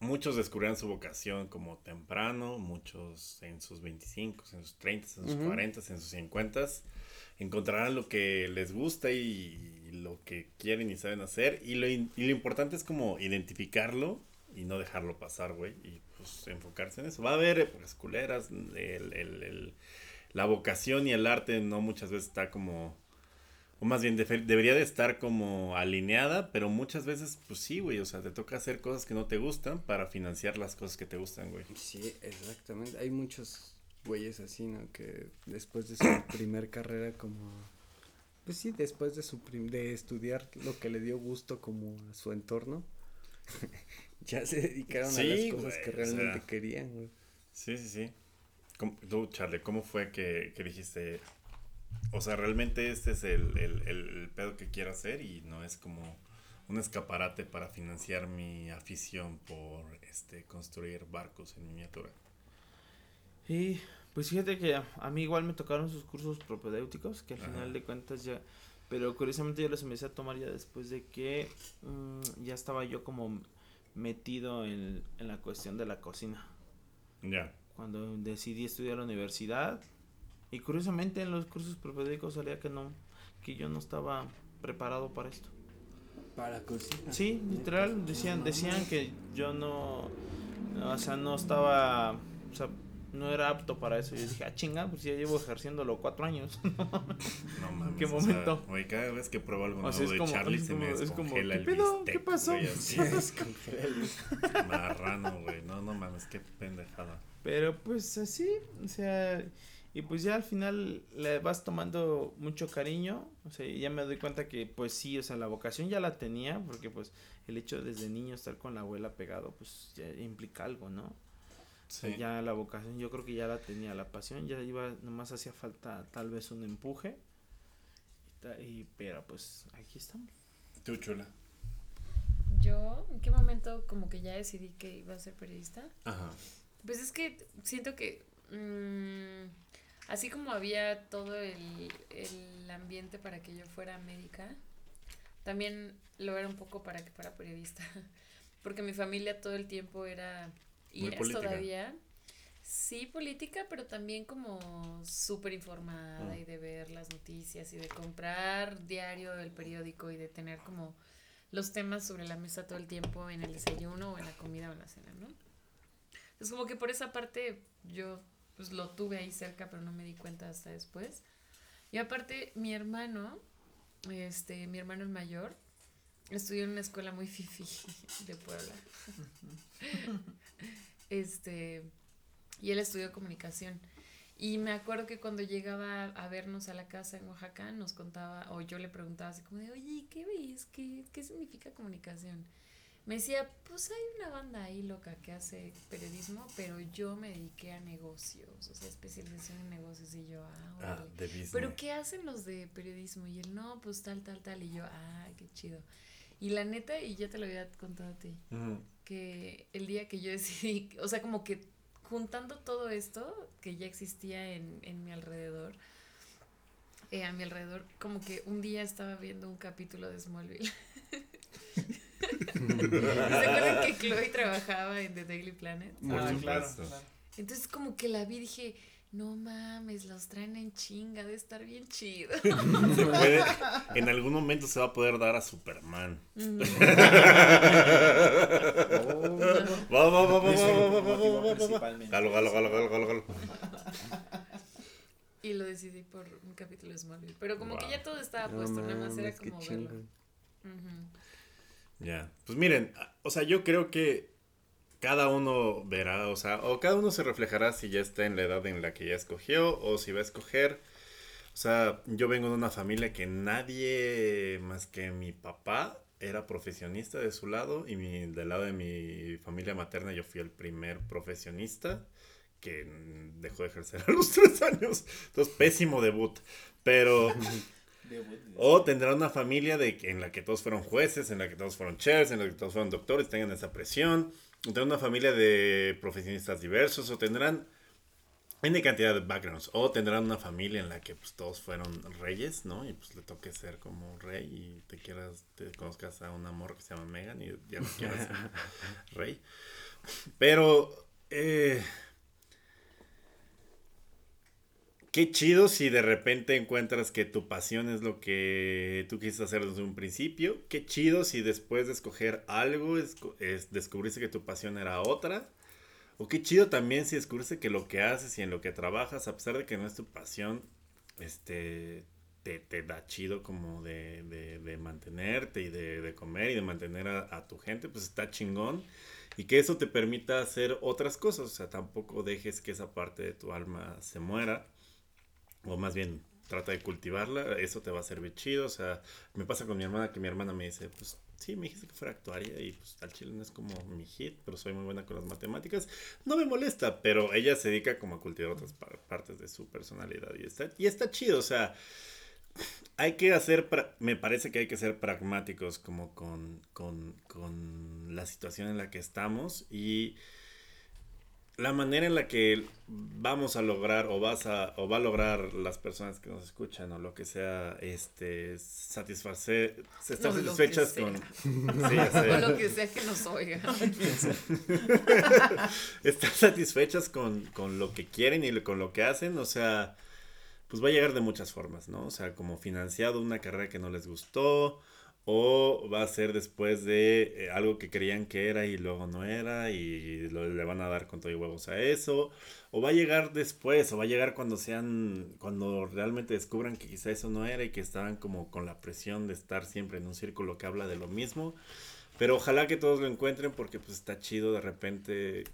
muchos descubrirán su vocación como temprano, muchos en sus 25, en sus 30, en sus Ujú. 40, en sus 50. Encontrarán lo que les gusta y lo que quieren y saben hacer. Y lo, y lo importante es como identificarlo y no dejarlo pasar, güey. Y pues enfocarse en eso. Va a haber épocas culeras. El, el- el- la vocación y el arte no muchas veces está como o más bien debería de estar como alineada, pero muchas veces, pues sí, güey, o sea, te toca hacer cosas que no te gustan para financiar las cosas que te gustan, güey. Sí, exactamente. Hay muchos güeyes así, ¿no? Que después de su primer carrera como... Pues sí, después de su prim- de estudiar lo que le dio gusto como a su entorno, ya se dedicaron a las cosas güey, que o realmente sea. querían, güey. Sí, sí, sí. ¿Cómo- tú, Charlie, ¿cómo fue que, que dijiste, o sea, realmente este es el, el, el pedo que quiero hacer y no es como un escaparate para financiar mi afición por este construir barcos en miniatura. Y pues fíjate que a mí igual me tocaron sus cursos propedéuticos, que al Ajá. final de cuentas ya, pero curiosamente yo los empecé a tomar ya después de que mm, ya estaba yo como metido en, en la cuestión de la cocina. Ya. Cuando decidí estudiar a la universidad y curiosamente en los cursos propedéuticos salía que no, que yo no estaba preparado para esto. Para cocina. Sí, literal, decían, decían que yo no, o sea, no estaba, o sea, no era apto para eso. Yo dije, ah, chinga, pues ya llevo ejerciéndolo cuatro años. No mames. ¿Qué o sea, momento? Güey, cada vez que pruebo algo O nuevo sea, es de como- Charlie es se me como- es como, descongela ¿qué el pedo? bistec, ¿Qué pasó? güey, así. Marrano, güey. No, no mames, qué pendejada. Pero pues así, o sea, y pues ya al final le vas tomando mucho cariño, o sea, y ya me doy cuenta que pues sí, o sea, la vocación ya la tenía, porque pues el hecho desde niño estar con la abuela pegado, pues ya implica algo, ¿no? O sea, Sí. ya la vocación, yo creo que ya la tenía, la pasión, ya iba, nomás hacía falta tal vez un empuje, y- pero pues aquí estamos. Tú, chula. Yo, ¿en qué momento como que ya decidí que iba a ser periodista? Ajá. Pues es que siento que mm, así como había todo el, el ambiente para que yo fuera médica, también lo era un poco para que fuera periodista. Porque mi familia todo el tiempo era, y es todavía, sí política, pero también como súper informada Mm. y de ver las noticias y de comprar diario el periódico y de tener como los temas sobre la mesa todo el tiempo en el desayuno o en la comida o en la cena, ¿no? Es como que por esa parte yo pues lo tuve ahí cerca, pero no me di cuenta hasta después. Y aparte, mi hermano, este, mi hermano el mayor, estudió en una escuela muy fifi de Puebla. este, y él estudió comunicación. Y me acuerdo que cuando llegaba a vernos a la casa en Oaxaca, nos contaba, o yo le preguntaba así como de, oye, ¿qué ves? ¿Qué, qué significa comunicación? Me decía, pues hay una banda ahí loca que hace periodismo, pero yo me dediqué a negocios, o sea, especialización en negocios. Y yo, ah, Ah, de business. ¿Pero qué hacen los de periodismo? Y él, no, pues tal, tal, tal. Y yo, ah, qué chido. Y la neta, y ya te lo había contado a ti, que el día que yo decidí, o sea, como que juntando todo esto que ya existía en, en mi alrededor, eh, a mi alrededor, como que un día estaba viendo un capítulo de Smallville. ¿Se acuerdan que Chloe trabajaba en The Daily Planet? Por Ah, supuesto. claro. Entonces como que la vi y dije, no mames, los traen en chinga, de estar bien chido. Puede- en algún momento se va a poder dar a Superman. Galo, galo, galo, galo, galo, galo. Y lo decidí por un capítulo de Smallville. Pero como que ya todo estaba No puesto, nada más era como verlo. Ujú. Ya. Pues miren, o sea, yo creo que cada uno verá, o sea, o cada uno se reflejará si ya está en la edad en la que ya escogió o si va a escoger. O sea, yo vengo de una familia que nadie más que mi papá era profesionista de su lado y mi, del lado de mi familia materna yo fui el primer profesionista que dejó de ejercer a los tres años. Entonces, pésimo debut. Pero... O tendrá una familia de que- en la que todos fueron jueces, en la que todos fueron chefs, en la que todos fueron doctores, tengan esa presión. O tendrán una familia de profesionistas diversos, o tendrán N cantidad de backgrounds. O tendrán una familia en la que pues, todos fueron reyes, ¿no? Y pues le toque ser como rey y te quieras, te conozcas a un amor que se llama Megan y ya no quieras ser rey. Pero, eh, Qué chido si de repente encuentras que tu pasión es lo que tú quisiste hacer desde un principio. Qué chido si después de escoger algo es, es- descubriste que tu pasión era otra. O qué chido también si descubriste que lo que haces y en lo que trabajas, a pesar de que no es tu pasión, este, te, te da chido como de, de- de mantenerte y de, de comer y de mantener a, a tu gente, pues está chingón. Y que eso te permita hacer otras cosas. O sea, tampoco dejes que esa parte de tu alma se muera o más bien trata de cultivarla, eso te va a servir chido, o sea, me pasa con mi hermana que mi hermana me dice, pues sí, me dijiste que fuera actuaria y pues al chile no es como mi hit, pero soy muy buena con las matemáticas. No me molesta, pero ella se dedica como a cultivar otras par- partes de su personalidad y está, y está chido, o sea, hay que hacer, me parece que hay que ser pragmáticos como con, con, con la situación en la que estamos y la manera en la que vamos a lograr o vas a o va a lograr las personas que nos escuchan o lo que sea este satisfacer estar No, lo satisfechas con. Sí, ya sé. O lo que sea que nos oiga. estar satisfechas con, con lo que quieren y con lo que hacen, o sea, pues va a llegar de muchas formas, ¿no? O sea, como financiado una carrera que no les gustó, o va a ser después de eh, algo que creían que era y luego no era, y lo- le van a dar con todo y huevos a eso, o va a llegar después, o va a llegar cuando sean, cuando realmente descubran que quizá eso no era y que estaban como con la presión de estar siempre en un círculo que habla de lo mismo. Pero ojalá que todos lo encuentren porque pues está chido de repente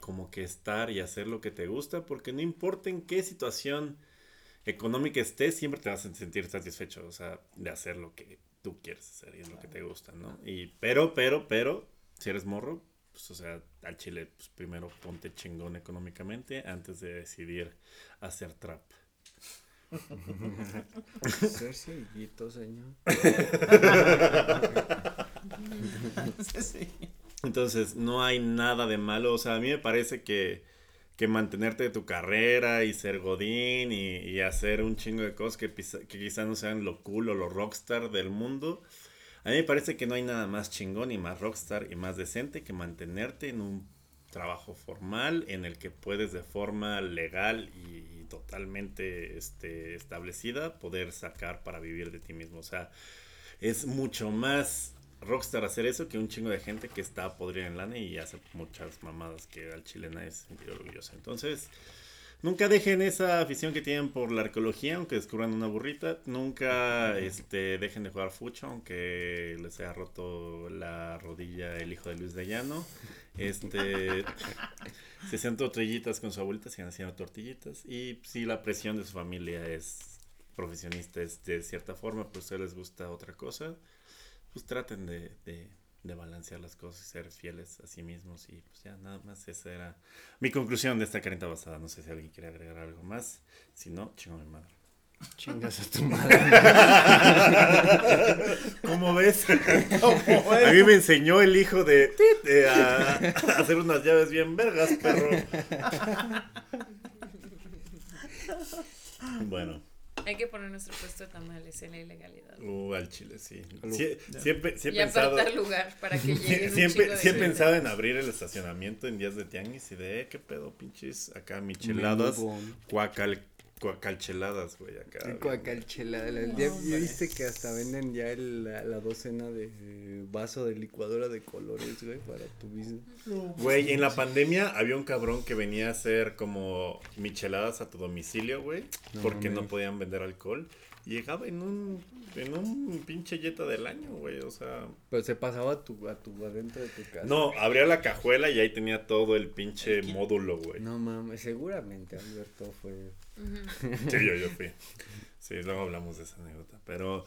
como que estar y hacer lo que te gusta, porque no importa en qué situación económica estés, siempre te vas a sentir satisfecho, o sea, de hacer lo que tú quieres hacer y es lo que te gusta, ¿no? Y pero, pero, pero, si eres morro, pues o sea, al chile, pues primero ponte chingón económicamente antes de decidir hacer trap. Ser cieguito, señor. Entonces, no hay nada de malo. O sea, a mí me parece que, que mantenerte de tu carrera y ser godín y, hacer un chingo de cosas que, pisa- que quizá no sean lo cool o lo rockstar del mundo. A mí me parece que no hay nada más chingón y más rockstar y más decente que mantenerte en un trabajo formal en el que puedes de forma legal y, totalmente este, establecida poder sacar para vivir de ti mismo. O sea, es mucho más rockstar hacer eso que un chingo de gente que está podrida en lana y hace muchas mamadas que al chile nadie se sentir orgulloso. Entonces, nunca dejen esa afición que tienen por la arqueología, aunque descubran una burrita. Nunca este, dejen de jugar fucho, aunque les haya roto la rodilla el hijo de Luis de Llano. Este, se hacían tortillitas con su abuelita, se haciendo tortillitas. Y si la presión de su familia es profesionista es de cierta forma, pero a ustedes les gusta otra cosa, pues traten de, de, de balancear las cosas y ser fieles a sí mismos. Y pues ya nada más esa era mi conclusión de esta carita basada. No sé si alguien quiere agregar algo más. Si no, chingo mi madre. Chingas a tu madre. ¿Cómo ves? A mí me enseñó el hijo de, Tit, eh, a, a hacer unas llaves bien vergas, perro. Bueno, Hay que poner nuestro puesto de tamales en la ilegalidad. uh, al chile, sí. Algo- Sí, siempre, sí he y pensado. lugar para que lleguen un siempre de sí he gente. pensado en abrir el estacionamiento en días de tianguis y de, eh, qué pedo, pinches, acá micheladas, Menú cuacal, cuacalcheladas, güey, acá. bien. Coacalchelada. la- ¿Ya, ya viste que hasta venden ya el- la, la docena de eh, vaso de licuadora de colores, güey, para tu business? Güey, en la pandemia había un cabrón que venía a hacer como micheladas a tu domicilio, güey, No porque no podían vender alcohol. Llegaba en un, en un pinche yeta del año, güey, o sea... Pero se pasaba a tu, a tu adentro de tu casa. No, abría la cajuela y ahí tenía todo el pinche módulo, güey. No mames, seguramente Alberto fue. Sí, yo, yo fui. Sí, luego hablamos de esa anécdota. Pero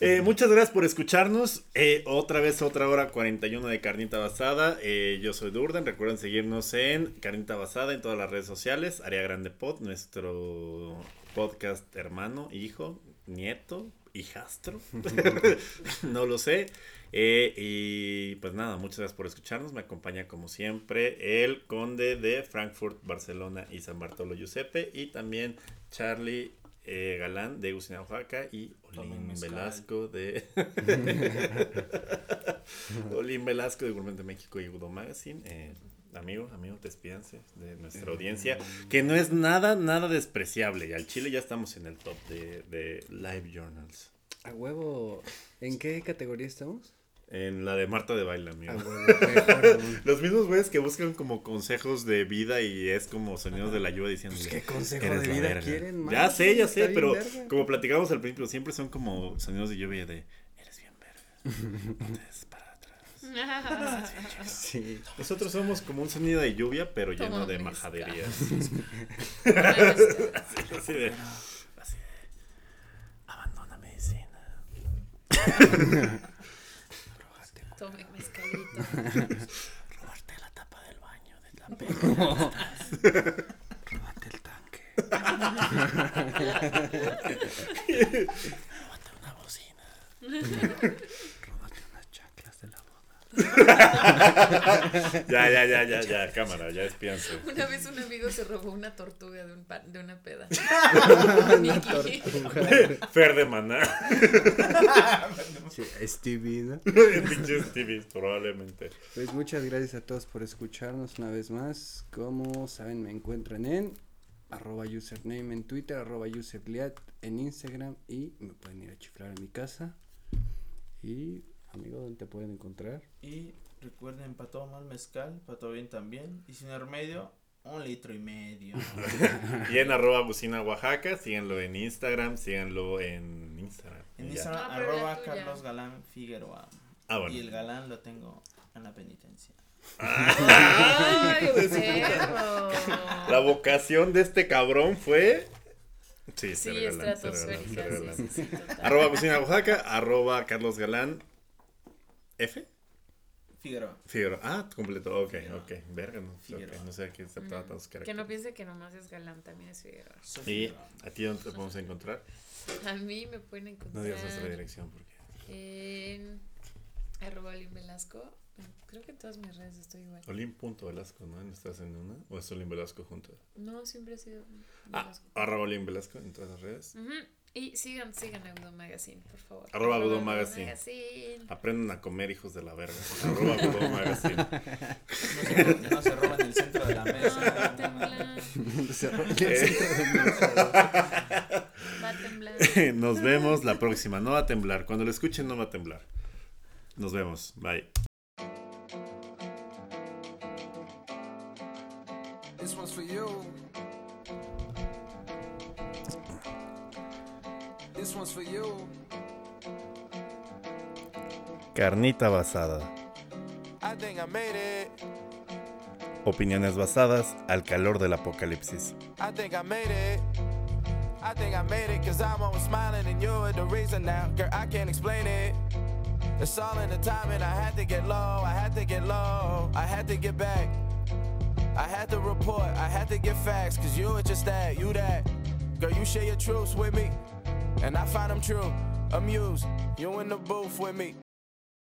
eh, muchas gracias por escucharnos. Eh, otra vez, otra hora 41 de Carnita Basada. Eh, yo soy Durden. Recuerden seguirnos en Carnita Basada en todas las redes sociales. Área Grande Pod, nuestro podcast hermano, hijo, nieto, hijastro. no lo sé. Eh, y pues nada, muchas gracias por escucharnos. Me acompaña como siempre el conde de Frankfurt, Barcelona y San Bartolo Giuseppe. Y también Charlie eh, Galán de Usina, Oaxaca. Y Olin. Velasco de. Olin Velasco de Gourmet de México y Udo Magazine. Eh, amigo, amigo, despídanse de nuestra audiencia. Que no es nada, nada despreciable. Y al Chile ya estamos en el top de, de Live Journals. A huevo. ¿En qué categoría estamos? En la de Marta de Baile, amigo. Mejor. Los mismos güeyes que buscan como consejos de vida y es como sonidos de la lluvia diciendo. Pues, ¿Qué consejo "Eres de vida verga". quieren, man? Ya sé, ya sé, pero verga. como platicamos al principio, siempre son como sonidos de lluvia de. Eres bien verga. No te. Sí. Nosotros somos como un sonido de lluvia, pero lleno de majaderías. así de. Así de. Abandona medicina. Robarte la tapa del baño de la pena. Róbate el tanque. Robarte una bocina. Róbate unas chanclas de la boda. Ya, ya, ya, ya, ya, cámara, ya despíanse. Una vez un amigo se robó una tortuga de, un pa- de una peda. Una tortuga. Fer de maná. Sí, Stevie, ¿no? Pinches TVs, probablemente. Pues muchas gracias a todos por escucharnos una vez más. Como saben, me encuentran en arroba username en Twitter, arroba userliat en Instagram y me pueden ir a chiflar a mi casa. Y, amigo, ¿dónde te pueden encontrar? Y recuerden, para todo mal mezcal, para todo bien también. Y sin remedio, un litro y medio. Y en arroba bucina Oaxaca, síganlo en Instagram, síganlo en Instagram. En. Instagram, Ah, arroba. Carlos Galán Figueroa. Ah, bueno. Y el galán lo tengo en la penitencia. ¡Ay! La vocación de este cabrón fue. Sí, Sí, ser galán, ser galán, ser galán. Sí, sí, sí, total. Arroba Cocina Oaxaca, arroba Carlos Galán. ¿F? Figueroa. Figueroa. Ah, completo. Ok, Figueroa. ok. Verga, no, no sé a qué se trata Mm, los Que no piense que nomás es galán, también es Figueroa. Soy Y Figueroa. a ti dónde te podemos encontrar. A mí me pueden No encontrar digas nuestra dirección porque. en arroba Olim Velasco. Creo que en todas mis redes estoy igual. Olim.velasco, ¿no? ¿No ¿Estás en una? ¿O es Olim Velasco junto? No, siempre he sido Ah, Velasco. arroba Olim Velasco en todas las redes. Ujú. Y sigan, sigan Agudo Magazine, por favor. Arroba Agudo Agudo Magazine. Magazine. Aprendan a comer, hijos de la verga. Arroba Google Magazine. No se, no se roban el centro de la No, mesa. temblar, Se ro- va a temblar. Nos vemos la próxima. No va a temblar. Cuando lo escuchen, no va a temblar. Nos vemos. Bye. This one's for you. This one's for you. Carnita basada. I think I made it. Opiniones basadas al calor del apocalipsis. I think I made it. I think I made it cause I'm always smiling and you're the reason now. Girl, I can't explain it. It's all in the timing. I had to get low. I had to get low. I had to get back. I had to report. I had to get facts cause you were just that. You that. Girl, you share your truths with me. And I find them true. Amused. You in the booth with me.